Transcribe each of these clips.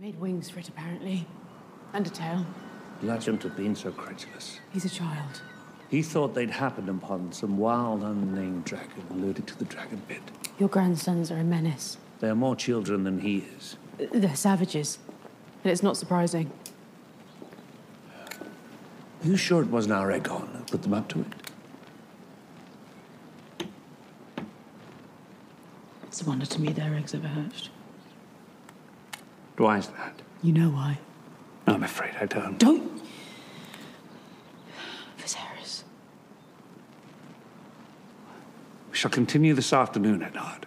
They made wings for it, apparently. And a tail. Let him have been so credulous. He's a child. He thought they'd happened upon some wild, unnamed dragon alluded to the dragon pit. Your grandsons are a menace. They are more children than he is. Uh, they're savages. And it's not surprising. Are you sure it wasn't our Aegon who put them up to it? It's a wonder to me their eggs ever hatched. Why is that? You know why. I'm afraid I don't. Don't! Viserys. We shall continue this afternoon, Eddard.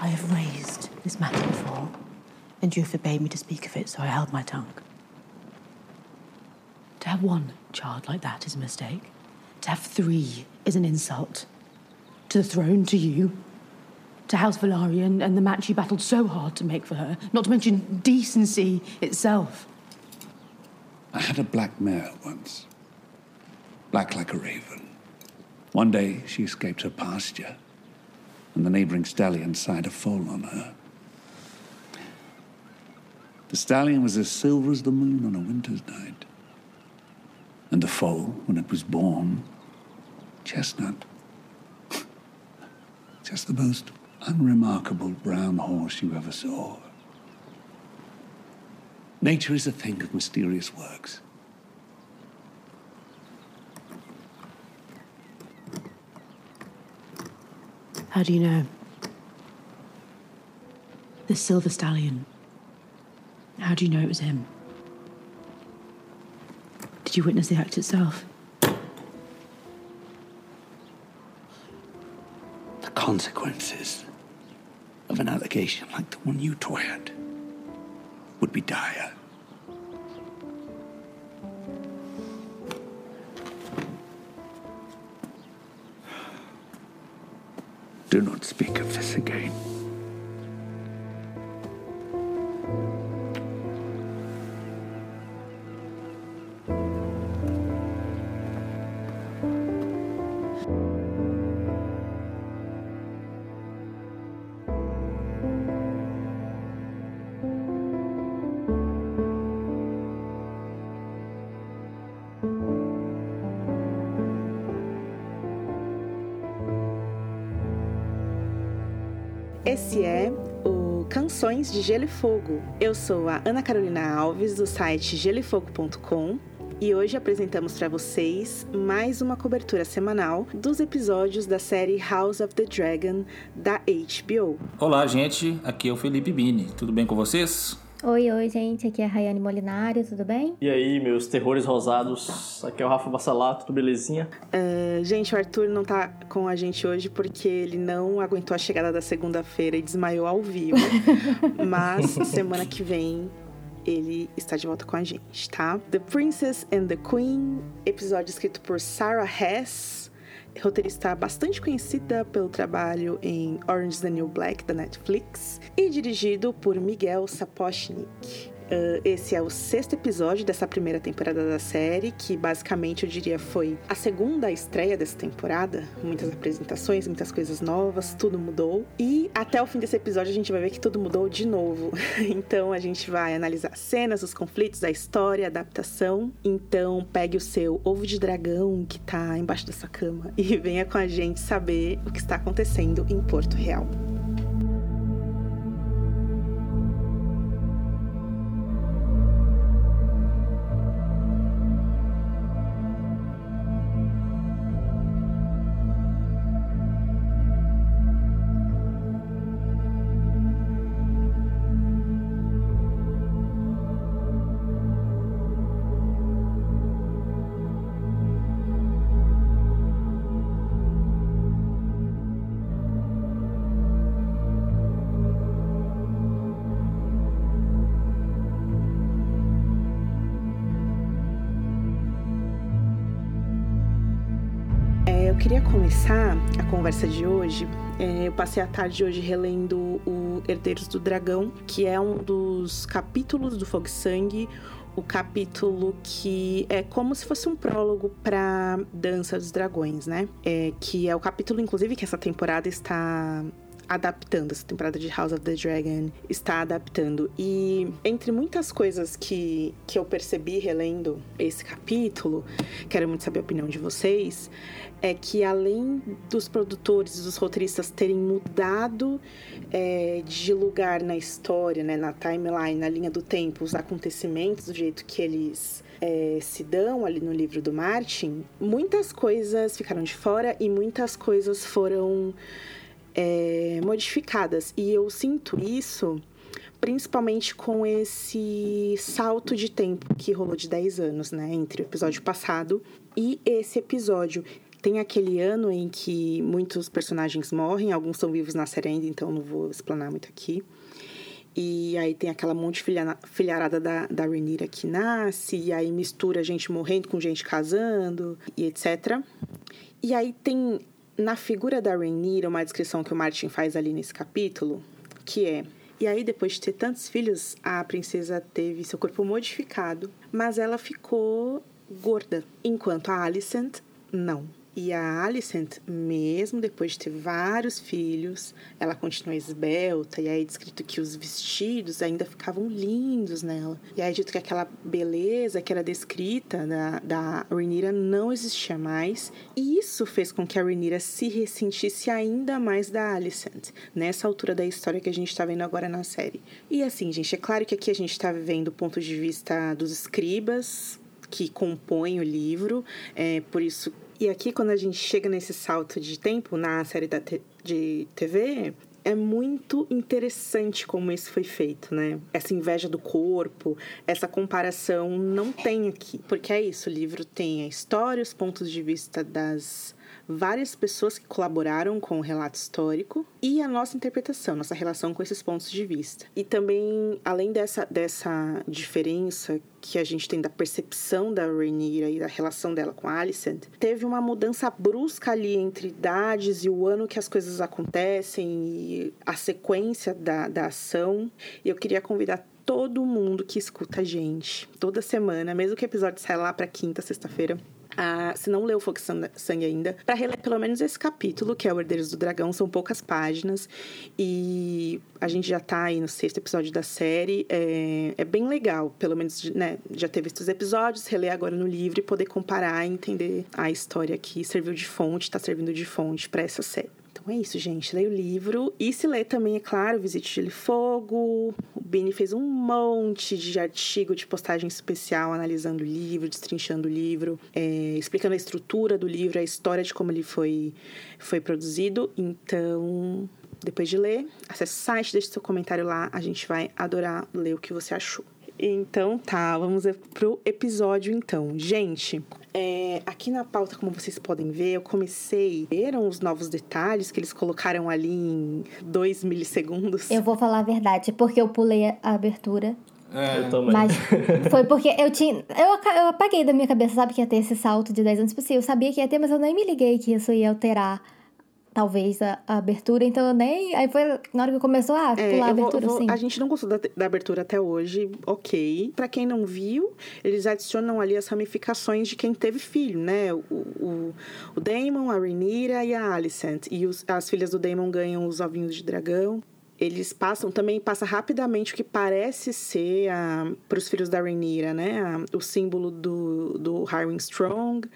I have raised this matter before, and you forbade me to speak of it, so I held my tongue. To have one child like that is a mistake. Have three is an insult. To the throne, to you, to House Valarian and the match you battled so hard to make for her, not to mention decency itself. I had a black mare once. Black like a raven. One day she escaped her pasture, and the neighboring stallion sired a foal on her. The stallion was as silver as the moon on a winter's night. And the foal, when it was born, chestnut. Just the most unremarkable brown horse you ever saw. Nature is a thing of mysterious works. How do you know? The silver stallion. How do you know it was him? Did you witness the act itself? Consequences of an allegation like the one you toyed would be dire. Do not speak of this again. De Gelo e Fogo. Eu sou a Ana Carolina Alves, do site gelefogo.com. E hoje apresentamos para vocês mais uma cobertura semanal dos episódios da série House of the Dragon da HBO. Olá, gente. Aqui é o Felipe Bini. Tudo bem com vocês? Oi, oi, gente. Aqui é a Rayane Molinari, tudo bem? E aí, meus terrores rosados? Aqui é o Rafa Bassalato, tudo belezinha? Uh, gente, o Arthur não tá com a gente hoje porque ele não aguentou a chegada da segunda-feira e desmaiou ao vivo. Mas semana que vem ele está de volta com a gente, tá? The Princess and the Queen, episódio escrito por Sarah Hess, roteirista bastante conhecida pelo trabalho em Orange is the New Black da Netflix e dirigido por Miguel Sapochnik. Uh, esse é o sexto episódio dessa primeira temporada da série, que basicamente eu diria foi a segunda estreia dessa temporada. Muitas apresentações, muitas coisas novas, tudo mudou. E até o fim desse episódio a gente vai ver que tudo mudou de novo. então a gente vai analisar cenas, os conflitos, a história, a adaptação. Então pegue o seu ovo de dragão que tá embaixo da sua cama e venha com a gente saber o que está acontecendo em Porto Real. Conversa de hoje. É, eu passei a tarde hoje relendo o Herdeiros do Dragão, que é um dos capítulos do Fogo e Sangue o capítulo que é como se fosse um prólogo para Dança dos Dragões, né? É, que é o capítulo, inclusive, que essa temporada está adaptando, essa temporada de House of the Dragon está adaptando. E entre muitas coisas que, que eu percebi relendo esse capítulo, quero muito saber a opinião de vocês, é que além dos produtores dos roteiristas terem mudado é, de lugar na história, né, na timeline, na linha do tempo, os acontecimentos, do jeito que eles é, se dão ali no livro do Martin, muitas coisas ficaram de fora e muitas coisas foram é, modificadas. E eu sinto isso principalmente com esse salto de tempo que rolou de 10 anos, né? Entre o episódio passado e esse episódio. Tem aquele ano em que muitos personagens morrem, alguns são vivos na série ainda, então não vou explanar muito aqui. E aí tem aquela monte de filharada da, da Renira que nasce, e aí mistura gente morrendo com gente casando, e etc. E aí tem na figura da Rhaenyra, uma descrição que o Martin faz ali nesse capítulo, que é e aí, depois de ter tantos filhos, a princesa teve seu corpo modificado, mas ela ficou gorda, enquanto a Alicent não. E a Alicent, mesmo depois de ter vários filhos, ela continua esbelta, e aí é descrito que os vestidos ainda ficavam lindos nela. E aí é dito que aquela beleza que era descrita da, da Rhaenyra não existia mais, e isso fez com que a Rhaenyra se ressentisse ainda mais da Alicent, nessa altura da história que a gente está vendo agora na série. E assim, gente, é claro que aqui a gente está vivendo o ponto de vista dos escribas, que compõem o livro, é, por isso e aqui, quando a gente chega nesse salto de tempo na série da de TV, é muito interessante como isso foi feito, né? Essa inveja do corpo, essa comparação não tem aqui. Porque é isso, o livro tem a história, os pontos de vista das várias pessoas que colaboraram com o relato histórico e a nossa interpretação, nossa relação com esses pontos de vista. E também, além dessa, dessa diferença que a gente tem da percepção da Rhaenyra e da relação dela com Alicent, teve uma mudança brusca ali entre idades e o ano que as coisas acontecem e a sequência da, da ação. E eu queria convidar todo mundo que escuta a gente toda semana, mesmo que o episódio saia lá para quinta, sexta-feira, a, se não leu Fogo Sangue ainda, para reler pelo menos esse capítulo, que é o Herdeiros do Dragão, são poucas páginas e a gente já tá aí no sexto episódio da série. É, é bem legal, pelo menos, né? Já teve esses episódios, reler agora no livro e poder comparar e entender a história que serviu de fonte, tá servindo de fonte para essa série. Então é isso, gente. Leia o livro. E se ler também, é claro, Visite Gelo e Fogo. O Bini fez um monte de artigo de postagem especial analisando o livro, destrinchando o livro, é, explicando a estrutura do livro, a história de como ele foi, foi produzido. Então, depois de ler, acesse o site, deixe seu comentário lá. A gente vai adorar ler o que você achou. Então tá, vamos pro episódio então. Gente, é, aqui na pauta, como vocês podem ver, eu comecei. Viram os novos detalhes que eles colocaram ali em 2 milissegundos? Eu vou falar a verdade, porque eu pulei a abertura. É. Eu também. Mas foi porque eu tinha. Eu, eu apaguei da minha cabeça, sabe, que ia ter esse salto de 10 anos. Tipo assim, eu sabia que ia ter, mas eu nem me liguei que isso ia alterar talvez a, a, abertura, então eu nem. Aí foi na hora que começou a é, pular a abertura, vou, vou, sim. A gente não gostou da, da, abertura até hoje, ok. Para quem não viu, eles adicionam ali as ramificações de quem teve filho, né? O, o, o Damon, a Rhaenyra e a Alicent. E os, as filhas do Damon ganham os ovinhos de dragão. Eles passam, também passa rapidamente o que parece ser para os filhos da Rhaenyra, né? A, o símbolo do, do Harwin Strong.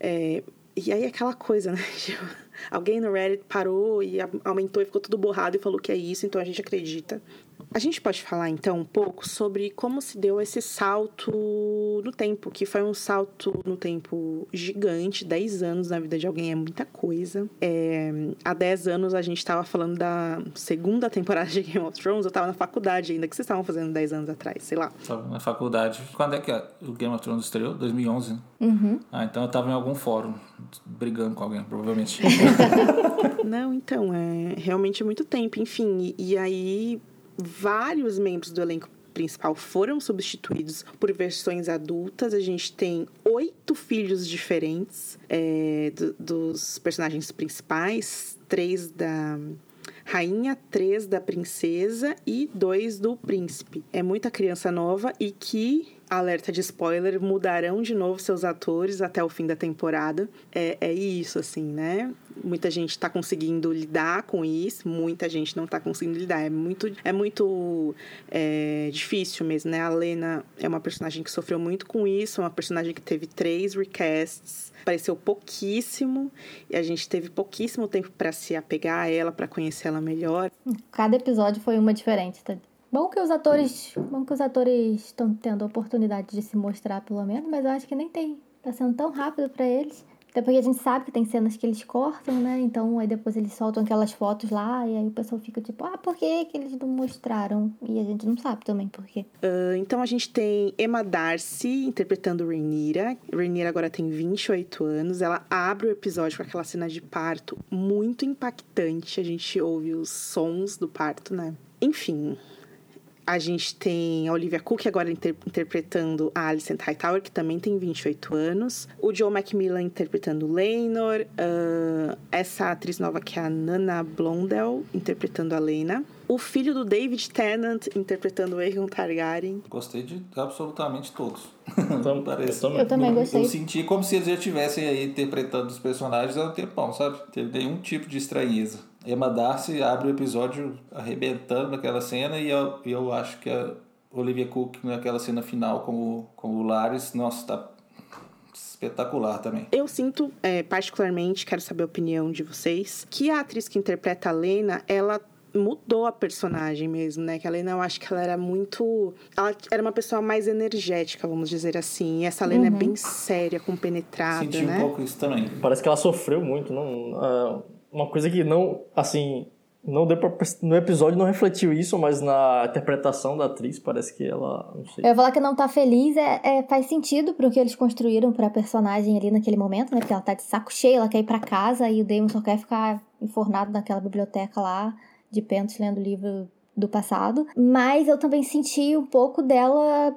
É, e aí aquela coisa, né? Alguém no Reddit parou e aumentou e ficou tudo borrado e falou que é isso, então a gente acredita. A gente pode falar então um pouco sobre como se deu esse salto no tempo, que foi um salto no tempo gigante, 10 anos na vida de alguém é muita coisa. É, há 10 anos a gente estava falando da segunda temporada de Game of Thrones, eu estava na faculdade ainda, que vocês estavam fazendo 10 anos atrás, sei lá. Tava na faculdade. Quando é que o Game of Thrones estreou? 2011, né? Uhum. Ah, então eu estava em algum fórum brigando com alguém, provavelmente. Não, então, é realmente muito tempo, enfim. e, e aí vários membros do elenco principal foram substituídos por versões adultas. A gente tem oito filhos diferentes é, do, dos personagens principais, três da rainha, três da princesa e dois do príncipe. É muita criança nova e que alerta de spoiler, mudarão de novo seus atores até o fim da temporada. É, é isso, assim, né? Muita gente está conseguindo lidar com isso, muita gente não está conseguindo lidar. É muito, é muito é, difícil mesmo, né? A Lena é uma personagem que sofreu muito com isso, é uma personagem que teve três recasts, apareceu pouquíssimo e a gente teve pouquíssimo tempo para se apegar a ela, para conhecer ela melhor. Cada episódio foi uma diferente, tá? Bom que os atores, bom que os atores estão tendo a oportunidade de se mostrar pelo menos, mas eu acho que nem tem. Tá sendo tão rápido para eles. Até porque a gente sabe que tem cenas que eles cortam, né? Então aí depois eles soltam aquelas fotos lá e aí o pessoal fica tipo, ah, por que, que eles não mostraram? E a gente não sabe também por quê. Uh, então a gente tem Emma Darcy interpretando Rhaenyra. Rhaenyra agora tem 28 anos. Ela abre o episódio com aquela cena de parto muito impactante. A gente ouve os sons do parto, né? Enfim, a gente tem a Olivia Cook agora inter interpretando a Alicent Hightower, que também tem 28 anos. O Joe Macmillan interpretando Leinor. Uh, essa atriz nova que é a Nana Blondell interpretando a Lena. O filho do David Tennant interpretando o Aegon Targaryen. Gostei de absolutamente todos. Então, Parece. eu também. Eu também gostei. Eu senti como se eles já estivessem aí interpretando os personagens há um tempão, sabe? Teve nenhum tipo de estranheza. Emma Darcy abre o episódio arrebentando naquela cena e eu, eu acho que a Olivia Cook naquela cena final com o, com o Lares, nossa, tá espetacular também. Eu sinto, é, particularmente, quero saber a opinião de vocês, que a atriz que interpreta a Lena, ela mudou a personagem mesmo, né? Que a Lena, eu acho que ela era muito. Ela era uma pessoa mais energética, vamos dizer assim. E essa Lena é bem séria, compenetrada, Senti um né? pouco isso também. Parece que ela sofreu muito, não? ah, uma coisa que não, assim, não deu pra, no episódio não refletiu isso, mas na interpretação da atriz parece que ela, não sei. Eu falar que não tá feliz, é, é- faz sentido pro que eles construíram pra personagem ali naquele momento, né? Porque ela tá de saco cheio, ela quer ir pra casa e o Damon só quer ficar enfornado naquela biblioteca lá, de pentos, lendo livro do passado. Mas eu também senti um pouco dela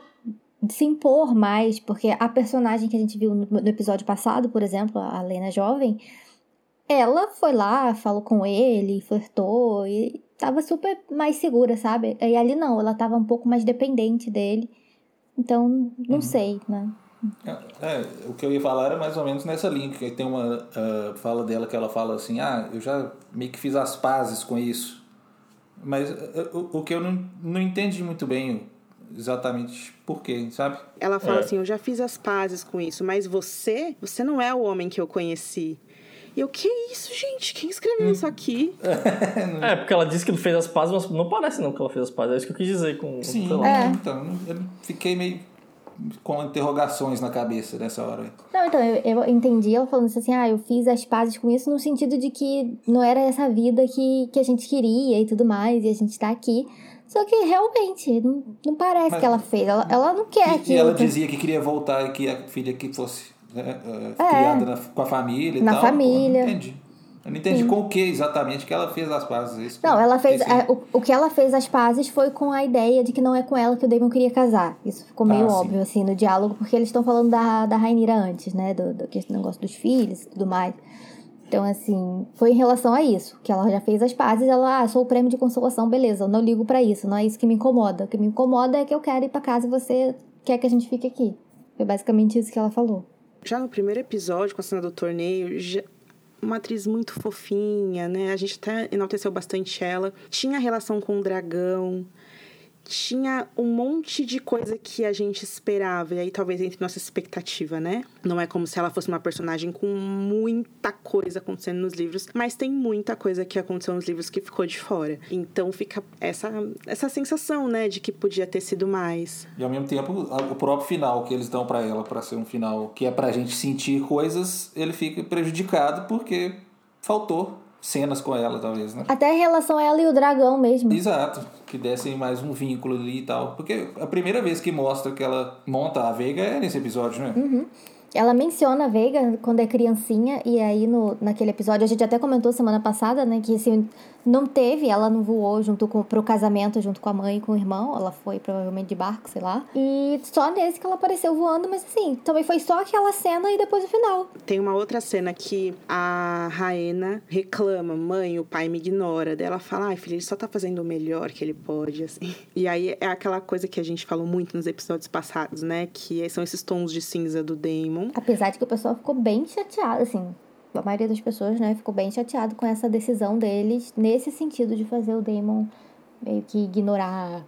se impor mais, porque a personagem que a gente viu no, no episódio passado, por exemplo, a Lena jovem, ela foi lá, falou com ele, flertou e tava super mais segura, sabe? E ali não, ela tava um pouco mais dependente dele. Então, não sei, né? É, o que eu ia falar era mais ou menos nessa linha, que tem uma ah, fala dela que ela fala assim, ah, eu já meio que fiz as pazes com isso. Mas ah, o, o que eu não, não entendi muito bem exatamente por quê, sabe? Ela fala É. assim: Eu já fiz as pazes com isso, mas você, você não é o homem que eu conheci. E eu, que isso, gente? Quem escreveu isso aqui? É, porque ela disse que fez as pazes, mas não parece não que ela fez as pazes. É isso que eu quis dizer com. Sim. É. então, eu fiquei meio com interrogações na cabeça nessa hora. Não, então, eu, eu entendi ela falando assim, ah, eu fiz as pazes com isso no sentido de que não era essa vida que, que a gente queria e tudo mais, e a gente tá aqui. Só que realmente, não, não parece Mas- que ela fez. Ela, ela não quer E, aquilo. e ela dizia que queria voltar e que a filha que fosse né, eh, É. criada na- com a família e Na tal. Pô, família. não entendi. Eu não entendi com o que exatamente que ela fez as pazes. Isso Não, ela fez. a- o, o que ela fez as pazes foi com a ideia de que não é com ela que o Damon queria casar. Isso ficou meio Ah, sim. óbvio, assim, no diálogo, porque eles estão falando da, da Rainira antes, né? Do, do esse negócio dos filhos e tudo mais. Então, assim, foi em relação a isso, que ela já fez as pazes, ela, ah, sou o prêmio de consolação, beleza, eu não ligo pra isso, não é isso que me incomoda. O que me incomoda é que eu quero ir pra casa e você quer que a gente fique aqui. Foi basicamente isso que ela falou. Já no primeiro episódio, com a cena do torneio, já- uma atriz muito fofinha, né? A gente até enalteceu bastante ela. Tinha relação com o dragão. Tinha um monte de coisa que a gente esperava. E aí talvez entre nossa expectativa, né? Não é como se ela fosse uma personagem com muita coisa acontecendo nos livros. Mas tem muita coisa que aconteceu nos livros que ficou de fora. Então fica essa, essa sensação, né? De que podia ter sido mais. E ao mesmo tempo, o próprio final que eles dão pra ela, pra ser um final que é pra gente sentir coisas, ele fica prejudicado porque faltou cenas com ela, talvez, né? Até em relação a ela e o dragão mesmo. Exato, que dessem mais um vínculo ali e tal. Porque a primeira vez que mostra que ela monta a Veiga é nesse episódio, né? Ela menciona a Veiga quando é criancinha, e aí no, naquele episódio, a gente até comentou semana passada, né, que esse não teve, ela não voou junto com, pro casamento junto com a mãe e com o irmão, ela foi provavelmente de barco, sei lá. E só nesse que ela apareceu voando, mas assim, também foi só aquela cena e depois o final. Tem uma outra cena que a Raena reclama, mãe, o pai me ignora. Daí ela fala, ai, filho, ele só tá fazendo o melhor que ele pode, assim. E aí é aquela coisa que a gente falou muito nos episódios passados, né? Que são esses tons de cinza do Damon. Apesar de que o pessoal ficou bem chateado, assim, a maioria das pessoas, né, ficou bem chateado com essa decisão deles nesse sentido de fazer o Damon meio que ignorar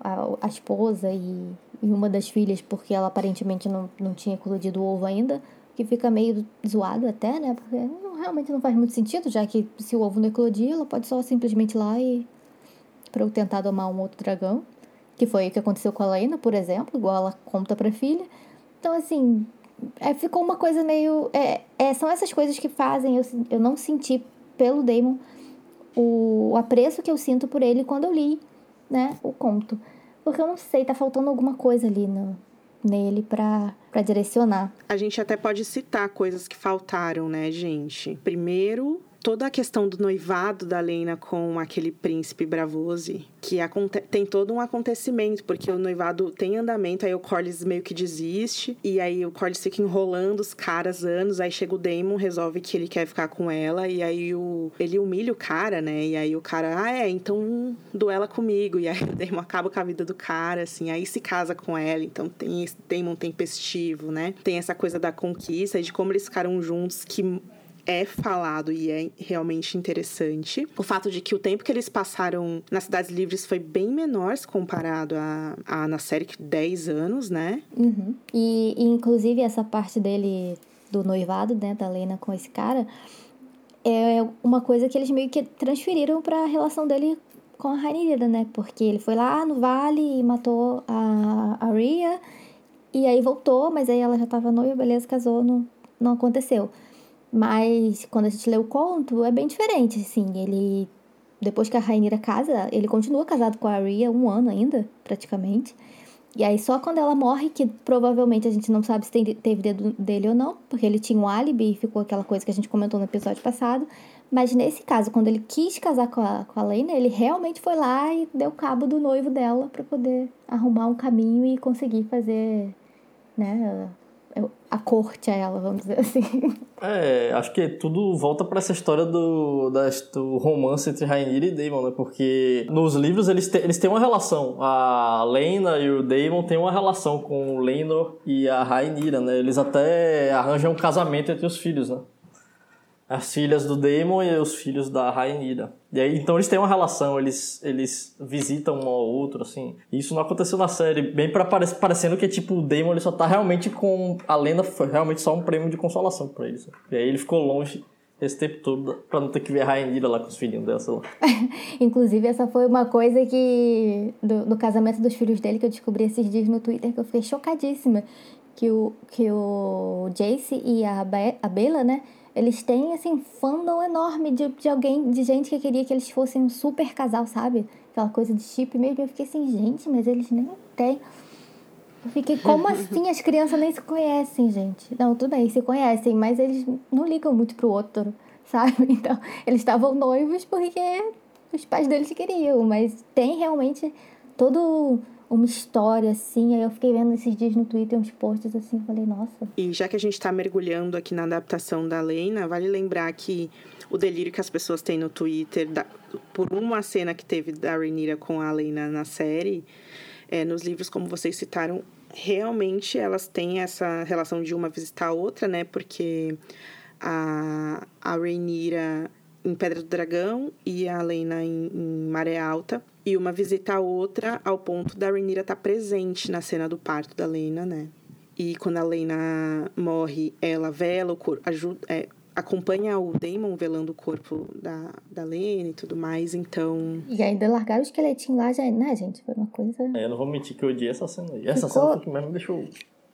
a, a esposa e, e uma das filhas porque ela aparentemente não, não tinha eclodido o ovo ainda, que fica meio zoado até, né, porque não, realmente não faz muito sentido, já que se o ovo não eclodir, ela pode só simplesmente ir lá e para tentar domar um outro dragão, que foi o que aconteceu com a Lena, por exemplo, igual ela conta pra filha. Então, assim, é, ficou uma coisa meio. É, é, são essas coisas que fazem eu, eu não sentir pelo Damon o, o apreço que eu sinto por ele quando eu li né, o conto. Porque eu não sei, tá faltando alguma coisa ali no, nele pra, pra direcionar. A gente até pode citar coisas que faltaram, né, gente? Primeiro, toda a questão do noivado da Lena com aquele príncipe Bravose, que tem todo um acontecimento, porque o noivado tem andamento, aí o Corlys meio que desiste, e aí o Corlys fica enrolando os caras anos, aí chega o Damon, resolve que ele quer ficar com ela, e aí o, ele humilha o cara, né? E aí o cara, ah, é, então duela comigo, e aí o Damon acaba com a vida do cara, assim, aí se casa com ela, então tem esse Damon tempestivo, né? Tem essa coisa da conquista e de como eles ficaram juntos, que é falado e é realmente interessante. O fato de que o tempo que eles passaram nas cidades livres foi bem menor se comparado a, a na série que 10 anos, né? Uhum. E, e, inclusive essa parte dele do noivado, né, da Lena com esse cara, é uma coisa que eles meio que transferiram para a relação dele com a Rainira, né? Porque ele foi lá no vale e matou a, a Rhea e aí voltou, mas aí ela já tava noiva, beleza, casou, não, não aconteceu. Mas quando a gente lê o conto, é bem diferente, assim. Ele, depois que a Rainira casa, ele continua casado com a Arya um ano ainda, praticamente. E aí só quando ela morre, que provavelmente a gente não sabe se teve dedo dele ou não, porque ele tinha um álibi e ficou aquela coisa que a gente comentou no episódio passado. Mas nesse caso, quando ele quis casar com a, com a Lena, ele realmente foi lá e deu cabo do noivo dela para poder arrumar um caminho e conseguir fazer, né, a corte a ela, vamos dizer assim. É, acho que tudo volta para essa história do, das, do romance entre Rainira e Daemon, né? Porque nos livros eles, te, eles têm uma relação. A Lena e o Daemon têm uma relação com o Lenor e a Rainira, né? Eles até arranjam um casamento entre os filhos, né? As filhas do Daemon e os filhos da Rainira. E aí, então eles têm uma relação, eles, eles visitam um ao outro, assim. E isso não aconteceu na série, bem para parecendo que, tipo, o Daemon ele só tá realmente com... A lenda foi realmente só um prêmio de consolação para eles. E aí ele ficou longe esse tempo todo pra não ter que ver a Rainira lá com os filhinhos sei lá. Inclusive, essa foi uma coisa que... Do, do casamento dos filhos dele que eu descobri esses dias no Twitter, que eu fiquei chocadíssima. Que o, que o Jace e a, Be a Bela, né eles têm, assim, fandom enorme de, de alguém, de gente que queria que eles fossem um super casal, sabe? Aquela coisa de chip mesmo. Eu fiquei assim, gente, mas eles nem têm. Eu fiquei, como assim? As crianças nem se conhecem, gente. Não, tudo bem, se conhecem, mas eles não ligam muito pro outro, sabe? Então, eles estavam noivos porque os pais deles queriam, mas tem realmente todo uma história, assim. Aí eu fiquei vendo esses dias no Twitter uns posts assim, falei, nossa. E já que a gente tá mergulhando aqui na adaptação da Lena, vale lembrar que o delírio que as pessoas têm no Twitter, da, por uma cena que teve da Renira com a Lena na série, é, nos livros, como vocês citaram, realmente elas têm essa relação de uma visitar a outra, né? Porque a, a Rhaenyra em Pedra do Dragão e a Lena em, em Maré Alta e uma visita a outra ao ponto da Rhaenyra estar tá presente na cena do parto da Lena, né? E quando a Lena morre, ela vela o corpo, ajuda, é, acompanha o Damon velando o corpo da, da Lena e tudo mais, então... E ainda largaram o esqueletinho lá, já, né, gente? Foi uma coisa... É, eu não vou mentir que eu odiei essa cena aí. Essa Ficou... cena foi que mesmo me deixou...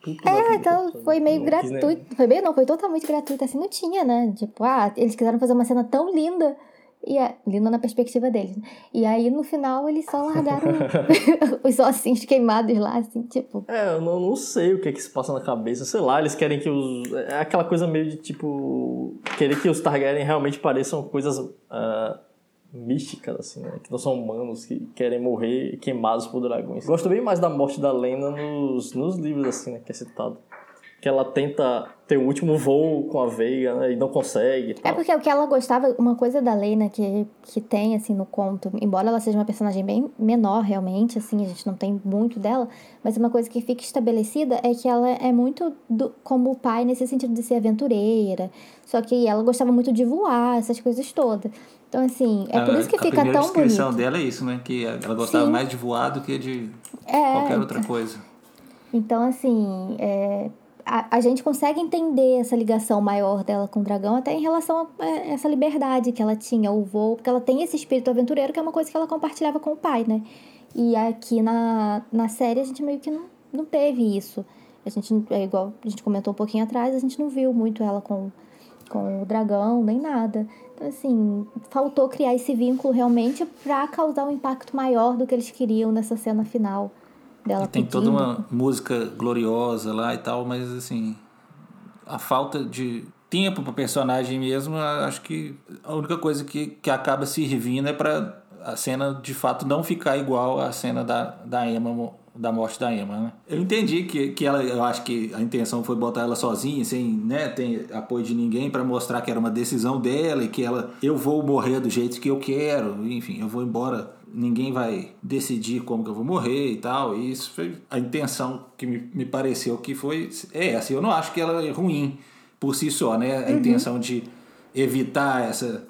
É, então foi meio gratuito. Foi meio, não, foi totalmente gratuito. Assim, não tinha, né? Tipo, ah, eles quiseram fazer uma cena tão linda e é, lindo na perspectiva deles. Né? E aí, no final, eles só largaram os ossinhos queimados lá, assim, tipo. É, eu não, não sei o que é que se passa na cabeça. Sei lá, eles querem que os. É aquela coisa meio de tipo. Querer que os Targaryen realmente pareçam coisas. Uh, místicas, assim, né? Que não são humanos, que querem morrer queimados por dragões. Gosto bem mais da morte da Lena nos, nos livros, assim, né? Que é citado. Que ela tenta ter o último voo com a Veiga, né? E não consegue. e É porque o que ela gostava, uma coisa da Lena que, que tem, assim, no conto, embora ela seja uma personagem bem menor, realmente, assim, a gente não tem muito dela, mas uma coisa que fica estabelecida é que ela é muito do- como o pai nesse sentido de ser aventureira, só que ela gostava muito de voar, essas coisas todas. Então, assim, é por A- isso que a fica tão descrição bonito. dela é isso, né? Que ela gostava Sim. mais de voar do que de É, qualquer outra coisa. Então, assim, é, a, a gente consegue entender essa ligação maior dela com o dragão até em relação a é, essa liberdade que ela tinha, o voo, porque ela tem esse espírito aventureiro que é uma coisa que ela compartilhava com o pai, né? E aqui na, na série a gente meio que não, não teve isso. A gente, é igual a gente comentou um pouquinho atrás, a gente não viu muito ela com, com o dragão, nem nada. Então, assim, faltou criar esse vínculo realmente pra causar um impacto maior do que eles queriam nessa cena final dela E tem toda pedindo. uma música gloriosa lá e tal, mas assim, a falta de tempo pro personagem mesmo, acho que a única coisa que, que acaba servindo é pra a cena de fato não ficar igual à cena da, da Emma, da morte da Emma, né? Eu entendi que, que ela, eu acho que a intenção foi botar ela sozinha, sem, né, ter apoio de ninguém pra mostrar que era uma decisão dela e que ela, eu vou morrer do jeito que eu quero, enfim, eu vou embora ninguém vai decidir como que eu vou morrer e tal. E isso foi a intenção que me, me pareceu que foi é essa. Eu não acho que ela é ruim por si só, né? A intenção de evitar essa,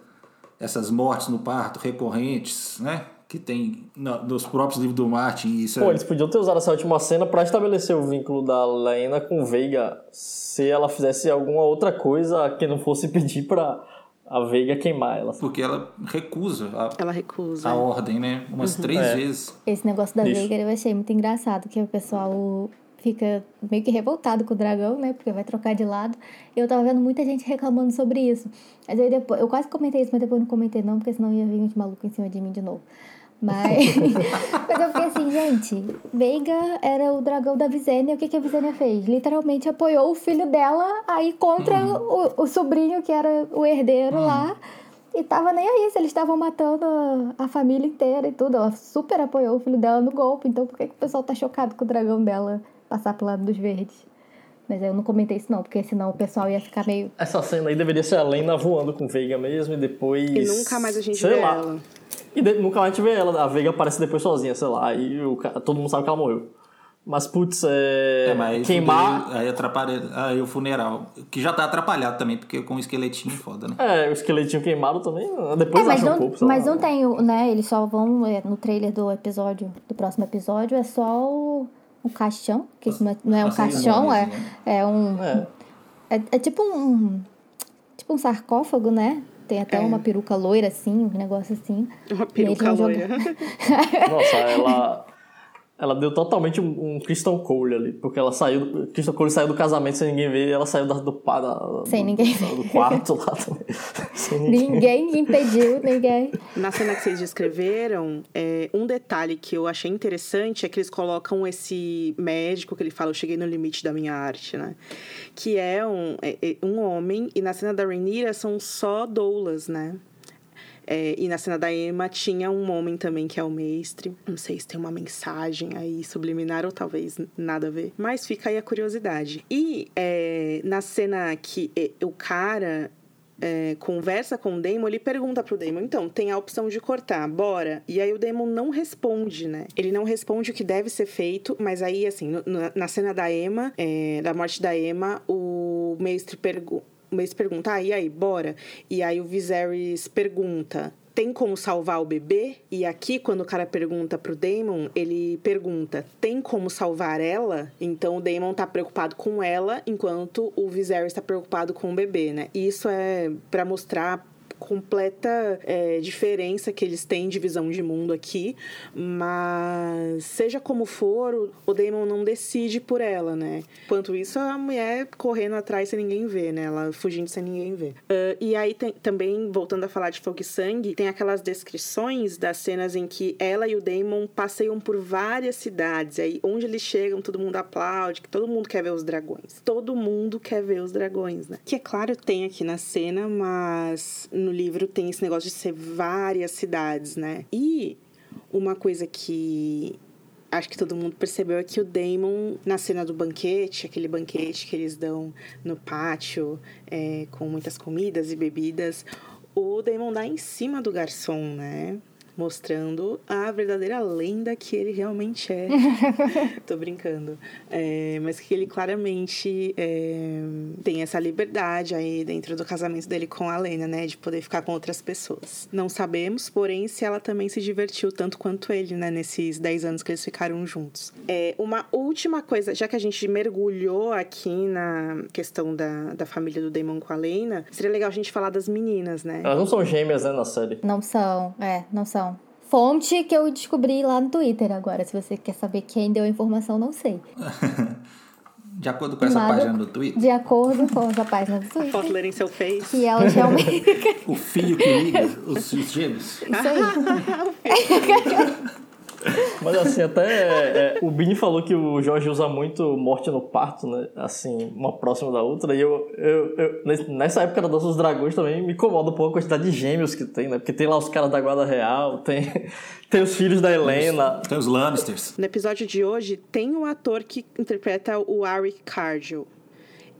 essas mortes no parto recorrentes, né? Que tem no- nos próprios livros do Martin. Isso Pô, é, eles podiam ter usado essa última cena pra estabelecer o vínculo da Lena com Veiga se ela fizesse alguma outra coisa que não fosse pedir pra a Veiga queimar ela. porque ela recusa a, Ela recusa. a ordem, né? Umas três É. vezes. Esse negócio da Isso. Veiga eu achei muito engraçado, que o pessoal fica meio que revoltado com o dragão, né? Porque vai trocar de lado. E eu tava vendo muita gente reclamando sobre isso. Mas aí depois, eu quase comentei isso, mas depois não comentei não, porque senão ia vir uns malucos em cima de mim de novo. Mas, mas eu fiquei assim, gente, Veiga era o dragão da Visenya, o que, que a Visenya fez? Literalmente apoiou o filho dela aí contra o, o sobrinho que era o herdeiro lá. E tava nem aí, se eles estavam matando a, a família inteira e tudo. Ela super apoiou o filho dela no golpe. Então por que, que o pessoal tá chocado com o dragão dela passar pro lado dos verdes? Mas eu não comentei isso não, porque senão o pessoal ia ficar meio. Essa cena aí deveria ser a Lena voando com Veiga mesmo e depois. E nunca mais a gente sei vê lá. ela. E de- nunca mais a gente vê ela. A Veiga aparece depois sozinha, sei lá. E o, todo mundo sabe que ela morreu. Mas, putz, é. É, mas queimar. Aí atrapalha aí o funeral. Que já tá atrapalhado também, porque com o esqueletinho foda, né? É, o esqueletinho queimado também. Depois É, mas não, um sei mas lá. não tem, né? Eles só vão. é, no trailer do episódio, do próximo episódio, é só o, o caixão. Que não é, não é um caixão, é, cerimôniazinha. é um. É. É, é tipo um. Tipo um sarcófago, né? Tem até É. uma peruca loira, assim, um negócio assim. Uma peruca loira. Nossa, ela. Ela deu totalmente um, um Christian Cole ali, porque ela saiu. do- Christian Cole saiu do casamento sem ninguém ver e ela saiu da, do, pá- da, Sem do- ninguém do, do quarto lá também. Sem ninguém. Ninguém impediu, ninguém. Na cena que vocês descreveram, é, um detalhe que eu achei interessante é que eles colocam esse médico que ele fala, eu cheguei no limite da minha arte, né? Que é um, é- é um homem, e na cena da Rhaenyra são só doulas, né? É, e na cena da Emma tinha um homem também que é o mestre. Não sei se tem uma mensagem aí subliminar ou talvez nada a ver. Mas fica aí a curiosidade. E é, na cena que é, o cara é, conversa com o Damon, ele pergunta pro Damon, então, tem a opção de cortar, bora? E aí o Damon não responde, né? Ele não responde o que deve ser feito, mas aí, assim, no- na, na cena da Emma, é, da morte da Emma, o mestre pergunta. O mestre pergunta, ah, e aí, bora? E aí o Viserys pergunta, tem como salvar o bebê? E aqui, quando o cara pergunta pro Damon, ele pergunta, tem como salvar ela? Então o Damon tá preocupado com ela, enquanto o Viserys tá preocupado com o bebê, né? E isso é pra mostrar completa é, diferença que eles têm de visão de mundo aqui, mas seja como for, o- Damon não decide por ela, né? Enquanto isso, a mulher correndo atrás sem ninguém ver, né? Ela fugindo sem ninguém ver. Ah, e aí tem, também, voltando a falar de Fogo e Sangue, tem aquelas descrições das cenas em que ela e o Damon passeiam por várias cidades, aí onde eles chegam, todo mundo aplaude, que todo mundo quer ver os dragões. Todo mundo quer ver os dragões, né? Que é claro, tem aqui na cena, mas no livro tem esse negócio de ser várias cidades, né? E uma coisa que acho que todo mundo percebeu é que o Damon, na cena do banquete, aquele banquete que eles dão no pátio, é, com muitas comidas e bebidas, o Damon dá em cima do garçom, né? Mostrando a verdadeira lenda que ele realmente é. Tô brincando. É, mas que ele claramente é, tem essa liberdade aí dentro do casamento dele com a Lena, né? De poder ficar com outras pessoas. Não sabemos, porém, se ela também se divertiu tanto quanto ele, né? Nesses 10 anos que eles ficaram juntos. É, uma última coisa, já que a gente mergulhou aqui na questão da, da família do Damon com a Lena, seria legal a gente falar das meninas, né? Elas não são gêmeas, né, na série. Não são, é, não são. Fonte que eu descobri lá no Twitter agora. Se você quer saber quem deu a informação, não sei. De acordo com essa Nada- página do Twitter, De acordo com essa página do Posso Twitter. ler em seu face? Que elas realmente. o fio que liga os, os gêmeos. Isso aí. Mas assim, até é, o Bini falou que o Jorge usa muito morte no parto, né? Assim, uma próxima da outra. E eu, eu, eu- nessa época da Dança dos Dragões também me incomoda um pouco a quantidade de gêmeos que tem, né? Porque tem lá os caras da Guarda Real, tem, tem os filhos da Helena. Tem os Lannisters. No episódio de hoje, tem o ator que interpreta o Eric Cargill.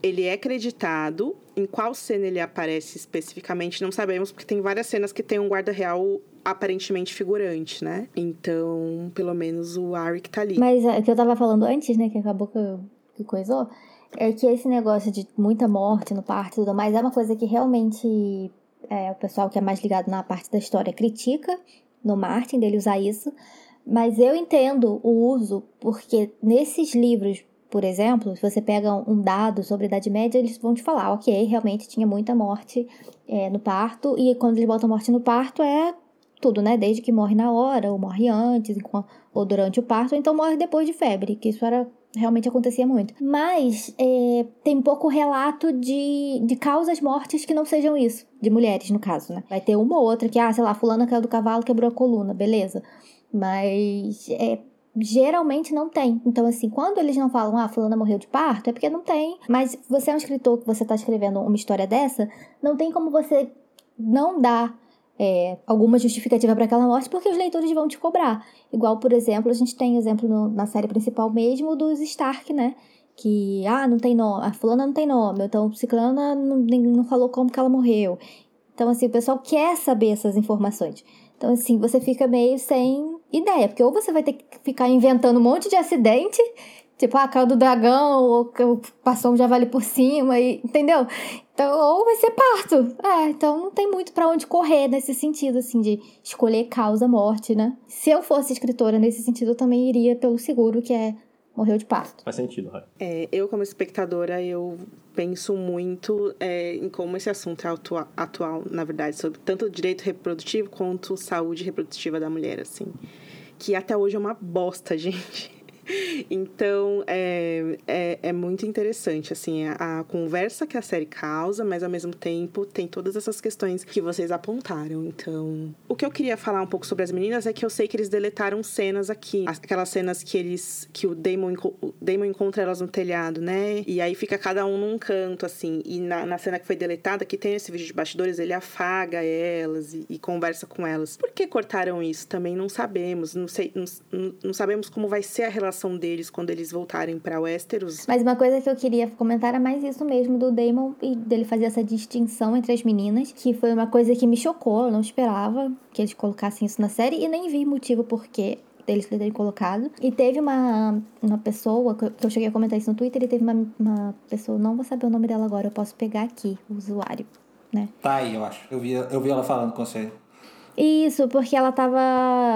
Ele é acreditado. Em qual cena ele aparece especificamente, não sabemos, porque tem várias cenas que tem um guarda real aparentemente figurante, né? Então, pelo menos o Eric tá ali. Mas é, o que eu tava falando antes, né, que acabou que, eu- que coisou, é que esse negócio de muita morte no parto e tudo mais é uma coisa que realmente é, o pessoal que é mais ligado na parte da história critica no Martin dele usar isso. Mas eu entendo o uso, porque nesses livros, por exemplo, se você pega um dado sobre a Idade Média, eles vão te falar, ok, realmente tinha muita morte é, no parto, e quando eles botam morte no parto é tudo, né? Desde que morre na hora, ou morre antes, ou durante o parto, ou então morre depois de febre, que isso era realmente acontecia muito. Mas é, tem pouco relato de, de causas mortes que não sejam isso, de mulheres, no caso, né? Vai ter uma ou outra que, ah, sei lá, fulana caiu do cavalo, quebrou a coluna, beleza. Mas é, geralmente não tem. Então, assim, quando eles não falam, ah, fulana morreu de parto, é porque não tem. Mas você é um escritor que você tá escrevendo uma história dessa, não tem como você não dar é, alguma justificativa para aquela morte, porque os leitores vão te cobrar. Igual, por exemplo, a gente tem exemplo no- na série principal mesmo dos Stark, né? Que, ah, não tem nome, a fulana não tem nome, então ciclana não, não falou como que ela morreu. Então, assim, o pessoal quer saber essas informações. Então, assim, você fica meio sem ideia, porque ou você vai ter que ficar inventando um monte de acidente, tipo, ah, caiu do dragão, ou que passou um javali por cima, e, entendeu? Então, ou vai ser parto. É, então não tem muito pra onde correr nesse sentido, assim, de escolher causa morte, né? Se eu fosse escritora nesse sentido, eu também iria pelo seguro, que é morreu de parto. Faz sentido, Raio. É, eu, como espectadora, eu penso muito é, em como esse assunto é atua- atual, na verdade, sobre tanto o direito reprodutivo quanto saúde reprodutiva da mulher, assim. Que até hoje é uma bosta, gente. Então, é, é, é muito interessante, assim, a, a conversa que a série causa, mas ao mesmo tempo tem todas essas questões que vocês apontaram. Então, o que eu queria falar um pouco sobre as meninas é que eu sei que eles deletaram cenas aqui. Aquelas cenas que eles. que o Damon, o Damon encontra elas no telhado, né? E aí fica cada um num canto, assim. E na, na cena que foi deletada, que tem esse vídeo de bastidores, ele afaga elas e, e conversa com elas. Por que cortaram isso? Também não sabemos. Não, sei, não- não sabemos como vai ser a relação deles quando eles voltarem pra Westeros. Mas uma coisa que eu queria comentar era mais isso mesmo do Damon e dele fazer essa distinção entre as meninas, que foi uma coisa que me chocou, eu não esperava que eles colocassem isso na série e nem vi motivo porque deles terem colocado. E teve uma, uma pessoa, que eu- que eu cheguei a comentar isso no Twitter, e teve uma, uma pessoa, não vou saber o nome dela agora, eu posso pegar aqui, o usuário, né? Tá aí, eu acho. Eu vi, eu vi ela falando com você. Isso, porque ela tava.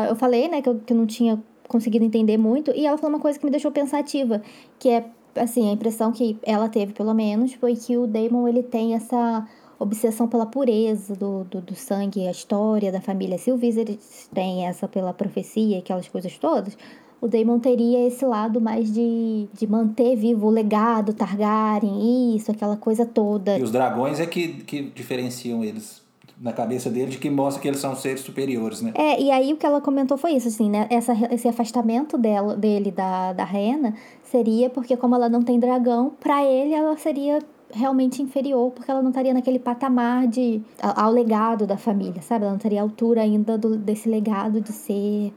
Eu falei, né, que eu, que eu não tinha conseguido entender muito, e ela falou uma coisa que me deixou pensativa, que é, assim, a impressão que ela teve, pelo menos, foi que o Damon, ele tem essa obsessão pela pureza do, do, do sangue, a história da família Sylvis, eles têm essa pela profecia, aquelas coisas todas. O Damon teria esse lado mais de, de manter vivo o legado Targaryen, isso, aquela coisa toda. E os dragões é que, que diferenciam eles na cabeça dele, de que mostra que eles são seres superiores, né? É, e aí o que ela comentou foi isso, assim, né? Essa, esse afastamento dela, dele da, da Rena seria porque, como ela não tem dragão, pra ele ela seria realmente inferior, porque ela não estaria naquele patamar de ao legado da família, sabe? Ela não teria altura ainda do, desse legado de ser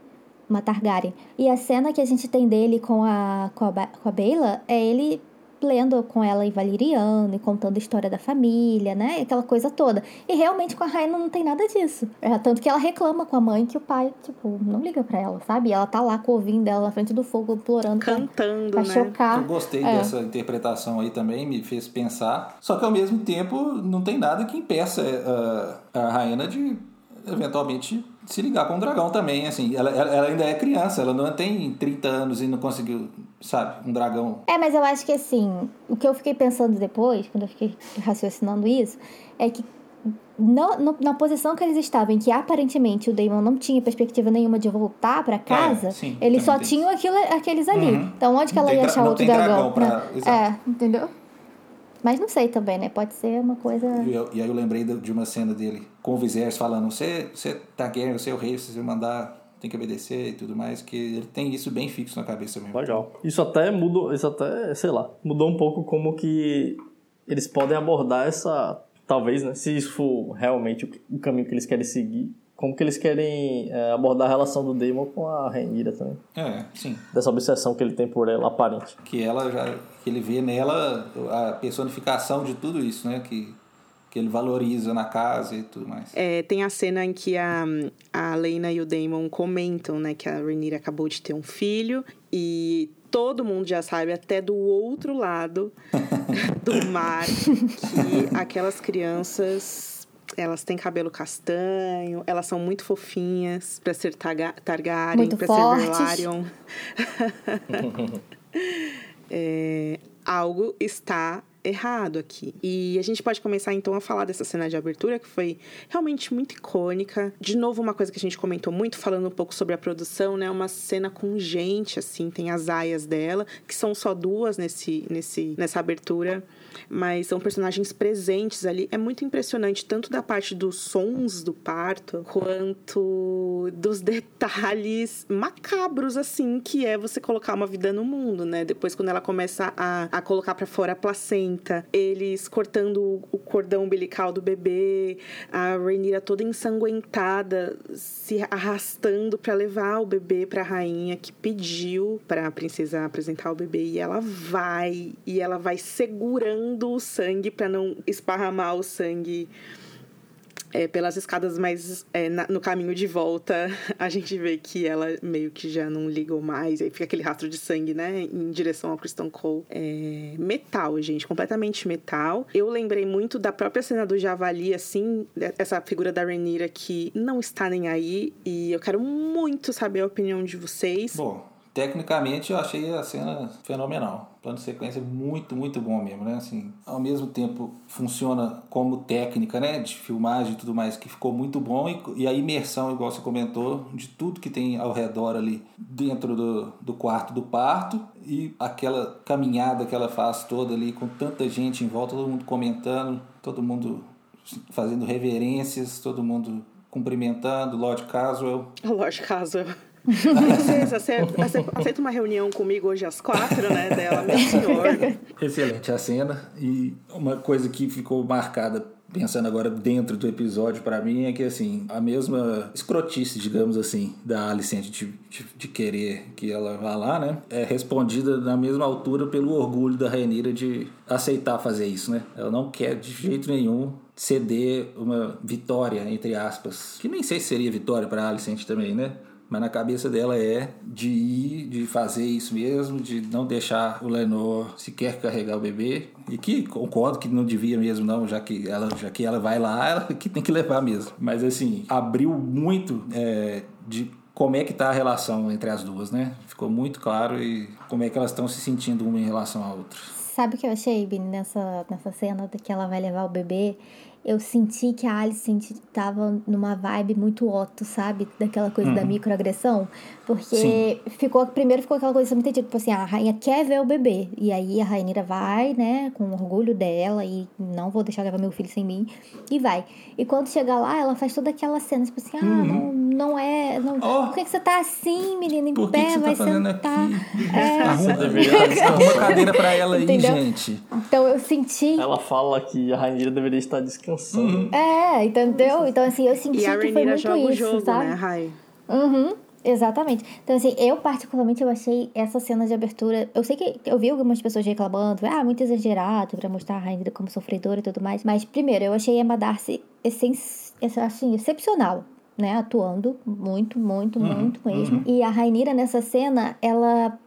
uma Targaryen. E a cena que a gente tem dele com a, com a, com a Bela é ele lendo com ela em Valeriano e contando a história da família, né? Aquela coisa toda. E realmente com a Raina não tem nada disso. É, tanto que ela reclama com a mãe que o pai, tipo, não liga pra ela, sabe? E ela tá lá com o ovinho dela na frente do fogo, implorando Cantando, pra, né? chocar. Eu gostei É. dessa interpretação aí também, me fez pensar. Só que ao mesmo tempo não tem nada que impeça eh, a Raina de eventualmente se ligar com o dragão também, assim. Ela, ela, ainda é criança, ela não tem 30 anos e não conseguiu, sabe, um dragão. É, mas eu acho que assim, o que eu fiquei pensando depois, quando eu fiquei raciocinando isso, é que no, no- na posição que eles estavam, em que aparentemente o Damon não tinha perspectiva nenhuma de voltar pra casa, sim, eles só tinham aquilo, aqueles ali. Uhum. Então onde que ela ia achar outro dragão? dragão pra-. É, entendeu? Mas não sei também, né? Pode ser uma coisa. E, eu- e aí eu lembrei de de uma cena dele com o Viserys falando: Você, você tá querendo, você é o rei, se você mandar, tem que obedecer e tudo mais. Que ele tem isso bem fixo na cabeça mesmo. Legal. Isso até mudou, isso até, sei lá, mudou um pouco como que eles podem abordar essa, talvez, né, se isso for realmente o caminho que eles querem seguir, como que eles querem é, abordar a relação do Daemon com a Rhaenyra também, É, sim. dessa obsessão que ele tem por ela aparente. que ela já que ele vê nela a personificação de tudo isso, né? Que, que ele valoriza na casa e tudo mais. É, tem a cena em que a, a Lena e o Damon comentam, né, que a Rhaenyra acabou de ter um filho e todo mundo já sabe, até do outro lado do mar, que aquelas crianças elas têm cabelo castanho, elas são muito fofinhas pra ser Targa Targaryen, Muito pra fortes. ser Velaryon. É, algo está errado aqui. E a gente pode começar então a falar dessa cena de abertura que foi realmente muito icônica. De novo, uma coisa que a gente comentou muito, falando um pouco sobre a produção, né? Uma cena com gente, assim, tem as aias dela, que são só duas nesse, nesse, nessa abertura. Mas são personagens presentes ali. É muito impressionante, tanto da parte dos sons do parto, quanto dos detalhes macabros, assim, que é você colocar uma vida no mundo, né? Depois, quando ela começa a, a colocar pra fora a placenta, eles cortando o, cordão umbilical do bebê, a Rhaenyra toda ensanguentada, se arrastando pra levar o bebê pra rainha que pediu pra princesa apresentar o bebê. E ela vai, e ela vai segurando o sangue pra não esparramar o sangue é, pelas escadas, mas é, na- no caminho de volta a gente vê que ela meio que já não ligou mais, aí fica aquele rastro de sangue, né, em direção ao Kristen Cole. É, metal, gente, completamente metal. Eu lembrei muito da própria cena do Javali, assim, essa figura da Rhaenyra que não está nem aí, e eu quero muito saber a opinião de vocês. Bom, tecnicamente eu achei a cena fenomenal. Plano de sequência muito, muito bom mesmo, né? Assim, ao mesmo tempo funciona como técnica, né? De filmagem e tudo mais, que ficou muito bom. E, e a imersão, igual você comentou, de tudo que tem ao redor ali dentro do, do quarto do parto. E aquela caminhada que ela faz toda ali, com tanta gente em volta, todo mundo comentando, todo mundo fazendo reverências, todo mundo cumprimentando, Lord Caswell. Lógico, caso. Princesa, você aceita uma reunião comigo hoje às quatro, né? Dela, meu senhor. Excelente a cena. E uma coisa que ficou marcada, pensando agora dentro do episódio pra mim, é que assim, a mesma escrotice, digamos assim, da Alicente de, de, de querer que ela vá lá, né? É respondida na mesma altura pelo orgulho da Rainira de aceitar fazer isso, né? Ela não quer de jeito nenhum ceder uma vitória, entre aspas. Que nem sei se seria vitória pra Alicente também, né? Mas na cabeça dela é de ir, de fazer isso mesmo, de não deixar o Lenor sequer carregar o bebê. E que concordo que não devia mesmo, não, já que ela, já que ela vai lá, ela que tem que levar mesmo. Mas assim, abriu muito é, de como é que tá a relação entre as duas, né? Ficou muito claro e como é que elas estão se sentindo uma em relação à outra. Sabe o que eu achei, Bini, nessa, nessa cena de que ela vai levar o bebê? Eu senti que a Alice tava numa vibe muito Otto, sabe? Daquela coisa da microagressão. Porque Sim. ficou, primeiro ficou aquela coisa muito tipo assim, a rainha quer ver o bebê. E aí a Rainira vai, né, com orgulho dela e não vou deixar levar meu filho sem mim. E vai. E quando chega lá, ela faz toda aquela cena, tipo assim, ah, não, não é. Não, Oh. Por que, que você tá assim, menina? Em Por que pé, que você vai tá sentar. aqui? É. Arruma cadeira pra ela aí, Entendeu? gente. Então eu senti. Ela fala que a Rainha deveria estar descansando. É, entendeu? Então, assim, eu senti E a que foi muito joga o isso, jogo, sabe? né, Rai? Uhum, exatamente. Então, assim, eu particularmente eu achei essa cena de abertura. Eu sei que eu vi algumas pessoas reclamando, ah, muito exagerado pra mostrar a Rainha como sofredora e tudo mais. Mas, primeiro, eu achei a Emma Darcy essen- assim, excepcional. Né, atuando muito, muito, muito mesmo. E a Rainira nessa cena, ela.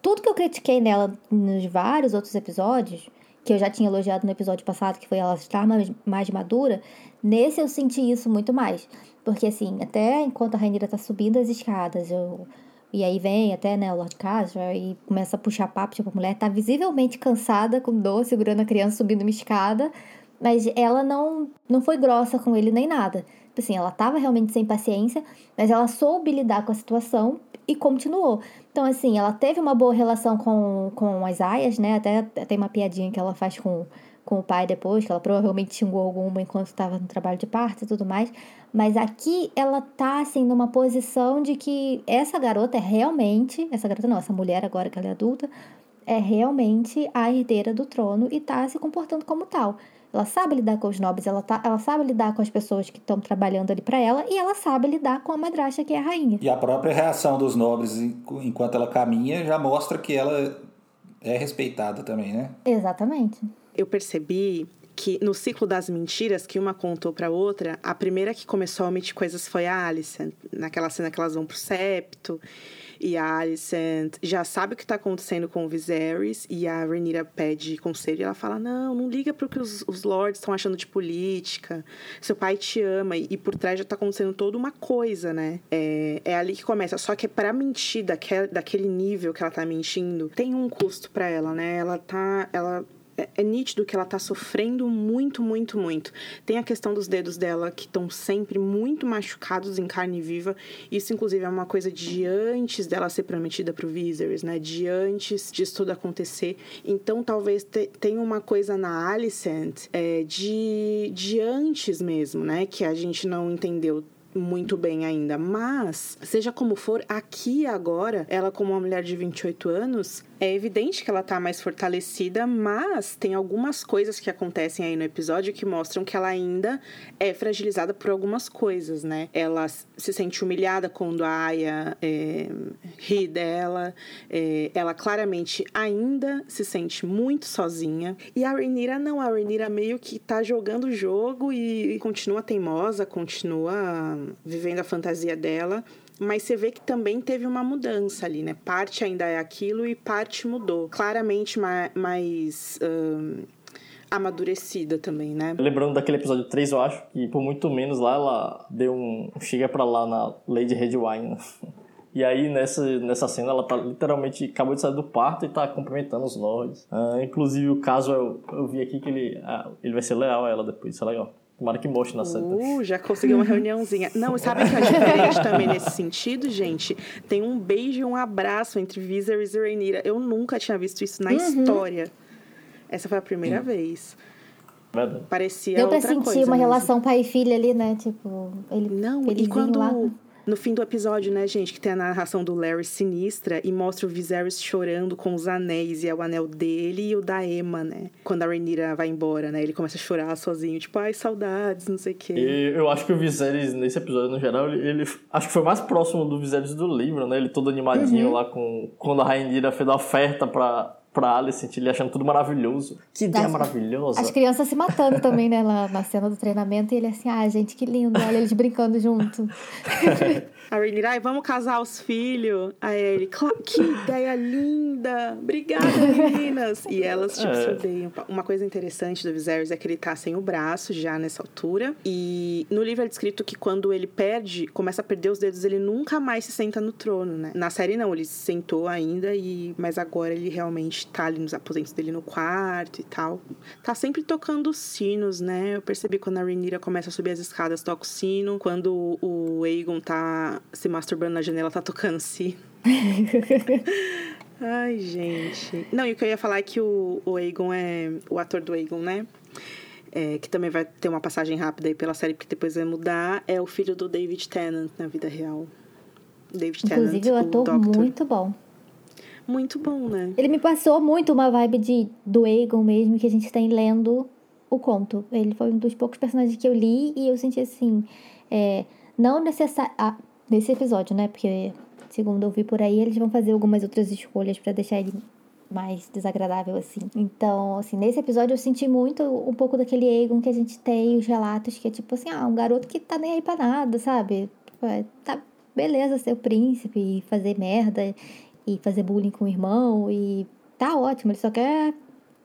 Tudo que eu critiquei nela nos vários outros episódios, que eu já tinha elogiado no episódio passado, que foi ela estar mais, mais madura, nesse eu senti isso muito mais. Porque, assim, até enquanto a Rainira tá subindo as escadas, eu. E aí vem até, né, o Lord Casper e começa a puxar papo, tipo, a mulher tá visivelmente cansada, com dor, segurando a criança subindo uma escada, mas ela não, não foi grossa com ele nem nada. Tipo Assim, ela tava realmente sem paciência, mas ela soube lidar com a situação e continuou. Então, assim, ela teve uma boa relação com, com as aias, né? Até tem uma piadinha que ela faz com, com o pai depois, que ela provavelmente xingou alguma enquanto estava no trabalho de parto e tudo mais. Mas aqui ela tá, assim, numa posição de que essa garota é realmente. Essa garota não, essa mulher agora que ela é adulta, é realmente a herdeira do trono e tá se comportando como tal. Ela sabe lidar com os nobres, ela, tá, ela sabe lidar com as pessoas que estão trabalhando ali para ela e ela sabe lidar com a madrasta que é a rainha. E a própria reação dos nobres enqu- enquanto ela caminha já mostra que ela é respeitada também, né? Exatamente. Eu percebi que no ciclo das mentiras, que uma contou pra outra, a primeira que começou a omitir coisas foi a Alicent. Naquela cena que elas vão pro septo. E a Alicent já sabe o que tá acontecendo com o Viserys. E a Rhaenyra pede conselho. E ela fala, não, não liga pro que os, os lords estão achando de política. Seu pai te ama. E, e por trás já tá acontecendo toda uma coisa, né? É, é ali que começa. Só que pra mentir daquele, daquele nível que ela tá mentindo, tem um custo pra ela, né? Ela tá... Ela é, é nítido que ela tá sofrendo muito, muito, muito. Tem a questão dos dedos dela que estão sempre muito machucados em carne viva. Isso, inclusive, é uma coisa de antes dela ser prometida pro Viserys, né? De antes disso tudo acontecer. Então, talvez te- tenha uma coisa na Alicent é, de, de antes mesmo, né? Que a gente não entendeu muito bem ainda, mas seja como for, aqui agora, ela como uma mulher de 28 anos, é evidente que ela tá mais fortalecida, mas tem algumas coisas que acontecem aí no episódio que mostram que ela ainda é fragilizada por algumas coisas, né? Ela se sente humilhada quando a Aya é, ri dela, é, ela claramente ainda se sente muito sozinha, e a Rhaenyra não, a Rhaenyra meio que tá jogando o jogo e continua teimosa, continua vivendo a fantasia dela, mas você vê que também teve uma mudança ali, né? Parte ainda é aquilo e parte mudou. Claramente ma- mais ahn, amadurecida também, né? Lembrando daquele episódio 3, eu acho que por muito menos lá ela deu um chega pra lá na Lady Redwine. né? E aí nessa, nessa cena ela tá literalmente acabou de sair do parto e tá cumprimentando os lords. Ah, inclusive o caso eu, eu vi aqui que ele, ah, ele vai ser leal a ela depois, isso é legal. Tomara que mostre na série. Uh, já conseguiu uma reuniãozinha. Não, e sabe o que é diferente também nesse sentido, gente? Tem um beijo e um abraço entre Viserys e Rhaenyra. Eu nunca tinha visto isso na história. Essa foi a primeira vez. Verdade. Parecia Deu pra outra sentir coisa uma mesmo. relação pai e filha ali, né? Tipo, ele, Não, eles e quando. lá. No fim do episódio, né, gente, que tem a narração do Larry sinistra e mostra o Viserys chorando com os anéis, e é o anel dele e o da Emma, né? Quando a Rhaenyra vai embora, né? Ele começa a chorar sozinho, tipo, ai, saudades, não sei o quê. E eu acho que o Viserys, nesse episódio, no geral, ele, ele- acho que foi mais próximo do Viserys do livro, né? Ele todo animadinho lá com... Quando a Rainira fez a oferta pra, pra Alicent, ele achando tudo maravilhoso. Que ideia As- maravilhosa. As crianças se matando também, né? Lá na cena do treinamento. E ele assim, ah, gente, que lindo. Olha eles brincando junto. A Rhaenyra, ai, vamos casar os filhos. Aí ele, "Cla- que ideia linda! Obrigada, meninas! E elas, tipo, É. se odeiam. Uma coisa interessante do Viserys é que ele tá sem o braço já nessa altura. E no livro é descrito que quando ele perde, começa a perder os dedos, ele nunca mais se senta no trono, né? Na série não, ele se sentou ainda, e mas agora ele realmente tá ali nos aposentos dele no quarto e tal. Tá sempre tocando os sinos, né? Eu percebi quando a Rhaenyra começa a subir as escadas, toca o sino. Quando o Aegon tá se masturbando na janela, tá tocando sino. Ai, gente. Não, e o que eu ia falar é que o, o Aegon é. O ator do Aegon, né? é, que também vai ter uma passagem rápida aí pela série, porque depois vai mudar, é o filho do David Tennant na vida real. David Inclusive, Tennant, o ator Doctor. muito bom. Muito bom, né? Ele me passou muito uma vibe de, do Egon mesmo que a gente tem lendo o conto. Ele foi um dos poucos personagens que eu li e eu senti assim, é, não necessário ah, nesse episódio, né? Porque segundo eu vi por aí, eles vão fazer algumas outras escolhas pra deixar ele mais desagradável assim. Então, assim, nesse episódio eu senti muito um pouco daquele Egon que a gente tem os relatos que é tipo assim, ah, um garoto que tá nem aí pra nada, sabe? Tipo, é, Tá beleza ser o príncipe e fazer merda e fazer bullying com o irmão e tá ótimo, ele só quer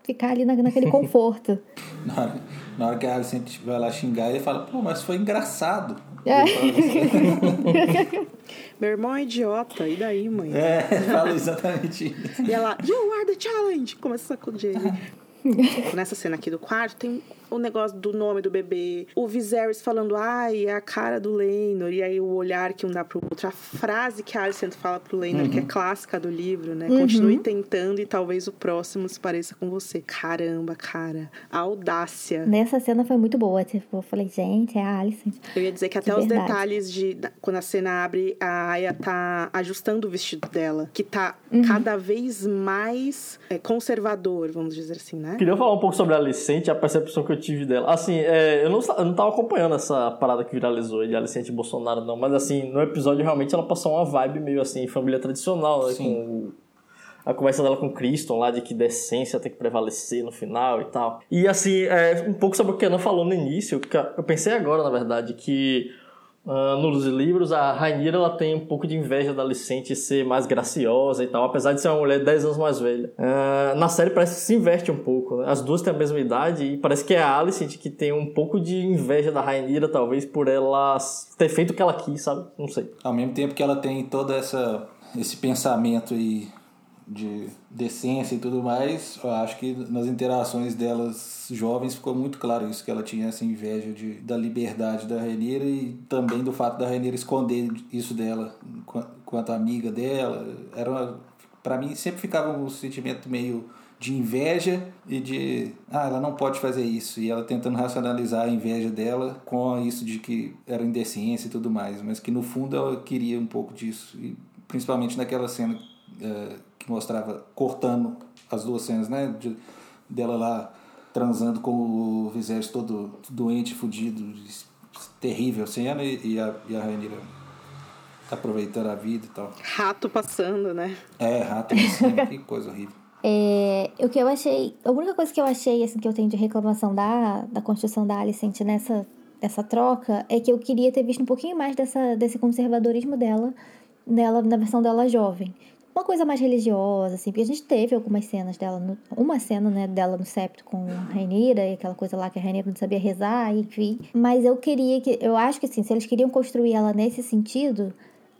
ficar ali na, naquele conforto. Na hora, na hora que a Alicent vai lá xingar, ele fala, pô, mas foi engraçado. É. Fala, Meu irmão é idiota, e daí, mãe? é, fala exatamente isso. E ela, you are the challenge! Começa a sacudir ele. Nessa cena aqui do quarto, tem o negócio do nome do bebê. O Viserys falando, ai, é a cara do Leinor. E aí o olhar que um dá pro outro. A frase que a Alicent fala pro Leinor, que é clássica do livro, né? Continue tentando e talvez o próximo se pareça com você. Caramba, cara. A audácia. Nessa cena foi muito boa. Tipo, eu falei, gente, é a Alicent. Eu ia dizer que até De os verdade. detalhes de quando a cena abre, a Aya tá ajustando o vestido dela, que tá cada vez mais é, conservador, vamos dizer assim, né? Queria falar um pouco sobre a Alicente e a percepção que eu tive dela. Assim, é, eu, não, eu não tava acompanhando essa parada que viralizou de Alicente Bolsonaro, não. Mas, assim, no episódio realmente ela passou uma vibe meio assim, família tradicional, né? Sim. Com a conversa dela com o Criston lá de que decência tem que prevalecer no final e tal. E, assim, é, um pouco sobre o que a Ana falou no início, que eu pensei agora, na verdade, que ah, nos livros a Rainira ela tem um pouco de inveja da Alicente ser mais graciosa e tal, apesar de ser uma mulher 10 anos mais velha. Ah, na série parece que se inverte um pouco, né? As duas têm a mesma idade e parece que é a Alicent que tem um pouco de inveja da Rainira, talvez por ela ter feito o que ela quis, sabe? Não sei. Ao mesmo tempo que ela tem todo essa, esse pensamento aí de decência e tudo mais, eu acho que nas interações delas jovens ficou muito claro isso, que ela tinha essa inveja de, da liberdade da Rainira e também do fato da Rainira esconder isso dela enquanto amiga dela. Era uma, pra mim sempre ficava um sentimento meio de inveja e de ah, ela não pode fazer isso e ela tentando racionalizar a inveja dela com isso de que era indecência e tudo mais, mas que no fundo ela queria um pouco disso e principalmente naquela cena eh, que mostrava cortando as duas cenas, né, de, dela lá transando com o Viserys todo doente, fudido, terrível cena e, e a e a aproveitando a vida e tal. Rato passando, né? É, rato cima, que coisa horrível. É, o que eu achei. A única coisa que eu achei, assim, que eu tenho de reclamação da, da construção da Alicent nessa, nessa troca é que eu queria ter visto um pouquinho mais dessa, desse conservadorismo dela nela, na versão dela jovem. Uma coisa mais religiosa, assim, porque a gente teve algumas cenas dela, no- uma cena, né, dela no septo com a Rainira e aquela coisa lá que a Rainira não sabia rezar, enfim. Mas eu queria que, eu acho que assim, se eles queriam construir ela nesse sentido,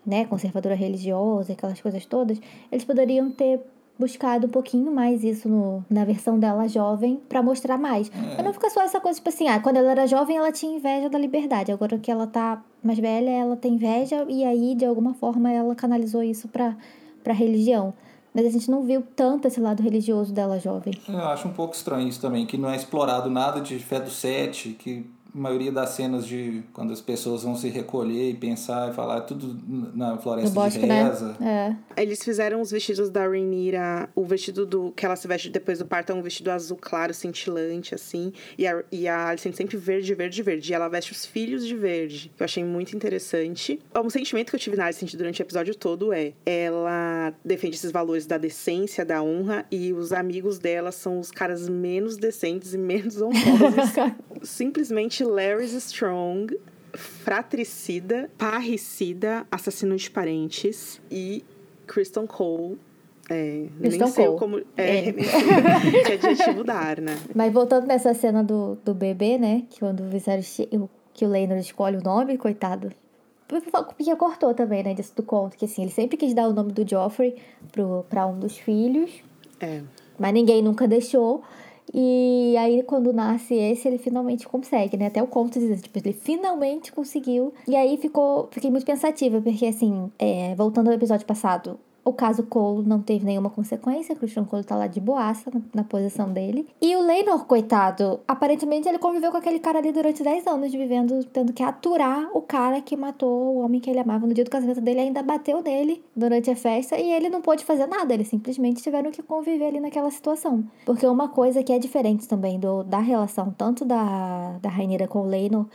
né, conservadora religiosa, aquelas coisas todas, eles poderiam ter buscado um pouquinho mais isso no, na versão dela jovem pra mostrar mais. Pra não ficar só essa coisa, tipo assim, ah, quando ela era jovem ela tinha inveja da liberdade, agora que ela tá mais velha, ela tem inveja e aí, de alguma forma, ela canalizou isso pra, pra religião. Mas a gente não viu tanto esse lado religioso dela jovem. Eu acho um pouco estranho isso também, que não é explorado nada de fé do sete, que a maioria das cenas de quando as pessoas vão se recolher e pensar e falar, é tudo na floresta bosque, de né? reza. É. Eles fizeram os vestidos da Rhaenyra, o vestido do que ela se veste depois do parto é um vestido azul claro, cintilante, assim. E a, e a Alicent sempre verde, verde, verde. E ela veste os filhos de verde. que Eu achei muito interessante. Um sentimento que eu tive na Alicent durante o episódio todo é... Ela defende esses valores da decência, da honra. E os amigos dela são os caras menos decentes e menos honrosos. Simplesmente Larry's Strong fratricida, parricida, assassino de parentes e Kristen Cole. É, nem Kristen sei Cole. como. É, É. nem que adjetivo dar, né? Mas voltando nessa cena do, do bebê, né? Que quando o Viserys que o Leinor escolhe o nome, coitado. Porque cortou também, né? Disso do conto. Que assim, ele sempre quis dar o nome do Joffrey pro, pra um dos filhos. É. Mas ninguém nunca deixou. E aí, quando nasce esse, ele finalmente consegue, né? Até o conto diz, tipo, ele finalmente conseguiu. E aí ficou, fiquei muito pensativa, porque assim, é, voltando ao episódio passado, O caso Cole não teve nenhuma consequência, Christian Cole tá lá de boaça na, posição dele. E o Leinor, coitado, aparentemente ele conviveu com aquele cara ali durante 10 anos, vivendo, tendo que aturar o cara que matou o homem que ele amava no dia do casamento dele, ainda bateu nele durante a festa e ele não pôde fazer nada, eles simplesmente tiveram que conviver ali naquela situação. Porque uma coisa que é diferente também do, da relação, tanto da, da Rainira com o Leinor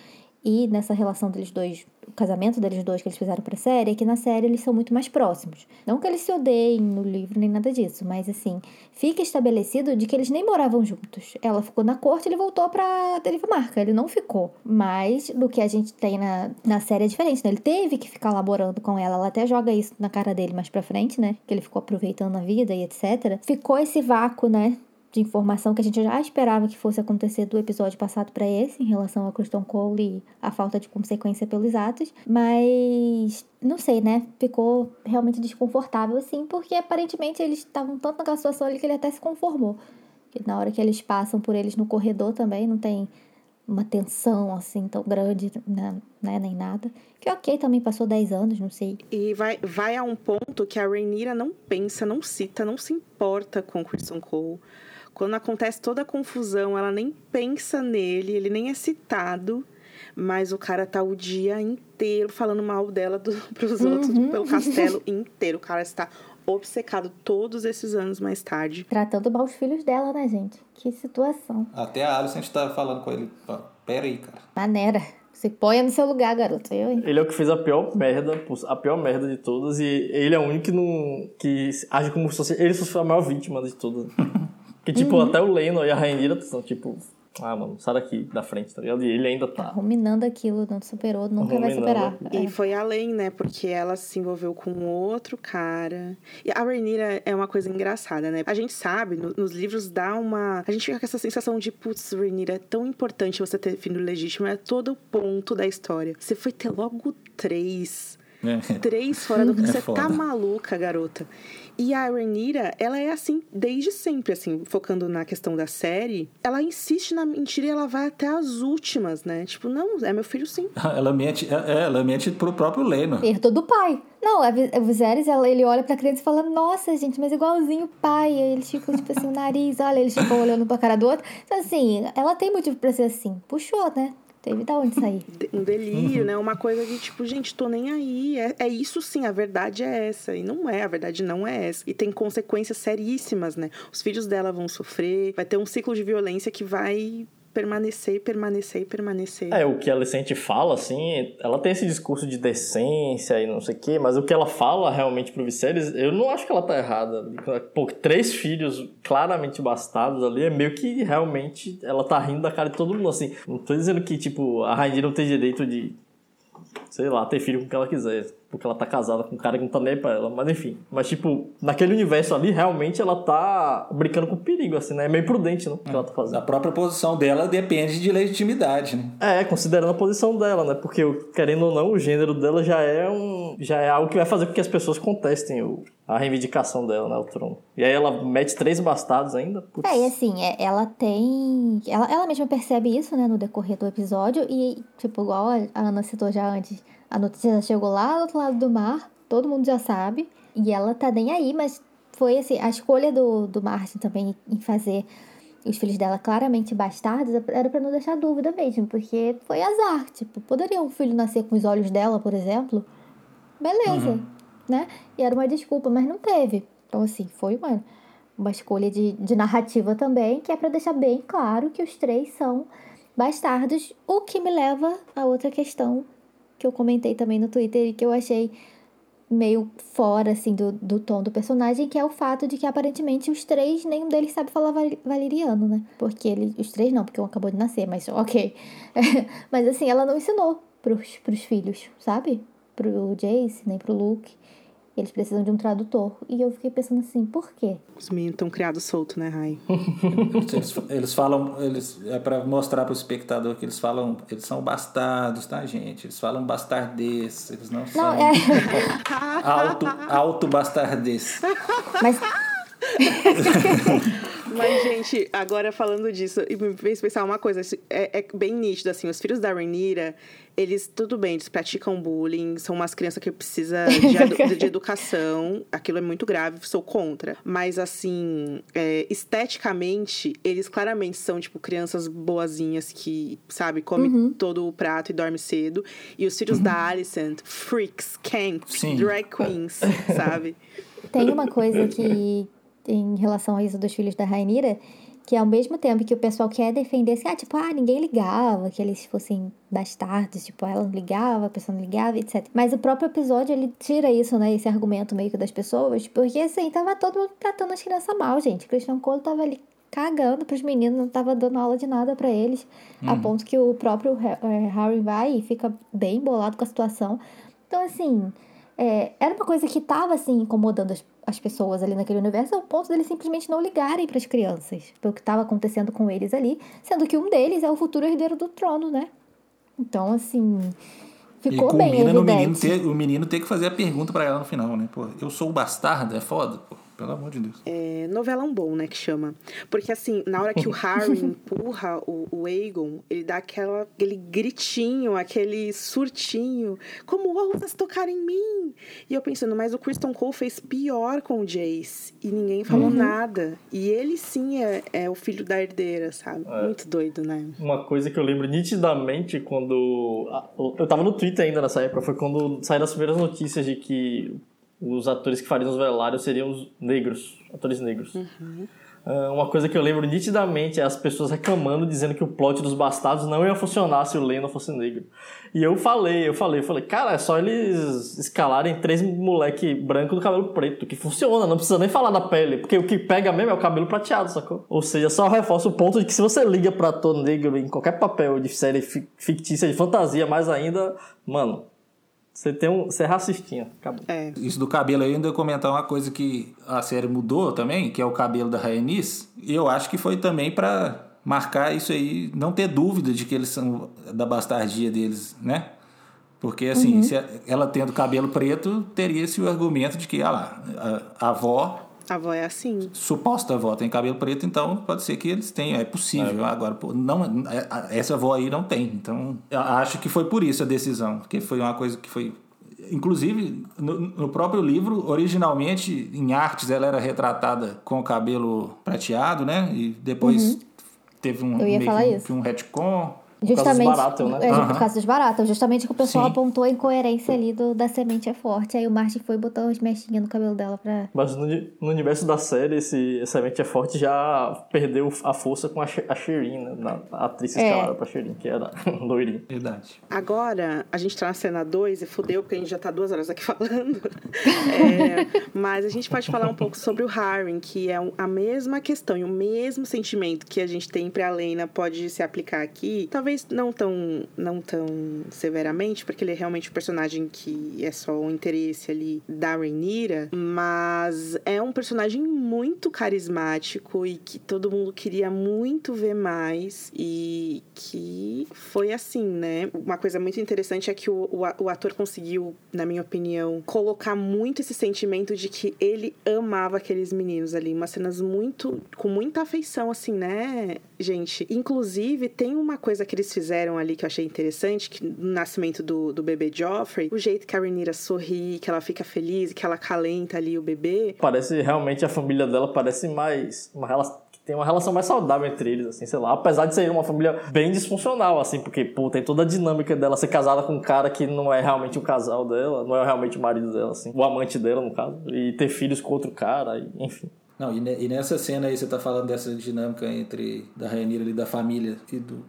e nessa relação deles dois, o casamento deles dois que eles fizeram pra série, é que na série eles são muito mais próximos. Não que eles se odeiem no livro nem nada disso, mas assim, fica estabelecido de que eles nem moravam juntos. Ela ficou na corte, ele voltou pra Marca, ele não ficou. Mas do que a gente tem na, na série é diferente, né? Ele teve que ficar laborando com ela, ela até joga isso na cara dele mais pra frente, né? Que ele ficou aproveitando a vida e etc. Ficou esse vácuo, né? De informação que a gente já esperava que fosse acontecer do episódio passado para esse, em relação a Kristen Cole e a falta de consequência pelos atos, mas não sei, né? Ficou realmente desconfortável assim, porque aparentemente eles estavam tanto naquela situação ali que ele até se conformou. Que na hora que eles passam por eles no corredor também, não tem uma tensão assim tão grande, né, né, nem nada. Que ok, também passou 10 anos, não sei. E vai, vai a um ponto que a Rainira não pensa, não cita, não se importa com Christian Cole. Quando acontece toda a confusão, ela nem pensa nele, ele nem é citado, mas o cara tá o dia inteiro falando mal dela do, pros uhum. outros, pelo castelo inteiro. O cara está obcecado todos esses anos mais tarde. Tratando mal os filhos dela, né, gente? Que situação. Até a Alice a gente tá falando com ele. Pera aí, cara. Maneira. Se ponha no seu lugar, garoto. Eu, hein? Ele é o que fez a pior merda, a pior merda de todas, e ele é o único que não. que age como se fosse. Ele fosse a maior vítima de todas. Que, tipo, uhum. até o Leno e a Rainira são, tipo, ah, mano, sai daqui da frente, tá ligado? E ele ainda tá. Ruminando aquilo, não superou, nunca Ruminando. vai superar. E é. foi além, né? Porque ela se envolveu com outro cara. E a Rainira é uma coisa engraçada, né? A gente sabe, no, nos livros dá uma. A gente fica com essa sensação de, putz, Rainira, é tão importante você ter filho legítimo, é todo o ponto da história. Você foi ter logo três. É. Três fora do. É você tá maluca, garota. E a Rhaenyra, ela é assim desde sempre, assim, focando na questão da série. Ela insiste na mentira e ela vai até as últimas, né? Tipo, não, é meu filho sim. ela mente, é, é, ela mente pro próprio Leno. Herdou do pai. Não, a Viserys, ela, ele olha pra criança e fala, nossa, gente, mas igualzinho o pai. Aí eles ficam, tipo assim, o nariz, olha, eles ficam olhando pra cara do outro. Então, assim, ela tem motivo pra ser assim. Puxou, né? Teve da onde sair. Um delírio, uhum. né? Uma coisa de tipo, gente, tô nem aí. É, é isso sim, a verdade é essa. E não é, a verdade não é essa. E tem consequências seríssimas, né? Os filhos dela vão sofrer, vai ter um ciclo de violência que vai permanecer, permanecer permanecer. É, o que a Alicente fala, assim, ela tem esse discurso de decência e não sei o quê, mas o que ela fala realmente pro Viserys, eu não acho que ela tá errada. Pô, três filhos claramente bastados ali, é meio que realmente ela tá rindo da cara de todo mundo, assim. Não tô dizendo que, tipo, a Rainha não tem direito de sei lá, ter filho com quem ela quiser. Porque ela tá casada com um cara que não tá nem pra ela. Mas enfim. Mas, tipo, naquele universo ali, realmente ela tá brincando com perigo, assim, né? É meio prudente, né? O que ela tá fazendo. A própria posição dela depende de legitimidade, né? É, considerando a posição dela, né? Porque, querendo ou não, o gênero dela já é um. Já é algo que vai fazer com que as pessoas contestem o, a reivindicação dela, né? O trono. E aí ela mete três bastardos ainda. Putz. É, e assim, é, ela tem. Ela, ela mesma percebe isso, né, no decorrer do episódio. E, tipo, igual a Ana citou já antes a notícia chegou lá do outro lado do mar, todo mundo já sabe, e ela tá nem aí, mas foi assim, a escolha do, do Martin também em fazer os filhos dela claramente bastardos era para não deixar dúvida mesmo, porque foi azar, tipo, poderia um filho nascer com os olhos dela, por exemplo? Beleza, uhum. né? E era uma desculpa, mas não teve. Então, assim, foi uma, uma escolha de, de narrativa também, que é para deixar bem claro que os três são bastardos, o que me leva a outra questão que eu comentei também no Twitter e que eu achei meio fora, assim, do, do tom do personagem, que é o fato de que aparentemente os três, nenhum deles sabe falar valeriano, né? Porque ele, os três não, porque um acabou de nascer, mas ok. mas assim, ela não ensinou pros, pros filhos, sabe? Pro Jace, nem pro Luke. Eles precisam de um tradutor. E eu fiquei pensando assim, por quê? Os meninos estão criados soltos, né, Rai? eles, eles falam, eles, é para mostrar pro espectador que eles falam, eles são bastardos, tá, gente? Eles falam bastardês, eles não, não são é... alto, alto bastardês. Mas Mas, gente, agora falando disso, e me fez pensar uma coisa, é, é bem nítido, assim, os filhos da Rhaenyra, eles, tudo bem, eles praticam bullying, são umas crianças que precisam de, de educação, aquilo é muito grave, sou contra. Mas, assim, é, esteticamente, eles claramente são, tipo, crianças boazinhas que, sabe, come Uhum. todo o prato e dorme cedo. E os filhos da Alicent, freaks, camp, Sim. drag queens, sabe? Tem uma coisa que, em relação a isso dos filhos da Rainira, que ao mesmo tempo que o pessoal quer defender, assim, ah, tipo, ah, ninguém ligava, que eles fossem bastardos, tipo, ela não ligava, a pessoa não ligava, etc. Mas o próprio episódio, ele tira isso, né, esse argumento meio que das pessoas, porque, assim, tava todo mundo tratando as crianças mal, gente. Christian Cole tava ali cagando pros meninos, não tava dando aula de nada pra eles, a ponto que o próprio eh, Harry vai e fica bem bolado com a situação. Então, assim, é, era uma coisa que tava, assim, incomodando as, as pessoas ali naquele universo, ao ponto deles simplesmente não ligarem pras crianças, pelo que tava acontecendo com eles ali, sendo que um deles é o futuro herdeiro do trono, né? Então, assim, ficou e bem culmina no menino evidente. ter, o menino ter que fazer a pergunta pra ela no final, né? Pô, eu sou o bastardo, é foda, pô. Pelo amor de Deus. É, novelão bom, né, que chama. Porque, assim, na hora que o Harry empurra o, o Aegon, ele dá aquela, aquele gritinho, aquele surtinho. Como ousas tocar em mim? E eu pensando, mas o Kristen Cole fez pior com o Jace. E ninguém falou nada. E ele, sim, é, é o filho da herdeira, sabe? Muito doido, né? Uma coisa que eu lembro nitidamente quando. Eu tava no Twitter ainda nessa época, foi quando saíram as primeiras notícias de que os atores que fariam os velários seriam os negros, atores negros. Ah, Uma coisa que eu lembro nitidamente é as pessoas reclamando, dizendo que o plot dos bastardos não ia funcionar se o Leno fosse negro. E eu falei, eu falei, eu falei, cara, é só eles escalarem três moleque branco do cabelo preto, que funciona, não precisa nem falar da pele, porque o que pega mesmo é o cabelo prateado, sacou? Ou seja, só reforça o ponto de que se você liga pra ator negro em qualquer papel de série fi- fictícia, de fantasia, mais ainda, mano, você tem um. Você é racistinha, acabou. É. Isso do cabelo aí, eu ainda ia comentar uma coisa que a série mudou também, que é o cabelo da Rhaenys. E eu acho que foi também pra marcar isso aí, não ter dúvida de que eles são da bastardia deles, né? Porque assim, se a- ela tendo cabelo preto, teria esse argumento de que, ah lá, a, a avó, A avó é assim. suposta avó, tem cabelo preto, então pode ser que eles tenham, é possível. Agora, pô, não, é- a- essa avó aí não tem. Então, eu acho que foi por isso a decisão, porque foi uma coisa que foi. Inclusive, no, no próprio livro, originalmente, em artes, ela era retratada com o cabelo prateado, né? E depois teve um, Uhum. Eu ia meio falar que, isso. um retcon. Causa dos Justamente, né? é, por causa dos baratos. Justamente que o pessoal Sim. apontou a incoerência ali do, da semente é forte. Aí o Martin foi e botou as mechinhas no cabelo dela pra... Mas no, no universo da série, esse, esse evento é forte já perdeu a força com a, a Shirin, né? Na, a atriz É. escalada pra Shirin, que era loirinha. Verdade. Agora, a gente tá na cena 2 e fudeu, porque a gente já tá duas horas aqui falando. É, mas a gente pode falar um pouco sobre o Harry, que é a mesma questão e o mesmo sentimento que a gente tem pra Lena pode se aplicar aqui. Talvez não tão, não tão severamente, porque ele é realmente um personagem que é só o interesse ali da Rhaenyra, mas é um personagem muito carismático e que todo mundo queria muito ver mais e que foi assim, né? Uma coisa muito interessante é que o, o, o ator conseguiu, na minha opinião, colocar muito esse sentimento de que ele amava aqueles meninos ali, umas cenas muito com muita afeição assim, né, gente? Inclusive tem uma coisa que eles fizeram ali que eu achei interessante, que no nascimento do, do bebê Joffrey, o jeito que a Rhaenyra sorri, que ela fica feliz, que ela calenta ali o bebê, Parece realmente a família dela parece mais. Uma relação. que Tem uma relação mais saudável entre eles, assim, sei lá. Apesar de ser uma família bem disfuncional, assim, porque, pô, tem toda a dinâmica dela ser casada com um cara que não é realmente o casal dela, não é realmente o marido dela, assim, o amante dela, no caso, e ter filhos com outro cara, e- enfim. Não, e, ne- e nessa cena aí você tá falando dessa dinâmica entre da Rhaenyra e da família e do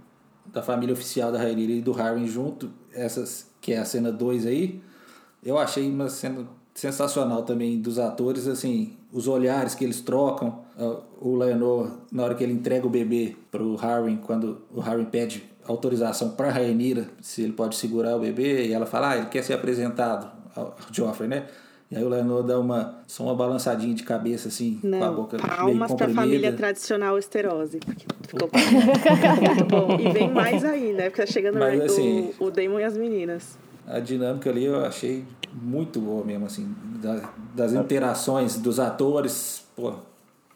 da família oficial da Rhaenyra e do Harwin junto, essas que é a cena 2 aí. Eu achei uma cena sensacional também dos atores, assim, os olhares que eles trocam, ah, o Leonor na hora que ele entrega o bebê pro Harwin, quando o Harwin pede autorização para Rhaenyra se ele pode segurar o bebê e ela fala: "Ah, ele quer ser apresentado ao Joffrey, né?" E aí o Leonor dá uma só uma balançadinha de cabeça assim, com a Não, boca meio palmas pra comprimida. família tradicional esterose. Porque ficou, ficou muito bom. E vem mais aí, né? Porque tá chegando Mas, o, assim- o Damon e as meninas. A dinâmica ali eu achei muito boa mesmo, assim, da- das interações dos atores, pô,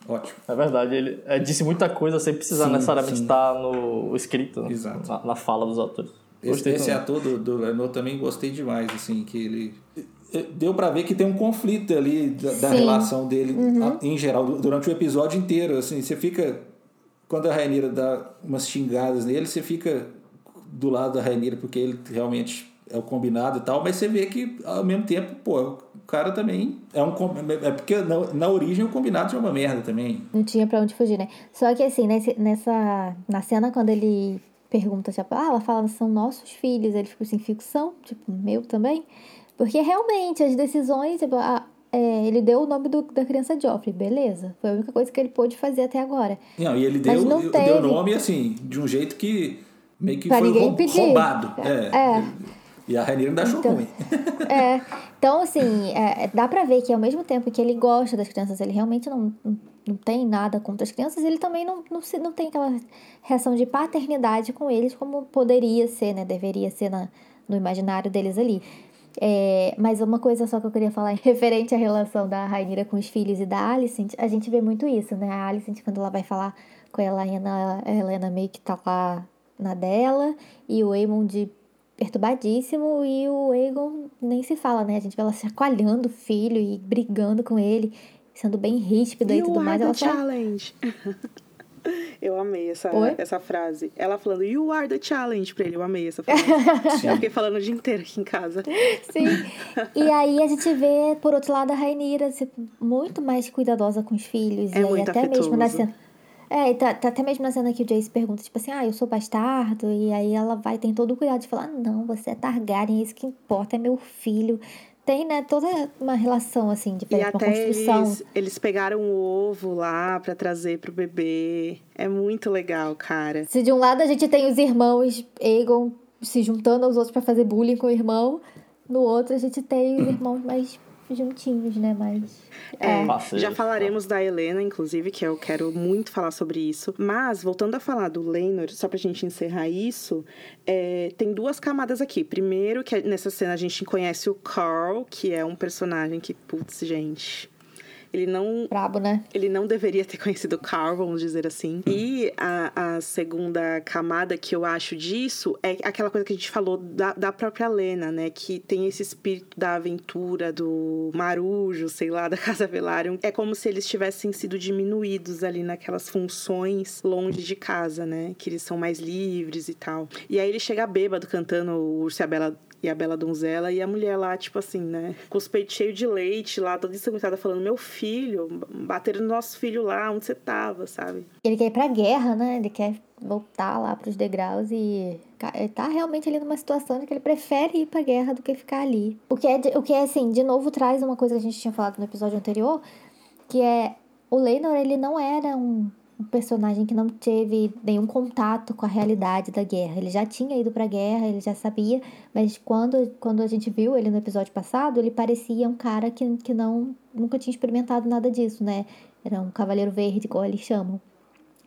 Ótimo. É verdade, ele é, disse muita coisa sem precisar Sim, necessariamente sim. estar no escrito, né? Exato. Na, na fala dos atores. Esse, Gostei esse também. ator do, do também gostei demais, assim, que ele. Deu pra ver que tem um conflito ali da, da relação dele a- em geral, du- durante o episódio inteiro. Assim, você fica. Quando a Rainira dá umas xingadas nele, você fica do lado da Rainira porque ele realmente é o combinado e tal, mas você vê que ao mesmo tempo, pô, o cara também é um. com- É porque na, na origem o combinado é uma merda também. Não tinha pra onde fugir, né? Só que assim, nessa. Na cena, quando ele pergunta, tipo, ah, ela fala, são nossos filhos, ele fica assim, ficção, tipo, meu também. Porque realmente as decisões, tipo, ah, é, ele deu o nome do- da criança Joffrey, beleza. Foi a única coisa que ele pôde fazer até agora. Não, e ele deu, deu teve. nome assim, de um jeito que meio que Pra foi roub- pedir. roubado. É. É. E a Rainira ainda achou Então- ruim. É, então assim, é, dá pra ver que ao mesmo tempo que ele gosta das crianças, ele realmente não, não, não tem nada contra as crianças, ele também não, não, se- não tem aquela reação de paternidade com eles como poderia ser, né? Deveria ser na, no imaginário deles ali. É, mas uma coisa só que eu queria falar referente à relação da Rainira com os filhos e da Alicent, a gente vê muito isso, né? A Alicent, quando ela vai falar com a Helena, a Helena meio que tá lá na dela, e o Aemond perturbadíssimo, e o Aegon nem se fala, né? A gente vê ela chacoalhando o filho e brigando com ele, sendo bem ríspida e You tudo mais. Ela só... challenge. Eu amei essa, Oi? essa frase. Ela falando, You are the challenge pra ele. Eu amei essa frase. Eu fiquei falando o dia inteiro aqui em casa. Sim. E aí a gente vê, por outro lado, a Rainira tipo, muito mais cuidadosa com os filhos. É e aí muito até mesmo na cena. É, tá, tá até mesmo na cena que o Jace pergunta, tipo assim, ah, eu sou bastardo. E aí ela vai, tem todo o cuidado de falar, não, você é Targaryen, é isso que importa, é meu filho. Tem, né, toda uma relação, assim, de E até construção. eles, eles pegaram o ovo lá pra trazer pro bebê. É muito legal, cara. Se de um lado a gente tem os irmãos Aegon se juntando aos outros pra fazer bullying com o irmão, no outro a gente tem os irmãos mais juntinhos, né? Mais. É, Parceiros, já falaremos da Helena, inclusive, que eu quero muito falar sobre isso. Mas, voltando a falar do Leinor, só pra gente encerrar isso, é, tem duas camadas aqui. Primeiro, que é- nessa cena a gente conhece o Carl, que é um personagem que, putz, gente. Ele não Brabo, né? ele não deveria ter conhecido Carl, vamos dizer assim. E a, a segunda camada que eu acho disso é aquela coisa que a gente falou da, da própria Lena, né? Que tem esse espírito da aventura, do marujo, sei lá, da Casa Velaryon. É como se eles tivessem sido diminuídos ali naquelas funções longe de casa, né? Que eles são mais livres e tal. E aí ele chega bêbado cantando o Urso e a Bela e a Bela Donzela, e a mulher lá, tipo assim, né? Com os peitos cheios de leite lá, toda ensanguentada, falando: Meu filho, bateram no nosso filho lá, onde você tava, sabe? Ele quer ir pra guerra, né? Ele quer voltar lá pros degraus e tá realmente ali numa situação em que ele prefere ir pra guerra do que ficar ali. O que é, de- o que é assim, de novo traz uma coisa que a gente tinha falado no episódio anterior, que é o Lenor, ele não era um, um personagem que não teve nenhum contato com a realidade da guerra. Ele já tinha ido pra guerra, ele já sabia, mas quando, quando a gente viu ele no episódio passado, ele parecia um cara que, que não nunca tinha experimentado nada disso, né? Era um cavaleiro verde, igual eles chamam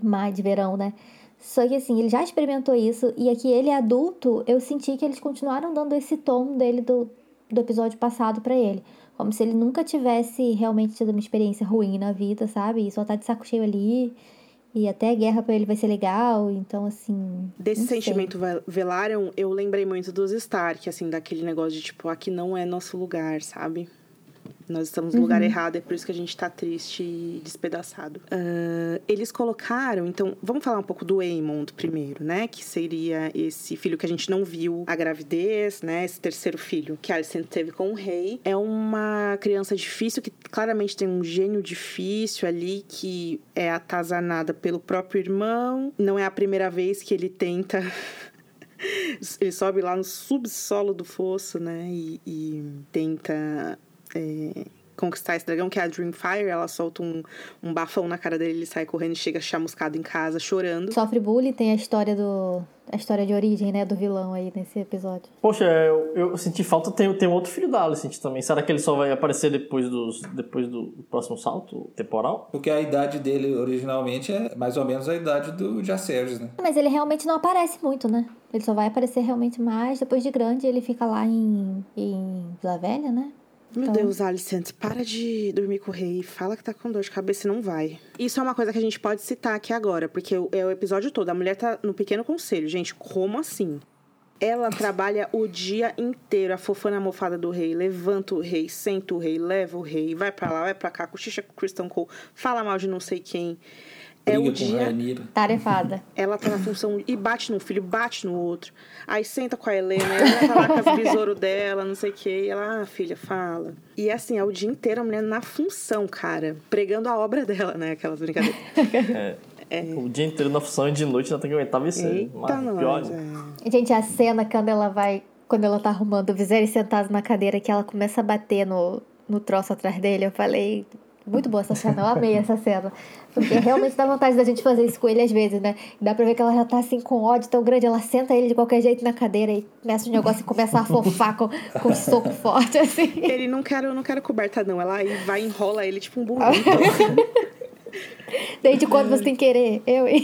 mais de verão, né? Só que assim, ele já experimentou isso e aqui ele é adulto, eu senti que eles continuaram dando esse tom dele do, do episódio passado pra ele. Como se ele nunca tivesse realmente tido uma experiência ruim na vida, sabe? E só tá de saco cheio ali. E até a guerra pra ele vai ser legal, então assim. Desse sentimento Vel- Velaryon, eu lembrei muito dos Stark, assim, daquele negócio de tipo, aqui não é nosso lugar, sabe? Nós estamos no Uhum. lugar errado, é por isso que a gente tá triste e despedaçado. Ah, eles colocaram, então, vamos falar um pouco do Aemond primeiro, né? Que seria esse filho que a gente não viu a gravidez, né? Esse terceiro filho que Alicent teve com o rei. É uma criança difícil, que claramente tem um gênio difícil ali, que é atazanada pelo próprio irmão. Não é a primeira vez que ele tenta ele sobe lá no subsolo do fosso, né? E, e tenta é, conquistar esse dragão, que é a Dreamfire. Ela solta um, um bafão na cara dele, ele sai correndo e chega chamuscado em casa, chorando. Sofre bullying, tem a história do. A história de origem, né, do vilão aí nesse episódio. Poxa, eu, eu senti falta, tem, tem outro filho da Alicent também. Será que ele só vai aparecer depois, dos, depois do próximo salto temporal? Porque a idade dele originalmente é mais ou menos a idade do Jacerys, né? Mas ele realmente não aparece muito, né? Ele só vai aparecer realmente mais depois de grande. Ele fica lá em, em Vila Velha, né? Meu Então- Deus, Alicent, para de dormir com o rei. Fala que tá com dor de cabeça e não vai. Isso é uma coisa que a gente pode citar aqui agora, porque é o episódio todo. A mulher tá no pequeno conselho. Gente, como assim? Ela trabalha o dia inteiro, a mofada do rei, levanta o rei, senta o rei, leva o rei, vai pra lá, vai pra cá, cochicha com o Christian Cole, fala mal de não sei quem. É o com dia Rainira. Tarefada. ela tá na função e bate num filho, bate no outro. Aí senta com a Helena, a Helena tá lá com as besouros dela, não sei o quê. E ela, ah, filha, fala. E assim, é o dia inteiro a mulher na função, cara. Pregando a obra dela, né? Aquelas brincadeiras. O dia inteiro na função e de noite ainda tem que aguentar vencer. Eita, nós. É. Gente, a cena quando ela vai. Quando ela tá arrumando o Viserys sentado na cadeira, que ela começa a bater no, no troço atrás dele, eu falei. Muito boa essa cena, eu amei essa cena. Porque realmente dá vontade da gente fazer isso com ele às vezes, né? Dá pra ver que ela já tá assim com ódio tão grande, ela senta ele de qualquer jeito na cadeira e começa um negócio e começa a fofar com, com um soco forte, assim. Ele não quer, eu não quero coberta, não. Ela aí vai e enrola ele tipo um burrito. Desde quando você tem querer? Eu, hein?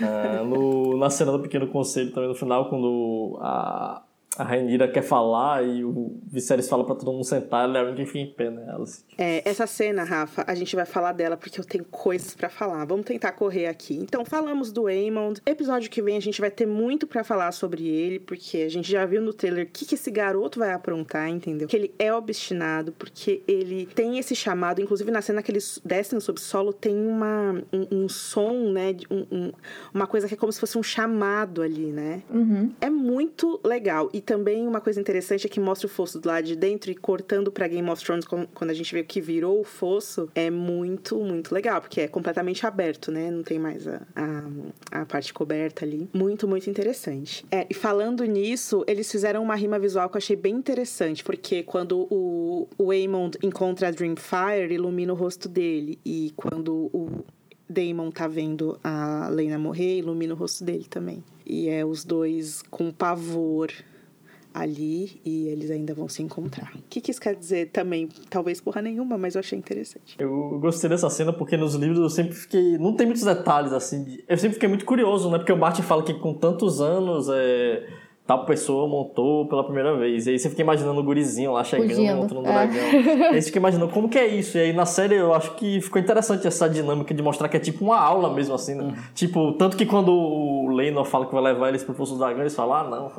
É, no, na cena do Pequeno Conselho também, no final, quando a, a Rainira quer falar e o Viserys fala pra todo mundo sentar, ela é a única que fica em pé, né? Ela, assim, É, essa cena, Rafa, a gente vai falar dela porque eu tenho coisas pra falar. Vamos tentar correr aqui. Então, falamos do Aemond. Episódio que vem a gente vai ter muito pra falar sobre ele, porque a gente já viu no trailer o que, que esse garoto vai aprontar, entendeu? Que ele é obstinado, porque ele tem esse chamado. Inclusive, na cena que ele desce no subsolo, tem uma, um, um som, né? um- um- uma coisa que é como se fosse um chamado ali, né? É muito legal. E também uma coisa interessante é que mostra o fosso do lado de dentro e cortando pra Game of Thrones quando a gente vê o que virou o fosso, é muito, muito legal, porque é completamente aberto, né? Não tem mais a, a, a parte coberta ali. Muito, muito interessante. É, e falando nisso, eles fizeram uma rima visual que eu achei bem interessante, porque quando o, o Aemond encontra a Dreamfire, ilumina o rosto dele. E quando o Daemon tá vendo a Lena morrer, ilumina o rosto dele também. E é os dois com pavor ali e eles ainda vão se encontrar. O que, que isso quer dizer também? Talvez porra nenhuma, mas eu achei interessante. Eu gostei dessa cena porque nos livros eu sempre fiquei. Não tem muitos detalhes, assim. Eu sempre fiquei muito curioso, né? Porque o Martin fala que com tantos anos é, tal pessoa montou pela primeira vez. E aí você fica imaginando o gurizinho lá chegando, Fugindo, montando um é. dragão. E aí você fica imaginando como que é isso. E aí na série eu acho que ficou interessante essa dinâmica de mostrar que é tipo uma aula mesmo, assim, né? Tipo, tanto que quando o Leinor fala que vai levar eles pro Fosso do Dragão, eles falam, ah, não.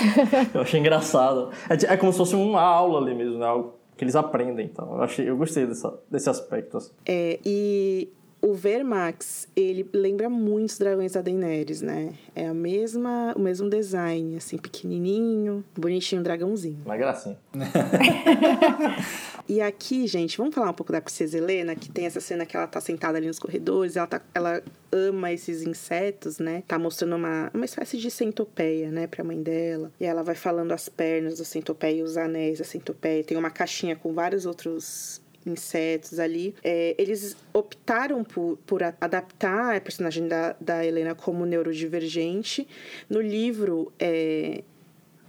eu achei engraçado. É, é como se fosse uma aula ali mesmo, né? Algo que eles aprendem. Então, eu, achei, eu gostei dessa, desse aspecto. Assim. É, e o Vermax, ele lembra muito os dragões da Daenerys, né? É a mesma, o mesmo design, assim, pequenininho, bonitinho, dragãozinho. Uma gracinha. E aqui, gente, vamos falar um pouco da princesa Helena, que tem essa cena que ela tá sentada ali nos corredores, ela, tá, ela ama esses insetos, né? Tá mostrando uma, uma espécie de centopeia, né, pra mãe dela. E ela vai falando as pernas da centopeia e os anéis da centopeia. Tem uma caixinha com vários outros insetos ali. É, eles optaram por, por adaptar a personagem da, da Helena como neurodivergente. No livro, é,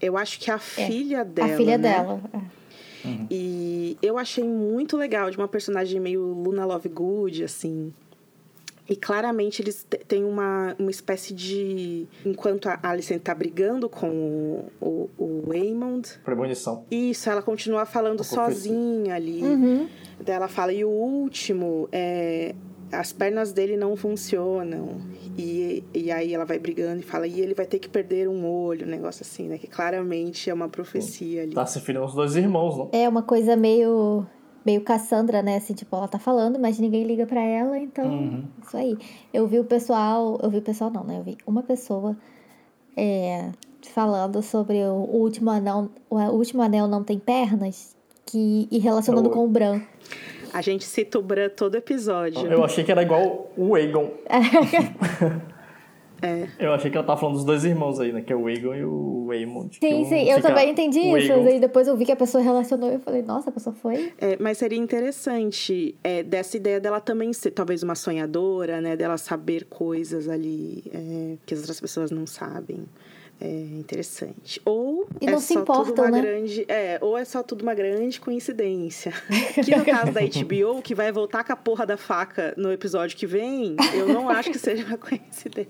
eu acho que a filha dela. a filha né? dela. é. E eu achei muito legal, de uma personagem meio Luna Lovegood, assim. E claramente eles têm uma, uma espécie de. Enquanto a Alicent tá brigando com o, o, o Aemond, Premonição. isso, ela continua falando sozinha ali. Uhum. Daí ela fala, e o último, é, as pernas dele não funcionam. E, e aí ela vai brigando e fala, e ele vai ter que perder um olho, um negócio assim, né? Que claramente é uma profecia ali. Tá se referindo aos dois irmãos, não? É uma coisa meio. Meio Cassandra, né? Assim, tipo, ela tá falando, mas ninguém liga pra ela, então. Isso aí. Eu vi o pessoal. Eu vi o pessoal, não, né? Eu vi uma pessoa é, falando sobre o, o último anel. O último anel não tem pernas. Que, e relacionando É com o Bran. A gente cita o Bran todo episódio. Eu achei que era igual o Aegon. É. Eu achei que ela tava falando dos dois irmãos aí, né? Que é o Aegon e o que Sim, um sim, eu fica- também entendi isso. Aegon- E depois eu vi que a pessoa relacionou e eu falei, nossa, a pessoa foi. É, mas seria interessante é, dessa ideia dela também ser talvez uma sonhadora, né? Dela saber coisas ali é, que as outras pessoas não sabem. É interessante. Ou E é não se só tudo importam, uma né? grande. É, ou é só tudo uma grande coincidência. que no caso da HBO, que vai voltar com a porra da faca no episódio que vem, eu não acho que seja uma coincidência.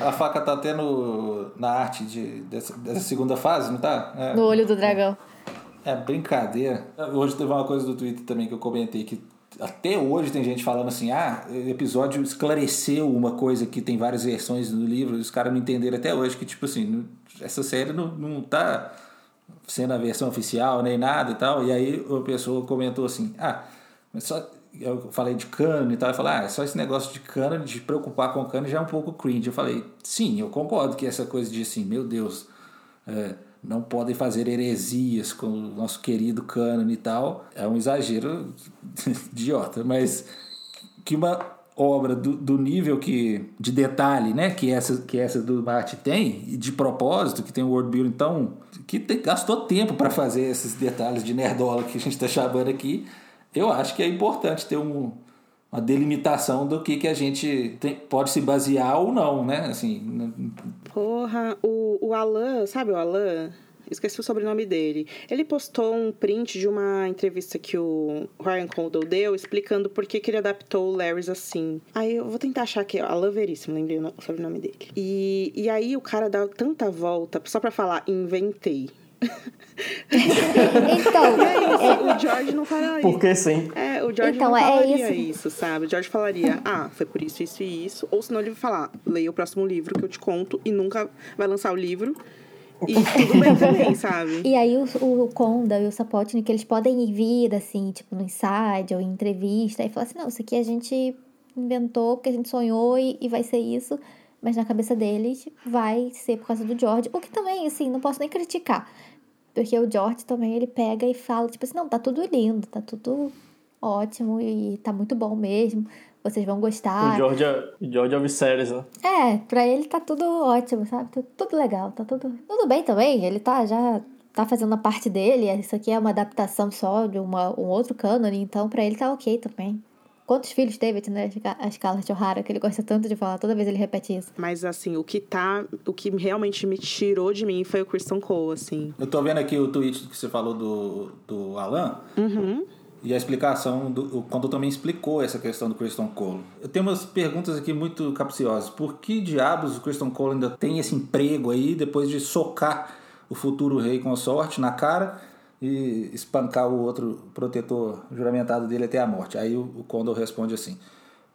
A faca tá até no, na arte de, dessa, dessa segunda fase, não tá? É. No olho do dragão. É brincadeira. Hoje teve uma coisa do Twitter também que eu comentei que até hoje tem gente falando assim: ah, o episódio esclareceu uma coisa que tem várias versões do livro, e os caras não entenderam até hoje que, tipo assim, essa série não, não tá sendo a versão oficial nem nada e tal. E aí a pessoa comentou assim: ah, mas só. Eu falei de cano e tal, eu falei, ah, só esse negócio de cano, de preocupar com cano já é um pouco cringe. Eu falei, sim, eu concordo que essa coisa de assim, meu Deus, é, não podem fazer heresias com o nosso querido cânone e tal, é um exagero idiota, mas que uma obra do, do nível que de detalhe, né, que essa que essa do Marte tem e de propósito, que tem o world building então, que te, gastou tempo para fazer esses detalhes de nerdola que a gente está chamando aqui, eu acho que é importante ter um, uma delimitação do que, que a gente tem, pode se basear ou não, né? Assim, Porra, o, o Alan, sabe o Alan? Esqueci o sobrenome dele. Ele postou um print de uma entrevista que o Ryan Condal deu explicando por que, que ele adaptou o Larrys assim. Aí eu vou tentar achar aqui, ó, Alan Veríssimo, lembrei o sobrenome dele. E, e aí o cara dá tanta volta só pra falar, inventei. Então, é, o George não falaria. Porque sim. É, o George Então, não é falaria isso. isso. sabe? O George falaria, ah, foi por isso, isso e isso. Ou senão ele vai falar, leia o próximo livro que eu te conto e nunca vai lançar o livro. E tudo bem também, sabe? E aí o, o Conda e o Sapotnik, eles podem vir, assim, tipo, no inside ou em entrevista, e falar assim, não, isso aqui a gente inventou porque a gente sonhou e, e vai ser isso. Mas na cabeça deles vai ser por causa do George. O que também, assim, não posso nem criticar. Porque o George também, ele pega e fala, tipo assim, não, tá tudo lindo, tá tudo ótimo e tá muito bom mesmo. Vocês vão O gostar. George é, o George é o Viserys, né? É, pra ele tá tudo ótimo, sabe? Tá tudo legal, tá tudo. Tudo bem também, ele tá já tá fazendo a parte dele. Isso aqui é uma adaptação só de uma, um outro cânone, então pra ele tá ok também. Quantos filhos teve, né? A Scarlett O'Hara, que ele gosta tanto de falar, toda vez ele repete isso. Mas assim, o que tá. O que realmente me tirou de mim foi o Christian Cole, assim. Eu tô vendo aqui o tweet que você falou do, do Alan. E a explicação, do, o Condor também explicou essa questão do Christian Cole. Eu tenho umas perguntas aqui muito capciosas. Por que diabos o Christian Cole ainda tem esse emprego aí depois de socar o futuro rei consorte na cara e espancar o outro protetor juramentado dele até a morte? Aí o, Condor responde assim: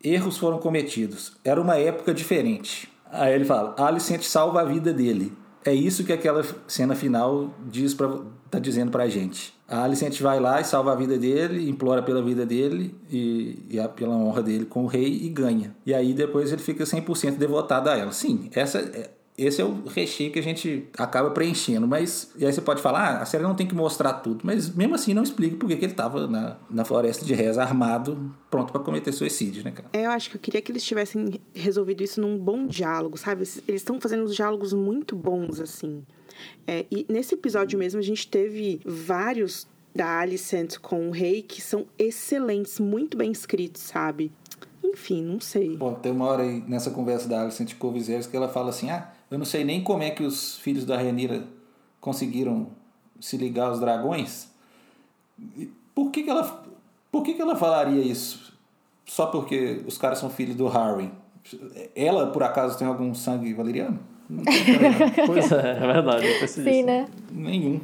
Erros foram cometidos. Era uma época diferente. Aí ele fala: Alicent salva a vida dele. É isso que aquela cena final diz pra, tá dizendo pra gente. A Alicent vai lá e salva a vida dele, implora pela vida dele e, e a- pela honra dele com o rei e ganha. E aí depois ele fica 100% devotado a ela. Sim, essa é- esse é o recheio que a gente acaba preenchendo, mas e aí você pode falar, ah, a série não tem que mostrar tudo, mas mesmo assim não explica porque que ele estava na, na floresta de Reza armado, pronto para cometer suicídio, né, cara? É, eu acho que eu queria que eles tivessem resolvido isso num bom diálogo, sabe? Eles estão fazendo uns diálogos muito bons, assim. É, e nesse episódio mesmo, a gente teve vários da Alicent com o rei que são excelentes, muito bem escritos, sabe? Enfim, não sei. Bom, tem uma hora aí nessa conversa da Alicent com o Viserys que ela fala assim: ah, eu não sei nem como é que os filhos da Rhaenyra conseguiram se ligar aos dragões. Por que, que ela por que, que ela falaria isso? Só porque os caras são filhos do Harry? Ela, por acaso, tem algum sangue valeriano? Não tem não. Pois é, é verdade, Sim, nisso. né? Nenhum.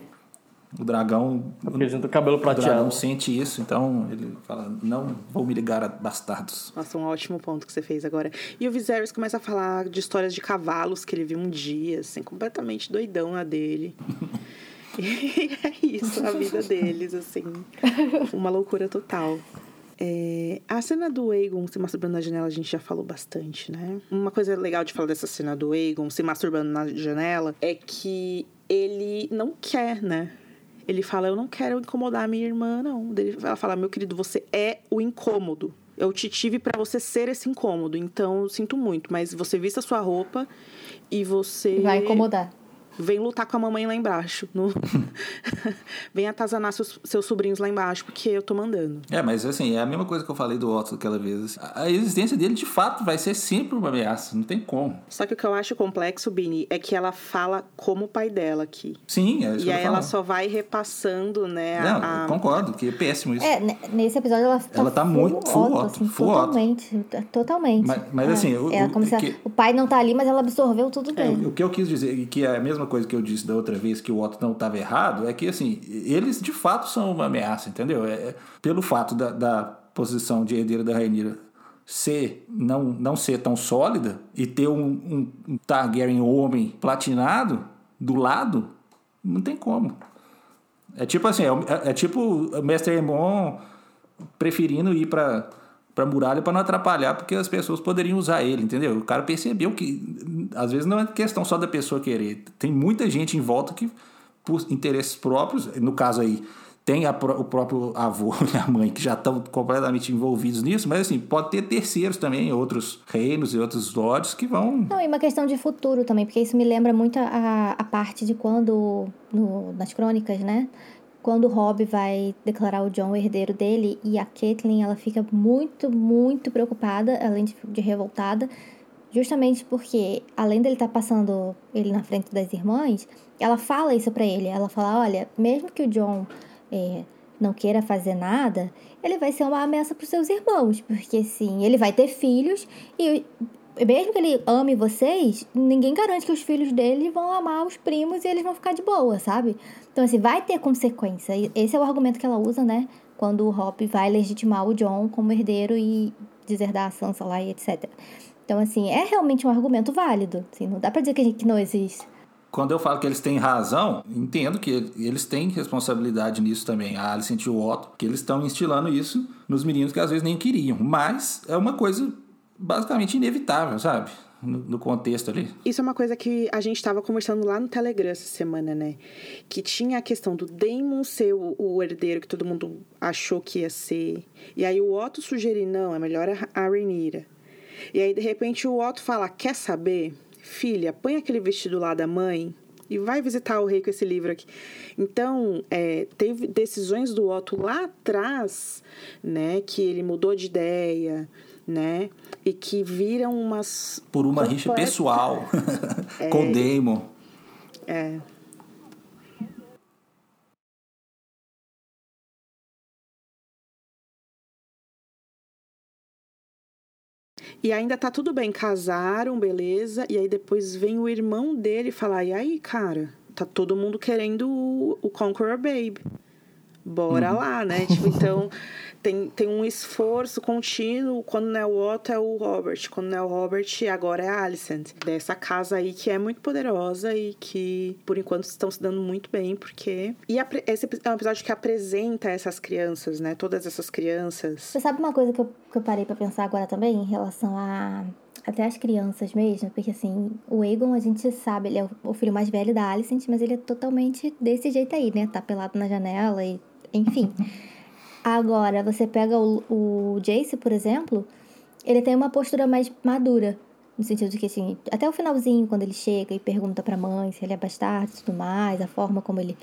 O dragão. Porque a gente tem o cabelo O dragão prateado. sente isso, então ele fala: não vou me ligar a bastardos. Nossa, um ótimo ponto que você fez agora. E o Viserys começa a falar de histórias de cavalos que ele viu um dia, assim, completamente doidão a dele. E é isso, a vida deles, assim. Uma loucura total. É, a cena do Aegon se masturbando na janela a gente já falou bastante, né? Uma coisa legal de falar dessa cena do Aegon se masturbando na janela é que ele não quer, né? Ele fala, eu não quero incomodar a minha irmã, não. Ela fala, meu querido, você é o incômodo. Eu te tive pra você ser esse incômodo, então eu sinto muito. Mas você vista a sua roupa e você Vai incomodar. Vem lutar com a mamãe lá embaixo. no- vem atazanar seus, seus sobrinhos lá embaixo, porque eu tô mandando. É, mas assim, é a mesma coisa que eu falei do Otto aquela vez. A a existência dele, de fato, vai ser sempre uma ameaça. Não tem como. Só que o que eu acho complexo, Bini, é que ela fala como o pai dela aqui. Sim, é isso E aí ela só vai repassando, né? Não, a- eu concordo, que é péssimo isso. É, ne- nesse episódio ela tá, Ela tá muito full Otto, Otto, assim, full Otto. totalmente, totalmente. Mas- mas É, assim, o- é o- como se que- ela- o pai não tá ali, mas ela absorveu tudo É, dele. o que eu quis dizer, que é a mesma mesma coisa que eu disse da outra vez que o Otto não estava errado, é que assim, eles de fato são uma ameaça, entendeu? É, é, pelo fato da, da posição de herdeiro da Rainha ser não, não ser tão sólida e ter um, um, um Targaryen homem platinado do lado, não tem como. É tipo assim, é, é tipo o Mestre Aemon preferindo ir para para muralha para não atrapalhar, porque as pessoas poderiam usar ele, entendeu? O cara percebeu que às vezes não é questão só da pessoa querer, tem muita gente em volta que por interesses próprios, no caso aí, tem a, o próprio avô e a mãe que já estão completamente envolvidos nisso, mas assim, pode ter terceiros também, outros reinos e outros lords que vão. Não, e uma questão de futuro também, porque isso me lembra muito a, a parte de quando, no, nas crônicas, né? Quando o Robb vai declarar o John o herdeiro dele e a Caitlyn, ela fica muito, muito preocupada, além de, de revoltada, justamente porque, além dele estar tá passando ele na frente das irmãs, ela fala isso para ele. Ela fala: olha, mesmo que o John é, não queira fazer nada, ele vai ser uma ameaça para seus irmãos, porque sim, ele vai ter filhos e mesmo que ele ame vocês, ninguém garante que os filhos dele vão amar os primos e eles vão ficar de boa, sabe? Então, assim, vai ter consequência. Esse é o argumento que ela usa, né? Quando o Hop vai legitimar o John como herdeiro e deserdar a Sansa lá e etc. Então, assim, é realmente um argumento válido. Assim, não dá pra dizer que, que não existe quando eu falo que eles têm razão, entendo que eles têm responsabilidade nisso também. A Alice e o Otto, que eles estão instilando isso nos meninos que às vezes nem queriam. Mas é uma coisa basicamente inevitável, sabe? No, no contexto ali. Isso é uma coisa que a gente estava conversando lá no Telegram essa semana, né? Que tinha a questão do Damon ser o, o, herdeiro que todo mundo achou que ia ser. E aí o Otto sugerir, não, é melhor a, a Rhaenyra. E aí, de repente, o Otto fala, quer saber? filha, põe aquele vestido lá da mãe e vai visitar o rei com esse livro aqui. Então, é, teve decisões do Otto lá atrás, né, que ele mudou de ideia, né, e que viram umas... Por uma rixa pessoal é, com Damon. É, E ainda tá tudo bem, casaram, beleza. E aí depois vem o irmão dele falar: e aí, cara, tá todo mundo querendo o, o Conqueror Babe. Bora uhum. lá, né? Tipo, então tem, tem um esforço contínuo. Quando não é o Otto, é o Robert. Quando não é o Robert, agora é a Alicent. Dessa casa aí que é muito poderosa e que, por enquanto, estão se dando muito bem, porque. E esse é um episódio que apresenta essas crianças, né? Todas essas crianças. Você sabe uma coisa que eu, que eu parei para pensar agora também, em relação a até as crianças mesmo, porque assim, o Egon a gente sabe, ele é o filho mais velho da Alicent, mas ele é totalmente desse jeito aí, né? Tá pelado na janela e enfim. Agora, você pega o, o Jace, por exemplo, ele tem uma postura mais madura. No sentido de que, assim, até o finalzinho, quando ele chega e pergunta pra mãe se ele é bastardo e tudo mais, a forma como ele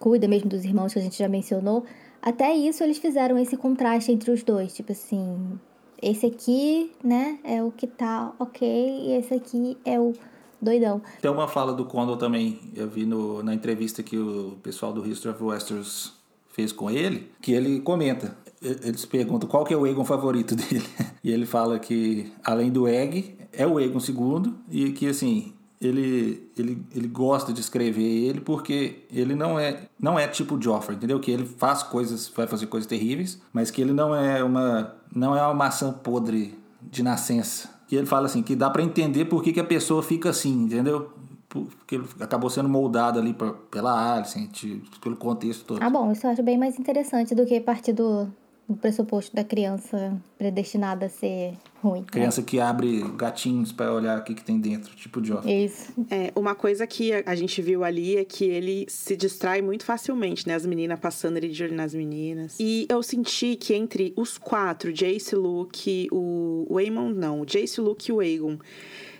cuida mesmo dos irmãos que a gente já mencionou, até isso eles fizeram esse contraste entre os dois. Tipo assim, esse aqui, né, é o que tá ok, e esse aqui é o doidão. Tem uma fala do Condor também, eu vi no, na entrevista que o pessoal do History of Westeros fez com ele, que ele comenta. Eles perguntam qual que é o Egon favorito dele. E ele fala que, além do Egg, é o Egon II e que, assim, ele, ele, ele gosta de escrever ele porque ele não é não é tipo Joffrey, entendeu? Que ele faz coisas, vai fazer coisas terríveis, mas que ele não é uma não é uma maçã podre de nascença. E ele fala assim que dá para entender por que, que a pessoa fica assim, entendeu? Porque ele acabou sendo moldado ali pra, pela Alice, pelo contexto todo. Ah, bom, isso eu acho bem mais interessante do que partir do, do pressuposto da criança predestinada a ser ruim. Né? Criança né? que abre gatinhos para olhar o que, que tem dentro, tipo de Isso. É, uma coisa que a, gente viu ali é que ele se distrai muito facilmente, né? As meninas passando ele de olho nas meninas. E eu senti que entre os quatro, Jace, Luke, o, o Aemon, não, o Jace, Luke e o Aegon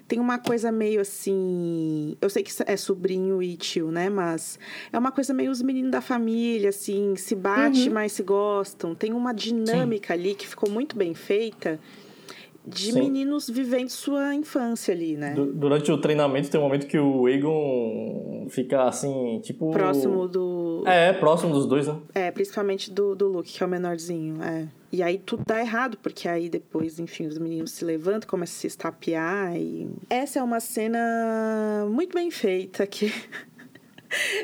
tem uma coisa meio assim. Eu sei que é sobrinho e tio, né? Mas é uma coisa meio os meninos da família, assim, se bate, uhum. mas se gostam. Tem uma dinâmica Sim. ali que ficou muito bem feita de Sim. meninos vivendo sua infância ali, né? Durante o treinamento tem um momento que o Egon fica assim, tipo. Próximo do, É, próximo dos dois, né? É, principalmente do, do Luke, que é o menorzinho, é. E aí tudo dá errado, porque aí depois, enfim, os meninos se levantam, começam a se estapear e... Essa é uma cena muito bem feita, que...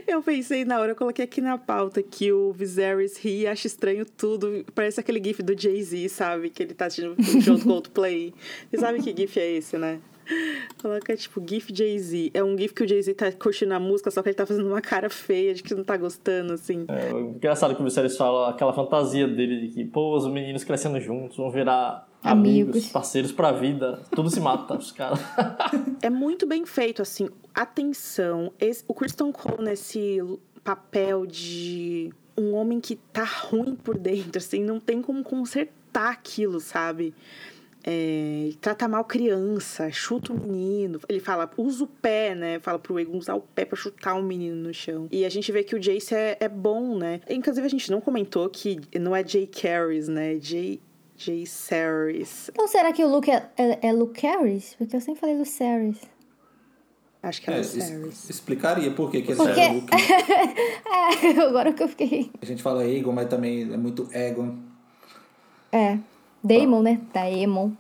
Eu pensei na hora, eu coloquei aqui na pauta que o Viserys ri e acha estranho tudo. Parece aquele gif do Jay-Z, sabe? Que ele tá assistindo junto com o Coldplay. Você sabe que gif é esse, né? Coloca tipo GIF Jay-Z. É um GIF que o Jay-Z tá curtindo a música, só que ele tá fazendo uma cara feia de que não tá gostando, assim. É, engraçado que o Viserys fala aquela fantasia dele de que, pô, os meninos crescendo juntos vão virar amigos, Amigos. parceiros pra vida. Tudo se mata, os caras. É muito bem feito, assim. Atenção, esse, o Kristen Cole nesse papel de um homem que tá ruim por dentro, assim, não tem como consertar aquilo, sabe? É, trata mal criança, chuta o menino. Ele fala, usa o pé, né? Fala pro Egon usar o pé pra chutar o menino no chão. E a gente vê que o Jace é, é bom, né? Inclusive, a gente não comentou que não é Jay Carries, né? Jay, Jay Saris. Então será que o Luke é, é, é Luke Harris? Porque eu sempre falei Lucerys. Acho que é, É, é es- Saris. explicaria por que, que Porque- é Luke. É, agora que eu fiquei. A gente fala Egon, mas também é muito Egon. É. Daemon, né? Daemon.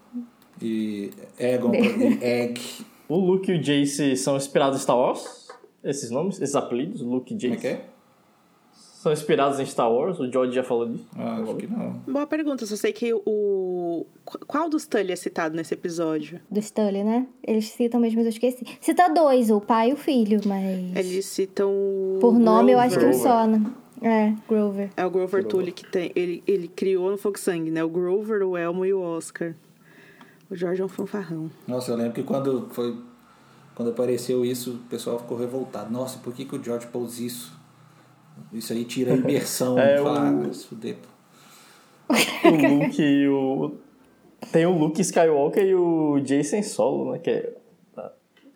E Egon e Egg. O Luke e o Jace são inspirados em Star Wars? Esses nomes, esses apelidos, Luke e Como é Jace. que é? São inspirados em Star Wars? O George já falou disso. Ah, acho que não. Boa pergunta, só sei que o. Qual dos Tully é citado nesse episódio? Do Stully, né? Eles citam mesmo, mas eu esqueci. Cita dois, o pai e o filho, mas. Eles citam. o Por nome eu acho que um Grover. só, né? É, Grover. É o Grover Tully que tem. Ele, ele criou no Fogo Sangue, né? O Grover, o Elmo e o Oscar. O Jorge é um fanfarrão. Nossa, eu lembro que quando foi. Quando apareceu isso, o pessoal ficou revoltado. Nossa, por que, que o George pôs isso? Isso aí tira a imersão. É, o- ah, fuder, pô. O Luke e o. Tem o Luke Skywalker e o Jason Solo, né? Que é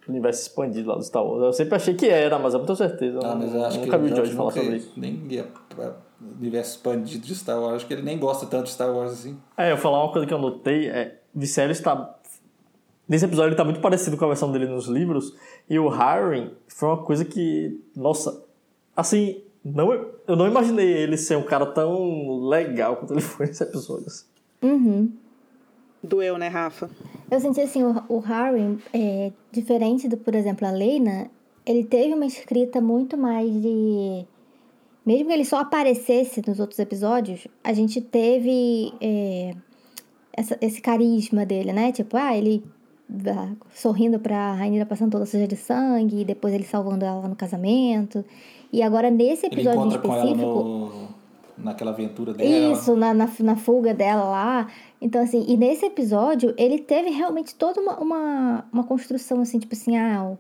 universo expandido lá do Star Wars. Eu sempre achei que era, mas eu não tenho certeza. Ah, mas eu acho que nunca vi o George falar sobre isso. nem ia pra universo expandido de Star Wars. Acho que ele nem gosta tanto de Star Wars assim. É, eu vou falar uma coisa que eu notei, é, Viserys tá... Nesse episódio ele tá muito parecido com a versão dele nos livros, e o Harry foi uma coisa que, nossa, assim, não, eu não imaginei ele ser um cara tão legal quanto ele foi nesse episódio. assim. Uhum. Doeu, né, Rafa? Eu senti assim, o, o Harry, é, diferente do, por exemplo, a Lena, ele teve uma escrita muito mais de. Mesmo que ele só aparecesse nos outros episódios, a gente teve é, essa- esse carisma dele, né? Tipo, ah, ele ah, sorrindo pra Rainha passando toda suja de sangue, e depois ele salvando ela no casamento. E agora, nesse Ele episódio em encontra com ela específico. no, naquela aventura dela. Isso, na, na, na fuga dela lá. Então, assim, e nesse episódio, ele teve realmente toda uma, uma, uma construção, assim, tipo assim, ah, o,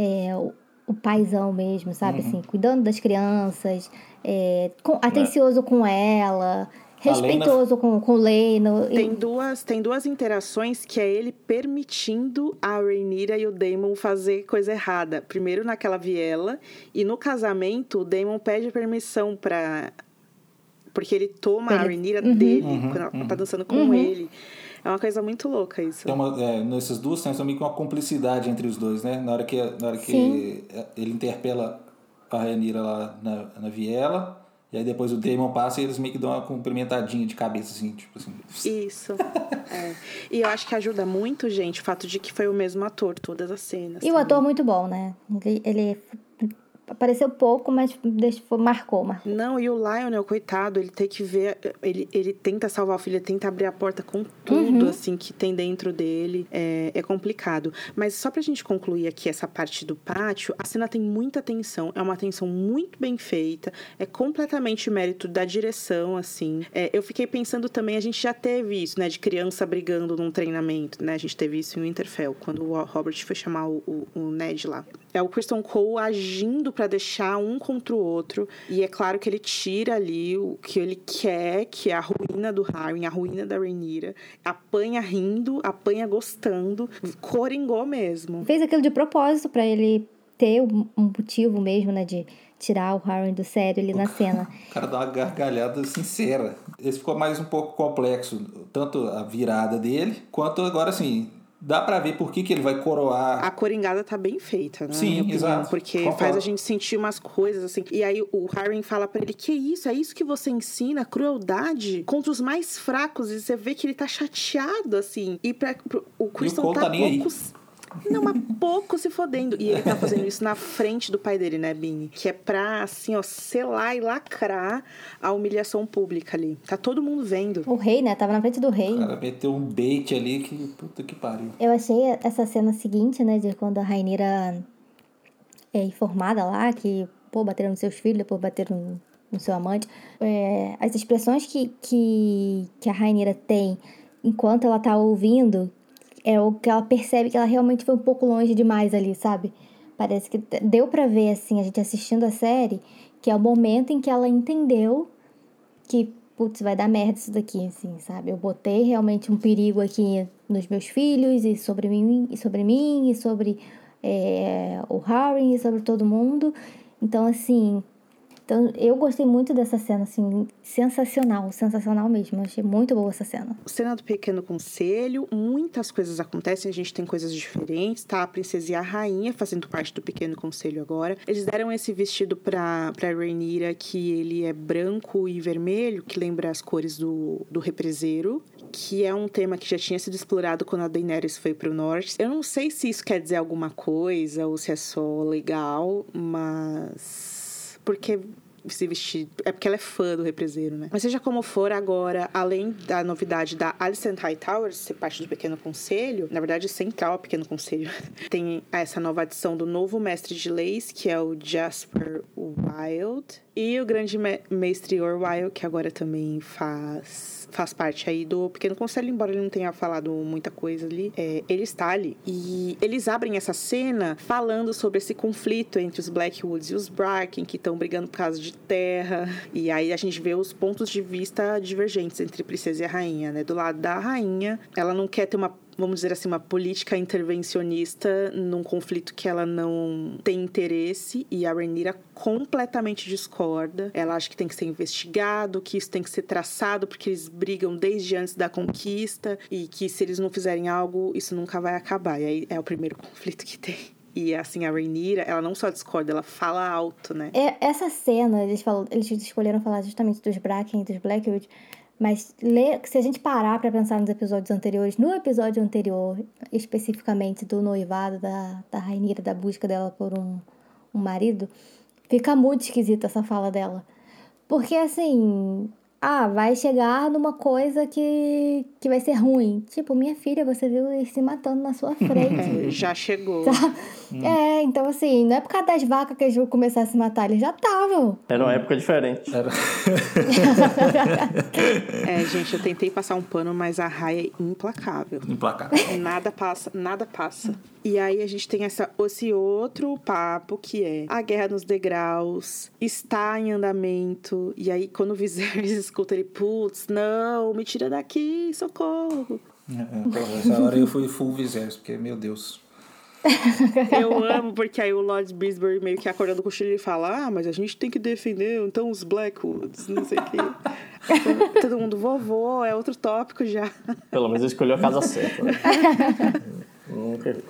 é, o, o paizão mesmo, sabe? Assim, cuidando das crianças, é, com- atencioso com ela, respeitoso com, com o Leno. e- Tem duas, tem duas interações que é ele permitindo a Rhaenyra e o Daemon fazer coisa errada. Primeiro naquela viela e no casamento o Daemon pede permissão pra... Porque ele toma a Ele- Rhaenyra Uhum. dele quando ela tá dançando com ele. É uma coisa muito louca isso. Tem uma, é, nessas duas cenas também com uma cumplicidade entre os dois, né? Na hora que, na hora que Sim. ele interpela a Rhaenyra lá na, na viela, e aí depois o Daemon passa e eles meio que dão uma cumprimentadinha de cabeça, assim, tipo assim. Isso. é. E eu acho que ajuda muito, gente, o fato de que foi o mesmo ator, todas as cenas. E o também. ator muito bom, né? Ele, ele apareceu pouco, mas deixou, marcou, marcou. Não, e o Lionel, coitado, ele tem que ver. Ele, ele tenta salvar o filho, ele tenta abrir a porta com tudo, assim, que tem dentro dele. É, é complicado. Mas só pra gente concluir aqui essa parte do pátio, a cena tem muita tensão. É uma tensão muito bem feita. É completamente mérito da direção, assim. É, eu fiquei pensando também, a gente já teve isso, né? De criança brigando num treinamento, né? A gente teve isso em Winterfell, quando o Robert foi chamar o, o, o Ned lá. É o Kristen Cole agindo pra deixar um contra o outro. E é claro que ele tira ali o que ele quer, que é a ruína do Harry, a ruína da Rhaenyra. Apanha rindo, apanha gostando. Coringou mesmo. Fez aquilo de propósito pra ele ter um motivo mesmo, né? De tirar o Harry do sério ali na cena. O cara dá uma gargalhada sincera. Esse ficou mais um pouco complexo, tanto a virada dele, quanto agora assim. Dá pra ver por que, que ele vai coroar. A coringada tá bem feita, né? Sim, opinião, exato. Porque Concordo. faz a gente sentir umas coisas assim. E aí o Harry fala pra ele: Que isso? É isso que você ensina? Crueldade contra os mais fracos. E você vê que ele tá chateado, assim. E pra, pro- o Cole tá, tá nem aí. pouco. Não, mas pouco se fodendo. E ele tá fazendo isso na frente do pai dele, né, Bini? Que é pra, assim, ó, selar e lacrar a humilhação pública ali. Tá todo mundo vendo. O rei, né? Tava na frente do rei. O cara meteu um bait ali que puta que pariu. Eu achei essa cena seguinte, né, de quando a Rainira é informada lá que, pô, bateram nos seus filhos, depois bateram no, no seu amante. É, as expressões que, que, que a Rainira tem enquanto ela tá ouvindo é o que ela percebe que ela realmente foi um pouco longe demais ali, sabe? Parece que deu pra ver, assim, a gente assistindo a série, que é o momento em que ela entendeu que, putz, vai dar merda isso daqui, assim, sabe? Eu botei realmente um perigo aqui nos meus filhos e sobre mim, e sobre mim, e sobre é, o Harry, e sobre todo mundo. Então, assim, então, eu gostei muito dessa cena, assim, sensacional, sensacional mesmo. Eu achei muito boa essa cena. Cena do Pequeno Conselho, muitas coisas acontecem, a gente tem coisas diferentes, tá? A princesa e a rainha fazendo parte do Pequeno Conselho agora. Eles deram esse vestido pra, pra Rhaenyra, que ele é branco e vermelho, que lembra as cores do, do represeiro, que é um tema que já tinha sido explorado quando a Daenerys foi pro norte. Eu não sei se isso quer dizer alguma coisa ou se é só legal, mas... Porque se vestir. É porque ela é fã do represeiro, né? Mas seja como for, agora, além da novidade da Alicent Hightower ser parte do Pequeno Conselho, na verdade, central ao Pequeno Conselho, tem essa nova adição do novo mestre de leis, que é o Jasper Wild, e o grande me- mestre Orwyle, que agora também faz faz parte aí do Pequeno Conselho, embora ele não tenha falado muita coisa ali, é, ele está ali. E eles abrem essa cena falando sobre esse conflito entre os Blackwoods e os Bracken, que estão brigando por causa de terra. E aí a gente vê os pontos de vista divergentes entre princesa e a rainha, né? Do lado da rainha, ela não quer ter uma vamos dizer assim, uma política intervencionista num conflito que ela não tem interesse e a Rhaenyra completamente discorda. Ela acha que tem que ser investigado, que isso tem que ser traçado porque eles brigam desde antes da conquista e que se eles não fizerem algo, isso nunca vai acabar. E aí é o primeiro conflito que tem. E assim, a Rhaenyra, ela não só discorda, ela fala alto, né? É, essa cena, eles, falam, eles escolheram falar justamente dos Bracken e dos Blackwood, mas se a gente parar pra pensar nos episódios anteriores, no episódio anterior, especificamente do noivado da, da Rainira, da busca dela por um, um marido, fica muito esquisita essa fala dela. Porque assim, ah, vai chegar numa coisa que, que vai ser ruim. Tipo, minha filha, você viu eles se matando na sua frente. É, já chegou. É, então assim, não é por causa das vacas que eles vão começar a se matar, eles já estavam. Era uma época diferente. Era... É, gente, eu tentei passar um pano, mas a raia é implacável. Implacável. Nada passa, nada passa. E aí a gente tem essa, esse outro papo que é a guerra nos degraus está em andamento. E aí quando o Viserys escuta ele, putz, não, me tira daqui, socorro. É, então, essa hora eu fui full Viserys, porque, meu Deus. Eu amo, porque aí o Lord Brisbane meio que acordando com o Chile e fala: Ah, mas a gente tem que defender então os Blackwoods, não sei o quê. Todo mundo, vovô, é outro tópico já. Pelo menos ele escolheu a casa certa. né? Nunca vi.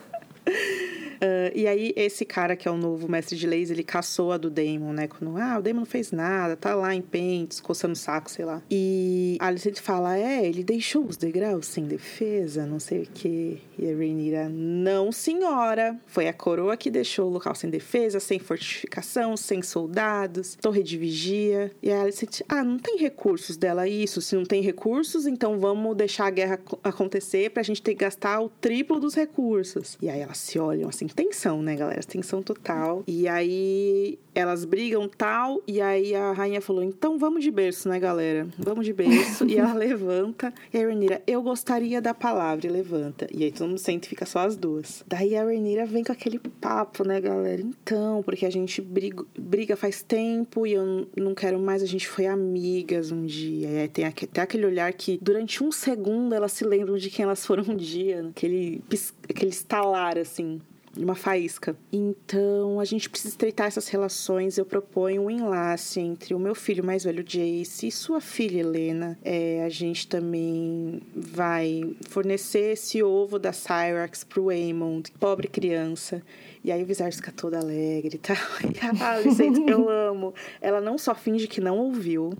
Yeah. Ah, e aí, esse cara que é o novo mestre de leis, ele caçou a do Daemon, né? Quando, ah, o Daemon não fez nada, tá lá em pentes, coçando o saco, sei lá. E a Alicent fala, é, ele deixou os degraus sem defesa, não sei o quê. E a Rhaenyra, não, senhora. Foi a coroa que deixou o local sem defesa, sem fortificação, sem soldados, torre de vigia. E a Alicent, ah, não tem recursos dela isso. Se não tem recursos, então vamos deixar a guerra ac- acontecer pra gente ter que gastar o triplo dos recursos. E aí elas se olham assim, tensão, né, galera? Tensão total. E aí elas brigam tal, e aí a rainha falou: então vamos de berço, né, galera? Vamos de berço. e ela levanta. E a Rhaenyra, eu gostaria da palavra, e levanta. E aí todo mundo sente e fica só as duas. Daí a Rhaenyra vem com aquele papo, né, galera? Então, porque a gente briga, briga faz tempo e eu não quero mais, a gente foi amigas um dia. E aí tem até aquele olhar que durante um segundo elas se lembram de quem elas foram um dia, né? aquele, aquele estalar assim. Uma faísca. Então a gente precisa estreitar essas relações. Eu proponho um enlace entre o meu filho mais velho Jace e sua filha Helena. É, a gente também vai fornecer esse ovo da Cyrax pro Aemond, pobre criança. E aí o Viserys fica todo alegre e tal. E a eu amo. Ela não só finge que não ouviu,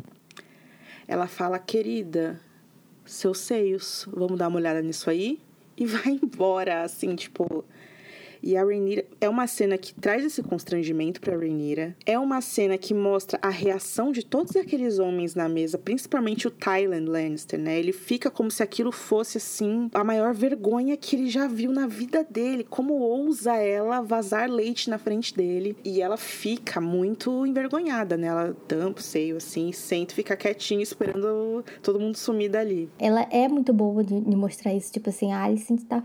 ela fala, querida, seus seios, vamos dar uma olhada nisso aí? E vai embora, assim, tipo. E a Rhaenyra é uma cena que traz esse constrangimento para Rhaenyra. É uma cena que mostra a reação de todos aqueles homens na mesa, principalmente o Tyland Lannister, né? Ele fica como se aquilo fosse assim a maior vergonha que ele já viu na vida dele. Como ousa ela vazar leite na frente dele? E ela fica muito envergonhada, né? Ela tampa o seio assim, senta fica quietinha esperando todo mundo sumir dali. Ela é muito boa de, mostrar isso, tipo assim, a Alicent tá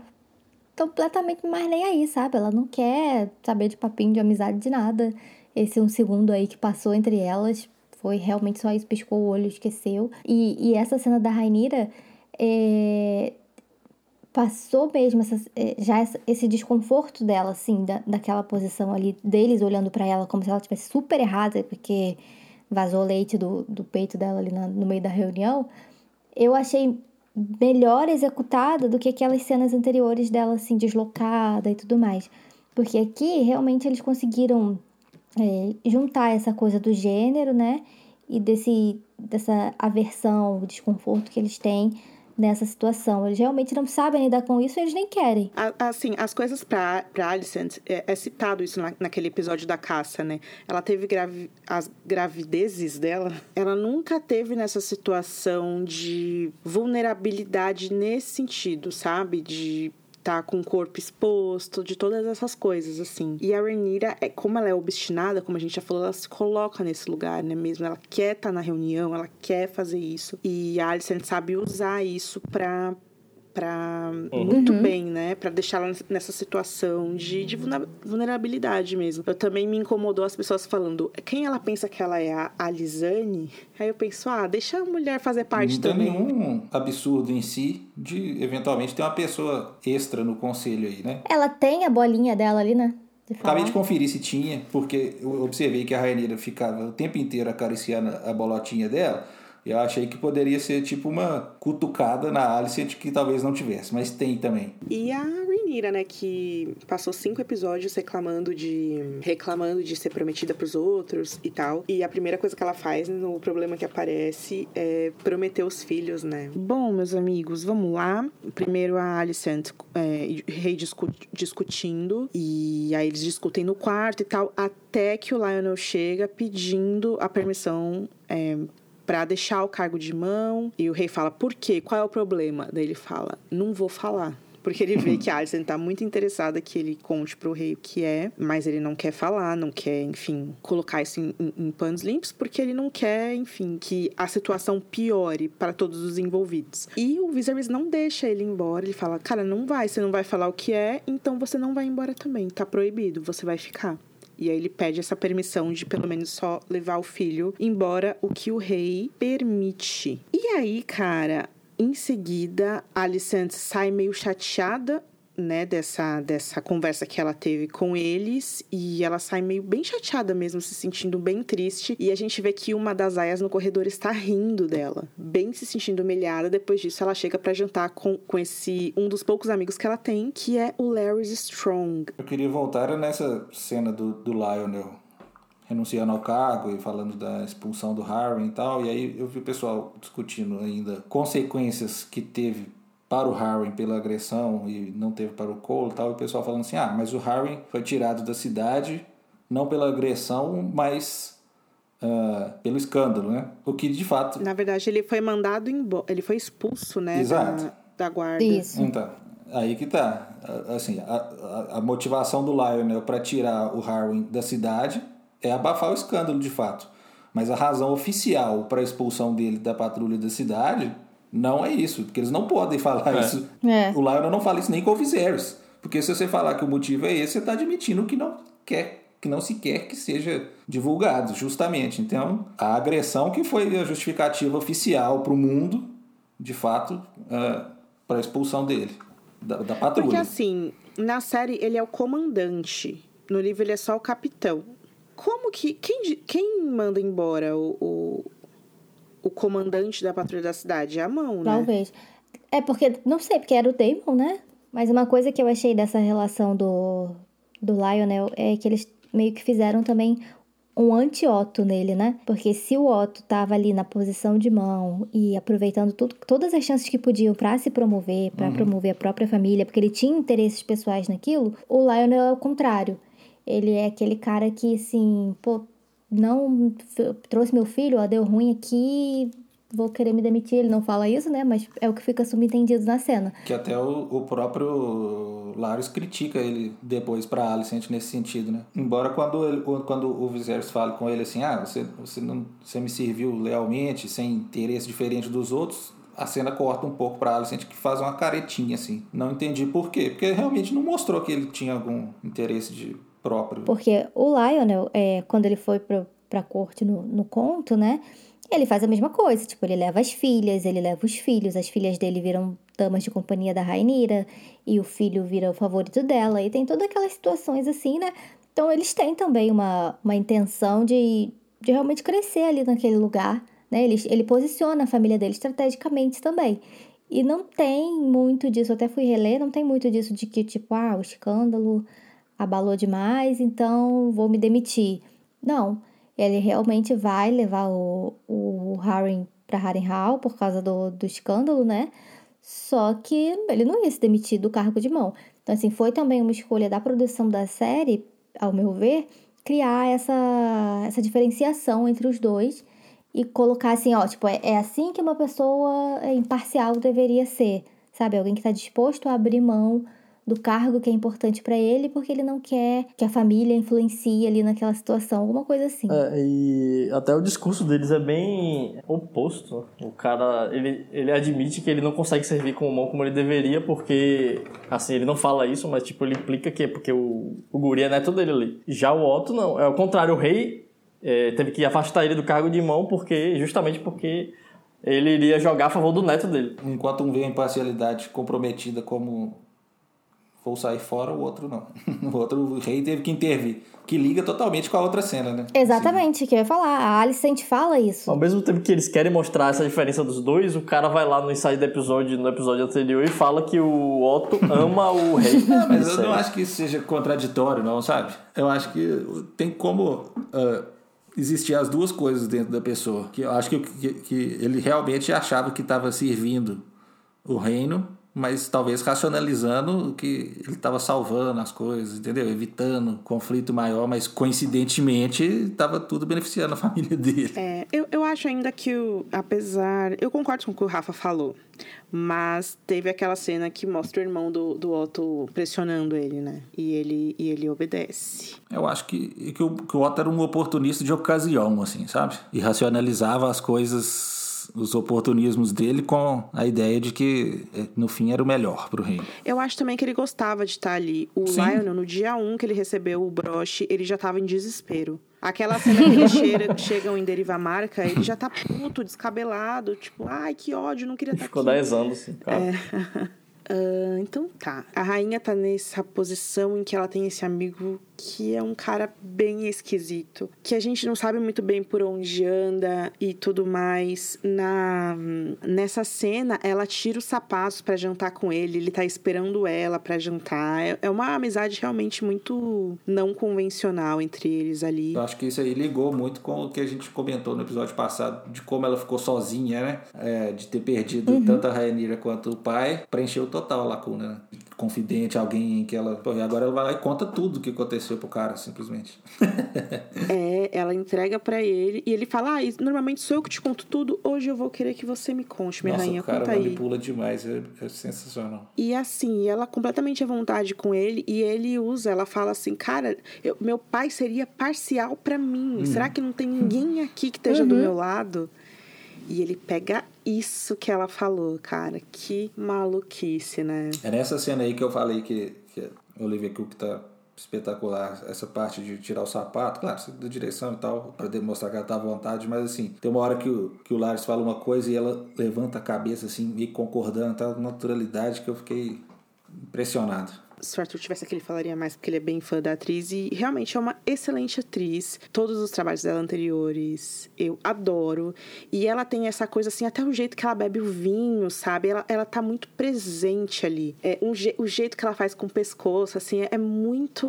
completamente mais nem aí, sabe? Ela não quer saber de papinho de amizade de nada. Esse um segundo aí que passou entre elas foi realmente só isso, piscou o olho, esqueceu. E, e essa cena da Rainira é, passou mesmo essa, é, já esse desconforto dela, assim, da, daquela posição ali, deles olhando para ela como se ela estivesse super errada, porque vazou leite do, do peito dela ali na, no meio da reunião. Eu achei melhor executada do que aquelas cenas anteriores dela assim deslocada e tudo mais. Porque aqui realmente eles conseguiram é, juntar essa coisa do gênero, né? E desse, dessa aversão, desconforto que eles têm nessa situação. Eles realmente não sabem lidar com isso e eles nem querem. Assim, as coisas pra Alicent, é, é citado isso na, naquele episódio da caça, né? Ela teve gravi as gravidezes dela, ela nunca teve nessa situação de vulnerabilidade nesse sentido, sabe? De tá com o corpo exposto, de todas essas coisas, assim. E a Renira, é, como ela é obstinada, como a gente já falou, ela se coloca nesse lugar, né mesmo? Ela quer estar tá na reunião, ela quer fazer isso. E a Alicent sabe usar isso pra para uhum. muito uhum. bem, né? Para deixá-la nessa situação de, de, vulnerabilidade mesmo. Eu também me incomodou as pessoas falando quem ela pensa que ela é a, a Lisane. Aí eu penso, ah, deixa a mulher fazer parte não também. Não tem nenhum absurdo em si de eventualmente ter uma pessoa extra no conselho aí, né? Ela tem a bolinha dela ali, né? De Acabei de conferir se tinha, porque eu observei que a Rainha ficava o tempo inteiro acariciando a bolotinha dela. Eu achei que poderia ser tipo uma cutucada na Alicent que talvez não tivesse, mas tem também. E a Rhaenyra, né, que passou cinco episódios reclamando de reclamando de ser prometida para os outros e tal. E a primeira coisa que ela faz no problema que aparece é prometer os filhos, né? Bom, meus amigos, vamos lá. Primeiro a Alicent é, rei discutindo e aí eles discutem no quarto e tal até que o Lionel chega pedindo a permissão é, para deixar o cargo de mão. E o rei fala: "Por quê? Qual é o problema?" Daí ele fala: "Não vou falar." Porque ele vê que a Alicent tá muito interessada que ele conte pro rei o que é, mas ele não quer falar, não quer, enfim, colocar isso em, em, em panos limpos, porque ele não quer, enfim, que a situação piore para todos os envolvidos. E o Viserys não deixa ele embora, ele fala, cara, não vai, você não vai falar o que é, então você não vai embora também, tá proibido, você vai ficar. E aí ele pede essa permissão de pelo menos só levar o filho embora, o que o rei permite. E aí, cara, em seguida, Alicent sai meio chateada né, dessa, dessa conversa que ela teve com eles e ela sai meio bem chateada mesmo, se sentindo bem triste. E a gente vê que uma das aias no corredor está rindo dela, bem se sentindo humilhada. Depois disso, ela chega para jantar com, com esse um dos poucos amigos que ela tem, que é o Larry Strong. Eu queria voltar nessa cena do, do Lionel renunciando ao cargo e falando da expulsão do Harry e tal. E aí eu vi o pessoal discutindo ainda consequências que teve para o Harry pela agressão e não teve para o Cole e tal, e o pessoal falando assim: ah, mas o Harry foi tirado da cidade não pela agressão, mas uh, pelo escândalo, né? O que de fato. Na verdade, ele foi mandado embora, ele foi expulso, né? Exato. Da, da guarda. Isso. Então, aí que tá. Assim, a, a, a motivação do Lionel para tirar o Harry da cidade é abafar o escândalo de fato. Mas a razão oficial para a expulsão dele da patrulha da cidade não é isso, porque eles não podem falar é. isso. É. O Lionel não fala isso nem com o Viserys. Porque se você falar que o motivo é esse, você está admitindo que não quer, que não se quer que seja divulgado, justamente. Então, a agressão que foi a justificativa oficial para o mundo, de fato, é, para a expulsão dele, da, da patrulha. Porque assim, na série ele é o comandante. No livro ele é só o capitão. Como que. Quem, quem manda embora o, o, o comandante da patrulha da cidade? É a mão, né? Talvez. É porque, não sei, porque era o Damon, né? Mas uma coisa que eu achei dessa relação do, do Lionel é que eles meio que fizeram também um anti-Otto nele, né? Porque se o Otto tava ali na posição de mão e aproveitando tudo, todas as chances que podiam pra se promover, pra promover a própria família, porque ele tinha interesses pessoais naquilo, o Lionel é o contrário. Ele é aquele cara que, assim, pô, não trouxe meu filho, ó, deu ruim aqui, vou querer me demitir. Ele não fala isso, né? Mas é o que fica subentendido na cena. Que até o, o próprio Larios critica ele depois pra Alicent nesse sentido, né? Embora quando, ele, quando o Viserys fale com ele assim, ah, você, você, não, você me serviu lealmente, sem interesse diferente dos outros, a cena corta um pouco pra Alicent que faz uma caretinha, assim. Não entendi por quê, porque realmente não mostrou que ele tinha algum interesse de próprio. Porque o Lionel, é, quando ele foi pro, pra corte no, no conto, né? Ele faz a mesma coisa. Tipo, ele leva as filhas, ele leva os filhos. As filhas dele viram damas de companhia da Rainira. E o filho vira o favorito dela. E tem todas aquelas situações assim, né? Então, eles têm também uma, uma intenção de, de realmente crescer ali naquele lugar. Né? Ele, ele posiciona a família dele estrategicamente também. E não tem muito disso, até fui reler, não tem muito disso de que, tipo, ah, o escândalo abalou demais, então vou me demitir. Não, ele realmente vai levar o, o Harry para Harrenhal por causa do, do escândalo, né? Só que ele não ia se demitir do cargo de mão. Então, assim, foi também uma escolha da produção da série, ao meu ver, criar essa, essa diferenciação entre os dois e colocar assim, ó, tipo, é, é assim que uma pessoa imparcial deveria ser, sabe? Alguém que está disposto a abrir mão do cargo que é importante para ele porque ele não quer que a família influencie ali naquela situação, alguma coisa assim. É, e até o discurso deles é bem oposto. O cara, ele, ele admite que ele não consegue servir com mão como ele deveria, porque, assim, ele não fala isso, mas, tipo, ele implica que é porque o, o guri é neto dele ali. Já o Otto, não. É o contrário, o rei é, teve que afastar ele do cargo de mão, porque justamente porque ele iria jogar a favor do neto dele. Enquanto um vê a imparcialidade comprometida como vou sair fora, o outro não. O outro o rei teve que intervir. Que liga totalmente com a outra cena, né? Exatamente, que eu ia falar. A Alicent fala isso. Ao mesmo tempo que eles querem mostrar essa diferença dos dois, o cara vai lá no ensaio do episódio, no episódio anterior, e fala que o Otto ama o rei. Não, mas eu não aí. acho que isso seja contraditório, não, sabe? Eu acho que tem como ah, existir as duas coisas dentro da pessoa. Que eu acho que, que, que ele realmente achava que estava servindo o reino, mas talvez racionalizando que ele estava salvando as coisas, entendeu? Evitando conflito maior, mas coincidentemente estava tudo beneficiando a família dele. É, eu, eu acho ainda que, o, apesar. Eu concordo com o que o Rafa falou, mas teve aquela cena que mostra o irmão do, do Otto pressionando ele, né? E ele, e ele obedece. Eu acho que, que, o, que o Otto era um oportunista de ocasião, assim, sabe? E racionalizava as coisas, os oportunismos dele com a ideia de que, eh, no fim, era o melhor pro reino. Eu acho também que ele gostava de estar ali. O Sim. Lionel, no dia 1 que ele recebeu o broche, ele já tava em desespero. Aquela cena que eles cheira- chegam em Deriva Marca, ele já tá puto, descabelado, tipo, ai, que ódio, não queria estar Ficou aqui. 10 anos, assim, cara. Ah, então tá. A rainha tá nessa posição em que ela tem esse amigo que é um cara bem esquisito. Que a gente não sabe muito bem por onde anda e tudo mais. Na Nessa cena, ela tira os sapatos pra jantar com ele. Ele tá esperando ela pra jantar. É- É uma amizade realmente muito não convencional entre eles ali. Eu acho que isso aí ligou muito com o que a gente comentou no episódio passado, de como ela ficou sozinha, né? É, de ter perdido tanto a Rainira quanto o pai, preencheu total a lacuna, né? Confidente, alguém que ela. Pô, e agora ela vai lá e conta tudo o que aconteceu pro cara, simplesmente. É, ela entrega pra ele e ele fala: Ah, isso- normalmente sou eu que te conto tudo. Hoje eu vou querer que você me conte, minha Nossa, rainha. o cara Conta aí. manipula demais, é, é sensacional. E assim, ela completamente à vontade com ele e ele usa, ela fala assim, cara, eu- meu pai seria parcial pra mim. Será que não tem ninguém aqui que esteja do meu lado? E ele pega isso que ela falou, cara. Que maluquice, né? É nessa cena aí que eu falei que, que Olivia Cook tá espetacular. Essa parte de tirar o sapato, claro, é da direção e tal, pra demonstrar que ela tá à vontade, mas assim, tem uma hora que o, que o Lars fala uma coisa e ela levanta a cabeça, assim, meio concordando, tá? Com naturalidade que eu fiquei impressionado. Se o Arthur tivesse aqui, ele falaria mais, porque ele é bem fã da atriz. E realmente é uma excelente atriz. Todos os trabalhos dela anteriores eu adoro. E ela tem essa coisa assim, até o jeito que ela bebe o vinho, sabe? Ela, ela tá muito presente ali. É, um, o jeito que ela faz com o pescoço, assim, é, é muito.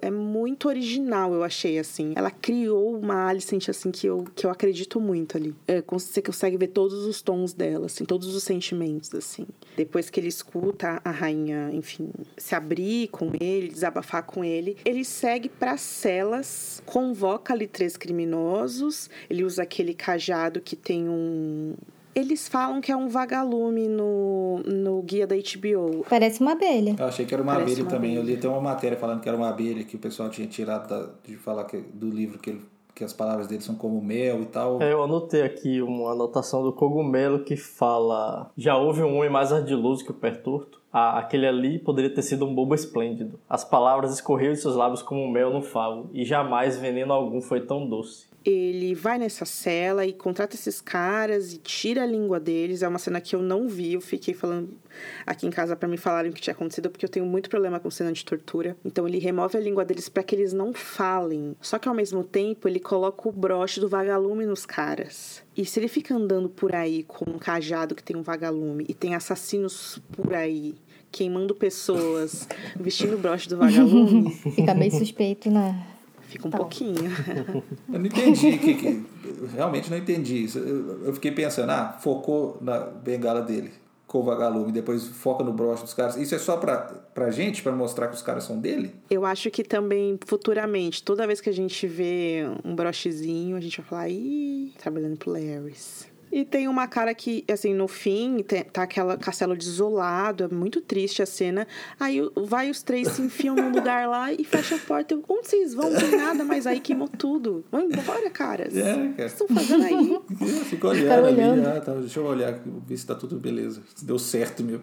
É muito original, eu achei, assim. Ela criou uma Alicent, assim, que eu, que eu acredito muito ali. É, você consegue ver todos os tons dela, assim, todos os sentimentos, assim. Depois que ele escuta a rainha, enfim, se abrir com ele, desabafar com ele, ele segue para celas, convoca ali três criminosos, ele usa aquele cajado que tem um eles falam que é um vagalume no, no guia da HBO. Parece uma abelha. Eu achei que era uma Parece abelha uma também. abelha. Eu li até uma matéria falando que era uma abelha que o pessoal tinha tirado da- de falar que, do livro que, ele, que as palavras dele são como mel e tal. É, eu anotei aqui uma anotação do cogumelo que fala: Já houve um homem mais ardiloso que o perturto. Ah, aquele ali poderia ter sido um bobo esplêndido. As palavras escorriam de seus lábios como mel no favo, e jamais veneno algum foi tão doce. Ele vai nessa cela e contrata esses caras e tira a língua deles. É uma cena que eu não vi. Eu fiquei falando aqui em casa para me falarem o que tinha acontecido, porque eu tenho muito problema com cena de tortura. Então ele remove a língua deles para que eles não falem. Só que ao mesmo tempo ele coloca o broche do vagalume nos caras. E se ele fica andando por aí com um cajado que tem um vagalume e tem assassinos por aí queimando pessoas, vestindo o broche do vagalume, Fica meio suspeito, né? Fica um Tá bom. pouquinho. Eu não entendi. que, que, eu realmente não entendi isso. Eu, eu fiquei pensando, ah, focou na bengala dele com o vagalume, depois foca no broche dos caras. Isso é só pra, pra gente, pra mostrar que os caras são dele? Eu acho que também futuramente, toda vez que a gente vê um brochezinho, a gente vai falar, ih, trabalhando pro Larrys. E tem uma cara que, assim, no fim, tá aquela castelo desolado, é muito triste a cena. Aí o- vai os três se enfiam num lugar lá e fecha a porta. Eu, Onde vocês vão? Não tem nada, mas aí queimou tudo. Vão embora, caras. É, O cara. que vocês estão fazendo aí? Fica olhando Ficaram ali, olhando. ah, tá, deixa eu olhar, ver se tá tudo beleza. Se deu certo mesmo.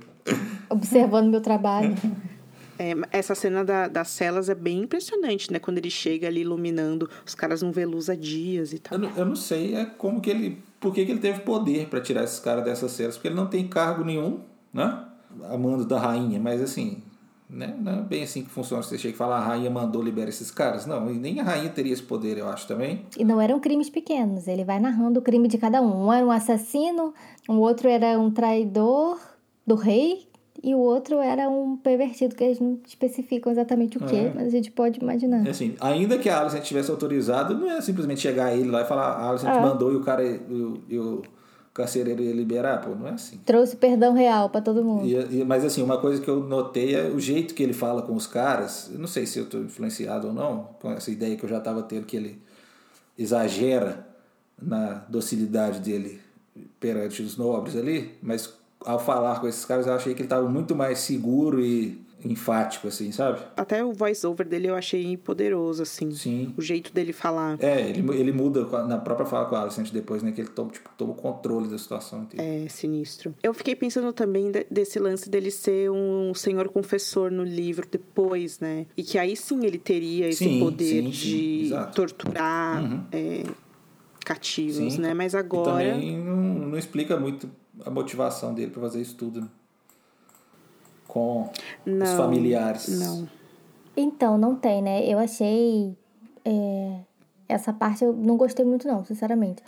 Observando meu trabalho. É, essa cena da- das celas é bem impressionante, né? Quando ele chega ali iluminando, os caras não vê luz há dias e tal. Eu não, eu não sei é como que ele. Por que, que ele teve poder pra tirar esses caras dessas celas? Porque ele não tem cargo nenhum, né? A mando da rainha, mas assim. Né? Não é bem assim que funciona. Você chega e fala, a rainha mandou liberar esses caras. Não, e nem a rainha teria esse poder, eu acho também. E não eram crimes pequenos. Ele vai narrando o crime de cada um. Um era um assassino, um outro era um traidor do rei, e o outro era um pervertido, que eles não especificam exatamente o quê, É. mas a gente pode imaginar. Assim, ainda que a Alicent tivesse autorizado, não é simplesmente chegar ele lá e falar, a Alicent É. mandou e o cara e o, o carcereiro ia liberar, pô, não é assim. Trouxe perdão real pra todo mundo. E- e- mas assim, uma coisa que eu notei é o jeito que ele fala com os caras. Eu não sei se eu estou influenciado ou não, com essa ideia que eu já estava tendo, que ele exagera na docilidade dele perante os nobres ali, mas ao falar com esses caras eu achei que ele estava muito mais seguro e enfático, assim, sabe? Até o voice-over dele eu achei poderoso, assim. Sim. O jeito dele falar. É, ele, ele muda na própria fala com a Alicent depois, né? Que ele toma, tipo, toma o controle da situação inteira. É sinistro. Eu fiquei pensando também de- desse lance dele ser um senhor confessor no livro depois, né? E que aí sim ele teria esse Sim, poder sim, sim, de. Uhum. torturar é, cativos, Sim. né? Mas E agora. também não, não explica muito a motivação dele para fazer isso tudo, né? Com os Não, familiares. Não. Então, não tem, né? Eu achei. é, essa parte eu não gostei muito, não, sinceramente.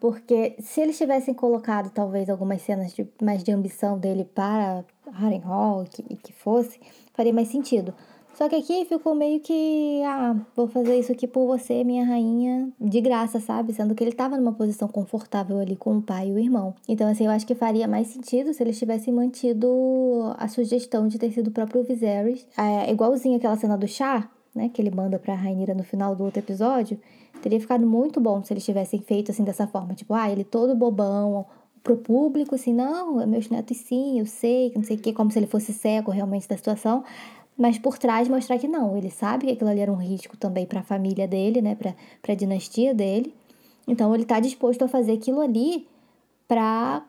Porque se eles tivessem colocado, talvez, algumas cenas de, mais de ambição dele para Harrenhal, que, que fosse, faria mais sentido. Só que aqui ficou meio que, ah, vou fazer isso aqui por você, minha rainha, de graça, sabe? Sendo que ele tava numa posição confortável ali com o pai e o irmão. Então, assim, eu acho que faria mais sentido se eles tivessem mantido a sugestão de ter sido o próprio Viserys. É, igualzinho aquela cena do chá, né, que ele manda pra Rainira no final do outro episódio. Teria ficado muito bom se eles tivessem feito assim dessa forma. Tipo, ah, ele todo bobão, pro público, assim, não, meus netos sim, eu sei, não sei o que, como se ele fosse cego realmente da situação. Mas por trás mostrar que não, ele sabe que aquilo ali era um risco também para a família dele, né, para a dinastia dele. Então ele tá disposto a fazer aquilo ali para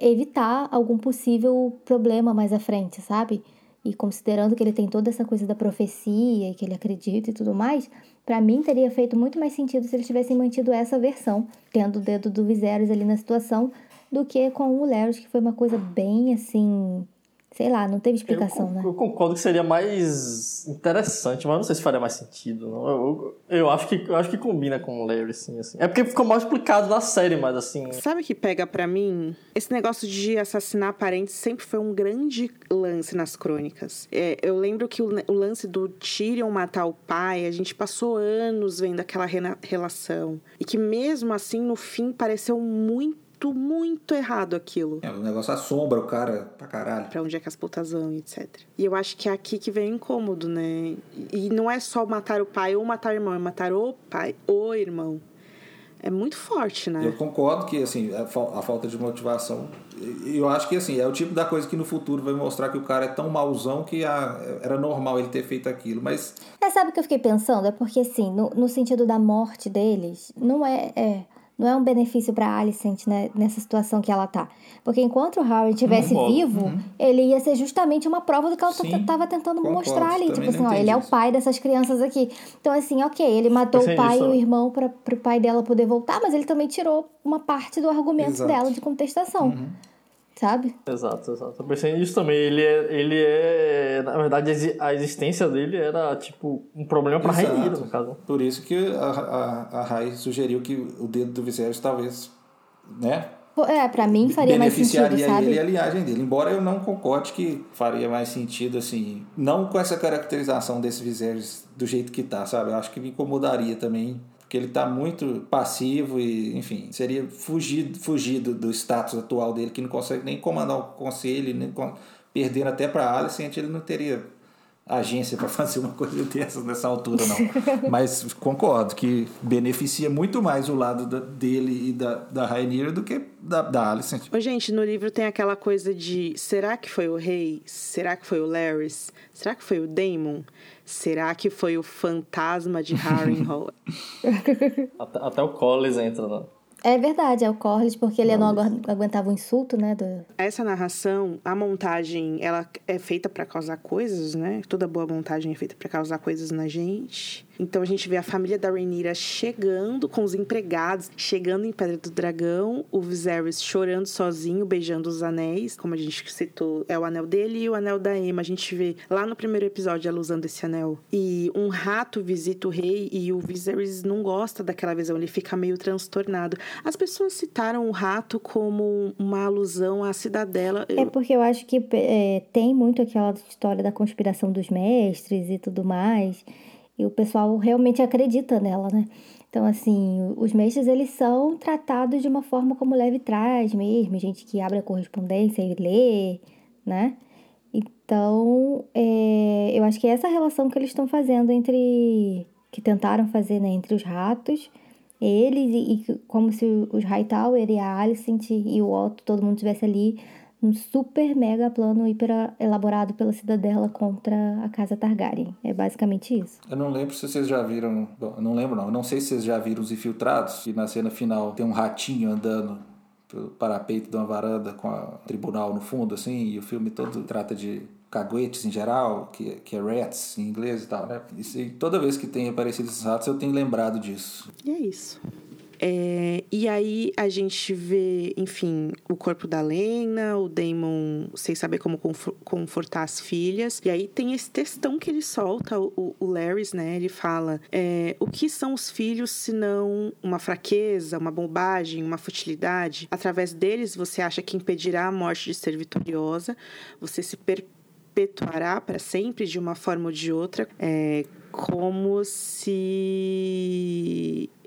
evitar algum possível problema mais à frente, sabe? E considerando que ele tem toda essa coisa da profecia e que ele acredita e tudo mais, para mim teria feito muito mais sentido se eles tivessem mantido essa versão, tendo o dedo do Viserys ali na situação, do que com o Larys, que foi uma coisa bem assim Sei lá, não teve explicação, eu, né? Eu concordo que seria mais interessante, mas não sei se faria mais sentido. Não. Eu, eu, eu acho, que, eu acho que combina com o Larry, sim, assim. É porque ficou mal explicado na série, mas assim. Sabe o que pega para mim? Esse negócio de assassinar parentes sempre foi um grande lance nas crônicas. É, eu lembro que o, o, lance do Tyrion matar o pai, a gente passou anos vendo aquela relação. E que mesmo assim, no fim, pareceu muito muito, muito errado aquilo. É, o negócio assombra o cara pra caralho. Pra onde é que as putas vão, etc. E eu acho que é aqui que vem incômodo, né? E não é só matar o pai ou matar o irmão, é matar o pai, o irmão. É muito forte, né? Eu concordo que, assim, a, falta de motivação. Eu acho que, assim, é o tipo da coisa que no futuro vai mostrar que o cara é tão mauzão que a, era normal ele ter feito aquilo, mas... É, sabe o que eu fiquei pensando? É porque, assim, no, no sentido da morte deles, não é... é não é um benefício para Alicent né, nessa situação que ela tá. Porque enquanto o Harry estivesse vivo, uhum. ele ia ser justamente uma prova do que ela estava tentando concordo, mostrar ali. Tipo assim, ó, ele é o pai dessas crianças aqui. Então, assim, ok, ele matou o pai e o irmão para o pai dela poder voltar, mas ele também tirou uma parte do argumento Exato. dela de contestação. Uhum sabe? Exato, exato. Eu pensei nisso também. Ele é, ele é. Na verdade, a existência dele era, tipo, um problema pra Rainha, no caso. Por isso que a, a, a Rai sugeriu que o dedo do Viserys talvez, né? É, pra mim faria mais sentido, sabe? ele e a linhagem dele. Embora eu não concorde que faria mais sentido, assim, não com essa caracterização desse Viserys do jeito que tá, sabe? Eu acho que me incomodaria também porque ele está muito passivo e, enfim, seria fugir, fugir do, status atual dele, que não consegue nem comandar o conselho, nem perdendo até para Alicent, ele não teria agência para fazer uma coisa dessas nessa altura, não. Mas concordo que beneficia muito mais o lado da, dele e da, da Rainira do que da, da Alicent. Ô, gente, no livro tem aquela coisa de será que foi o rei? Será que foi o Larys? Será que foi o Daemon? Será que foi o fantasma de Harrenhal? até, até o Collis entra, né? É verdade, é o Corlys, porque ele não aguentava o insulto, né? Do... Essa narração, a montagem, ela é feita para causar coisas, né? Toda boa montagem é feita para causar coisas na gente. Então a gente vê a família da Rhaenyra chegando com os empregados, chegando em Pedra do Dragão, o Viserys chorando sozinho, beijando os anéis, como a gente citou, é o anel dele e o anel da Emma. A gente vê lá no primeiro episódio ela usando esse anel. E um rato visita o rei e o Viserys não gosta daquela visão, ele fica meio transtornado. As pessoas citaram o rato como uma alusão à cidadela. É porque eu acho que é, tem muito aquela história da conspiração dos mestres e tudo mais. E o pessoal realmente acredita nela, né? Então, assim, os mestres, eles são tratados de uma forma como leve traz mesmo, gente que abre a correspondência e lê, né? Então, é, eu acho que é essa relação que eles estão fazendo entre... que tentaram fazer, né? Entre os ratos, eles e, e como se os Hightower e a Alicent e o Otto, todo mundo estivesse ali um super mega plano hiper elaborado pela cidadela contra a casa Targaryen. É basicamente isso. Eu não lembro se vocês já viram. Bom, eu não lembro, não. Eu não sei se vocês já viram os infiltrados, que na cena final tem um ratinho andando pelo parapeito de uma varanda com a tribunal no fundo, assim, e o filme todo trata de caguetes em geral, que, que é rats em inglês e tal, né? E toda vez que tem aparecido esses ratos, eu tenho lembrado disso. E é isso. É, e aí a gente vê, enfim, o corpo da Lena, o Damon sem saber como confortar as filhas. E aí tem esse textão que ele solta, o, o Larrys, né? Ele fala: é, o que são os filhos se não uma fraqueza, uma bobagem, uma futilidade? Através deles você acha que impedirá a morte de ser vitoriosa, você se perpetuará para sempre de uma forma ou de outra. É, como se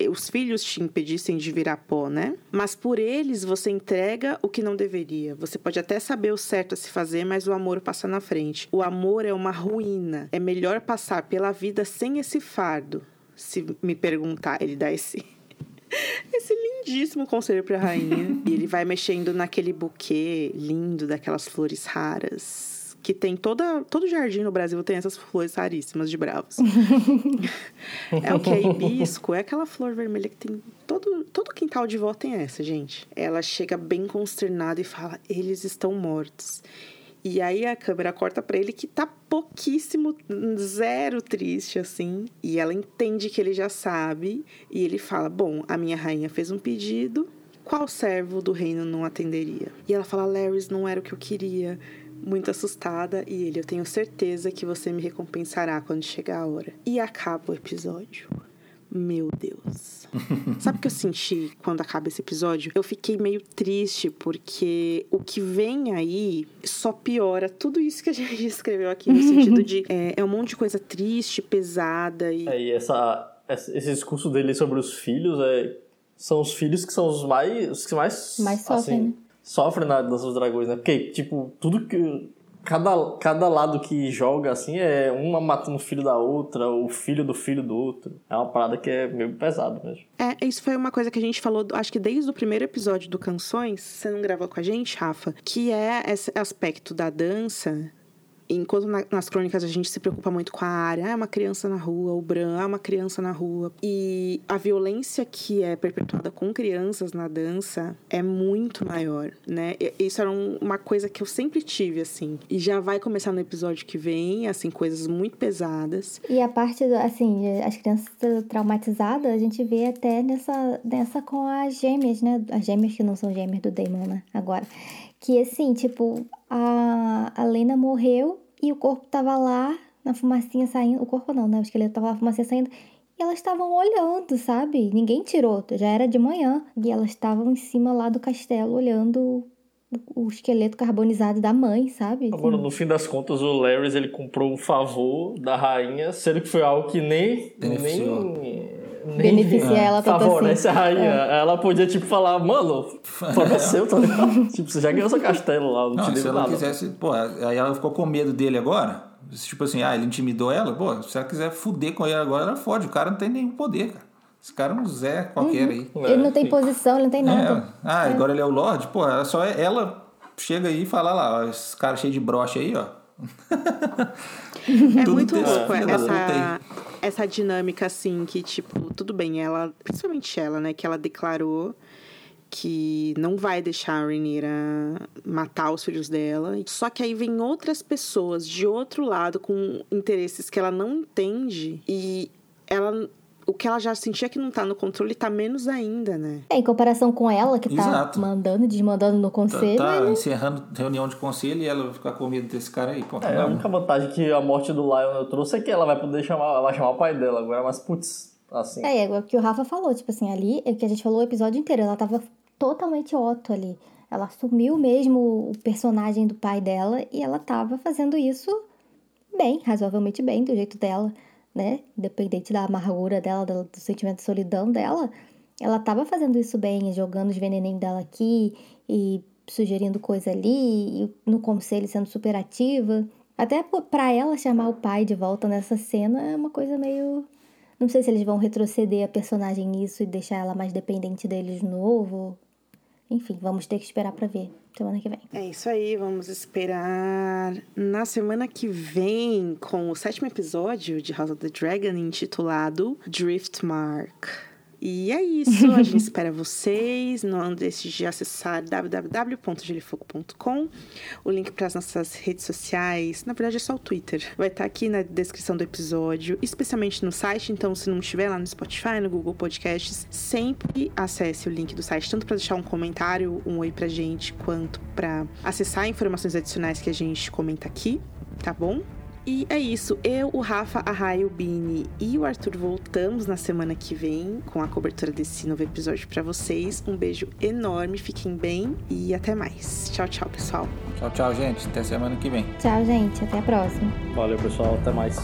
os filhos te impedissem de virar pó, né? Mas por eles você entrega o que não deveria. Você pode até saber o certo a se fazer, mas o amor passa na frente. O amor é uma ruína. É melhor passar pela vida sem esse fardo. Se me perguntar, ele dá esse esse lindíssimo conselho para a rainha. e ele vai mexendo naquele buquê lindo daquelas flores raras que tem toda todo jardim no Brasil tem essas flores raríssimas de bravos. é o que é hibisco, é aquela flor vermelha que tem todo todo quintal de vó tem essa, gente. Ela chega bem consternada e fala: "Eles estão mortos". E aí a câmera corta para ele que tá pouquíssimo, zero triste assim. E ela entende que ele já sabe. E ele fala: Bom, a minha rainha fez um pedido. Qual servo do reino não atenderia? E ela fala: Larry, não era o que eu queria muito assustada e ele, eu tenho certeza que você me recompensará quando chegar a hora. E acaba o episódio. Meu Deus. Sabe o que eu senti quando acaba esse episódio? Eu fiquei meio triste porque o que vem aí só piora tudo isso que a gente escreveu aqui, no sentido de é, é um monte de coisa triste, pesada e. É, e essa, esse discurso dele sobre os filhos é, são os filhos que são os mais. Os que mais. Mais sofrem, assim, Sofrem na Dança dos Dragões, né? Porque, tipo, tudo que. Cada, cada lado que joga, assim, é uma matando o filho da outra, o filho do filho do outro. É uma parada que é meio pesado mesmo. É, isso foi uma coisa que a gente falou, acho que desde o primeiro episódio do Canções, você não gravou com a gente, Rafa, que é esse aspecto da dança. Enquanto na- nas crônicas a gente se preocupa muito com a área, ah, é uma criança na rua, o Bran, ah, uma criança na rua. E a violência que é perpetuada com crianças na dança é muito maior, né? Isso era um- uma coisa que eu sempre tive, assim. E já vai começar no episódio que vem, assim, coisas muito pesadas. E a parte, do, assim, as crianças traumatizadas, a gente vê até nessa, nessa com as gêmeas, né? As gêmeas que não são gêmeas do Damon, né? Agora. Que, assim, tipo, a, a Lena morreu e o corpo tava lá, na fumacinha saindo. O corpo não, né? O esqueleto tava lá, a fumacinha saindo. E elas estavam olhando, sabe? Ninguém tirou, já era de manhã. E elas estavam em cima lá do castelo, olhando o, o esqueleto carbonizado da mãe, sabe? Agora, no fim das contas, o Larry ele comprou um favor da rainha, sendo que foi algo que nem. Beneficiou. nem Beneficia ela tanto favorece assim. a rainha. Ela podia, tipo, falar, mano, favoreceu, tá ligado? tipo, você já ganhou seu castelo lá, não, Não, te se deu ela nada. quisesse, pô, aí ela ficou com medo dele agora. Tipo assim, ah, ele intimidou ela, pô, se ela quiser fuder com ele agora, ela fode. O cara não tem nenhum poder, cara. Esse cara é um Zé qualquer aí. Ele não tem sim. posição, ele não tem nada. É, ah, agora ele é o Lorde, pô, ela só é, ela chega aí e fala lá, ó, esses caras cheios de brocha aí, ó. É muito louco essa, essa dinâmica, assim, que, tipo, tudo bem, ela, principalmente ela, né, que ela declarou que não vai deixar a Rhaenyra matar os filhos dela. Só que aí vem outras pessoas de outro lado com interesses que ela não entende e ela o que ela já sentia que não tá no controle tá menos ainda, né? É, em comparação com ela, que tá Exato. mandando, desmandando no Tá, conselho, tá ele- encerrando reunião de conselho e ela ficar com medo desse cara aí, pô. É, a não. única vantagem que a morte do Lionel trouxe é que ela vai poder chamar, ela vai chamar o pai dela agora, mas putz, assim. É, é o que o Rafa falou, tipo assim, ali, é o que a gente falou o episódio inteiro, ela tava totalmente Otto ali. Ela assumiu mesmo o personagem do pai dela e ela tava fazendo isso bem, razoavelmente bem, do jeito dela, né? Independente da amargura dela, do, do sentimento de solidão dela, ela tava fazendo isso bem, jogando os veneninhos dela aqui e sugerindo coisa ali, e no conselho sendo super ativa. Até pra ela chamar o pai de volta nessa cena é uma coisa meio não sei se eles vão retroceder a personagem nisso e deixar ela mais dependente deles de novo. Enfim, vamos ter que esperar pra ver semana que vem. É isso aí, vamos esperar na semana que vem com o sétimo episódio de House of the Dragon intitulado Driftmark. E é isso, a gente espera vocês. Não deixe de acessar www.gelifogo.com. O link para as nossas redes sociais, na verdade é só o Twitter, vai estar aqui na descrição do episódio, especialmente no site. Então, se não estiver lá no Spotify, no Google Podcasts, sempre acesse o link do site, tanto para deixar um comentário, um oi pra gente, quanto para acessar informações adicionais que a gente comenta aqui, tá bom? E é isso. Eu, o Rafa, a Rai, o Bini e o Arthur voltamos na semana que vem com a cobertura desse novo episódio pra vocês. Um beijo enorme, fiquem bem e até mais. Tchau, tchau, pessoal. Tchau, tchau, gente. Até semana que vem. Tchau, gente. Até a próxima. Valeu, pessoal, até mais.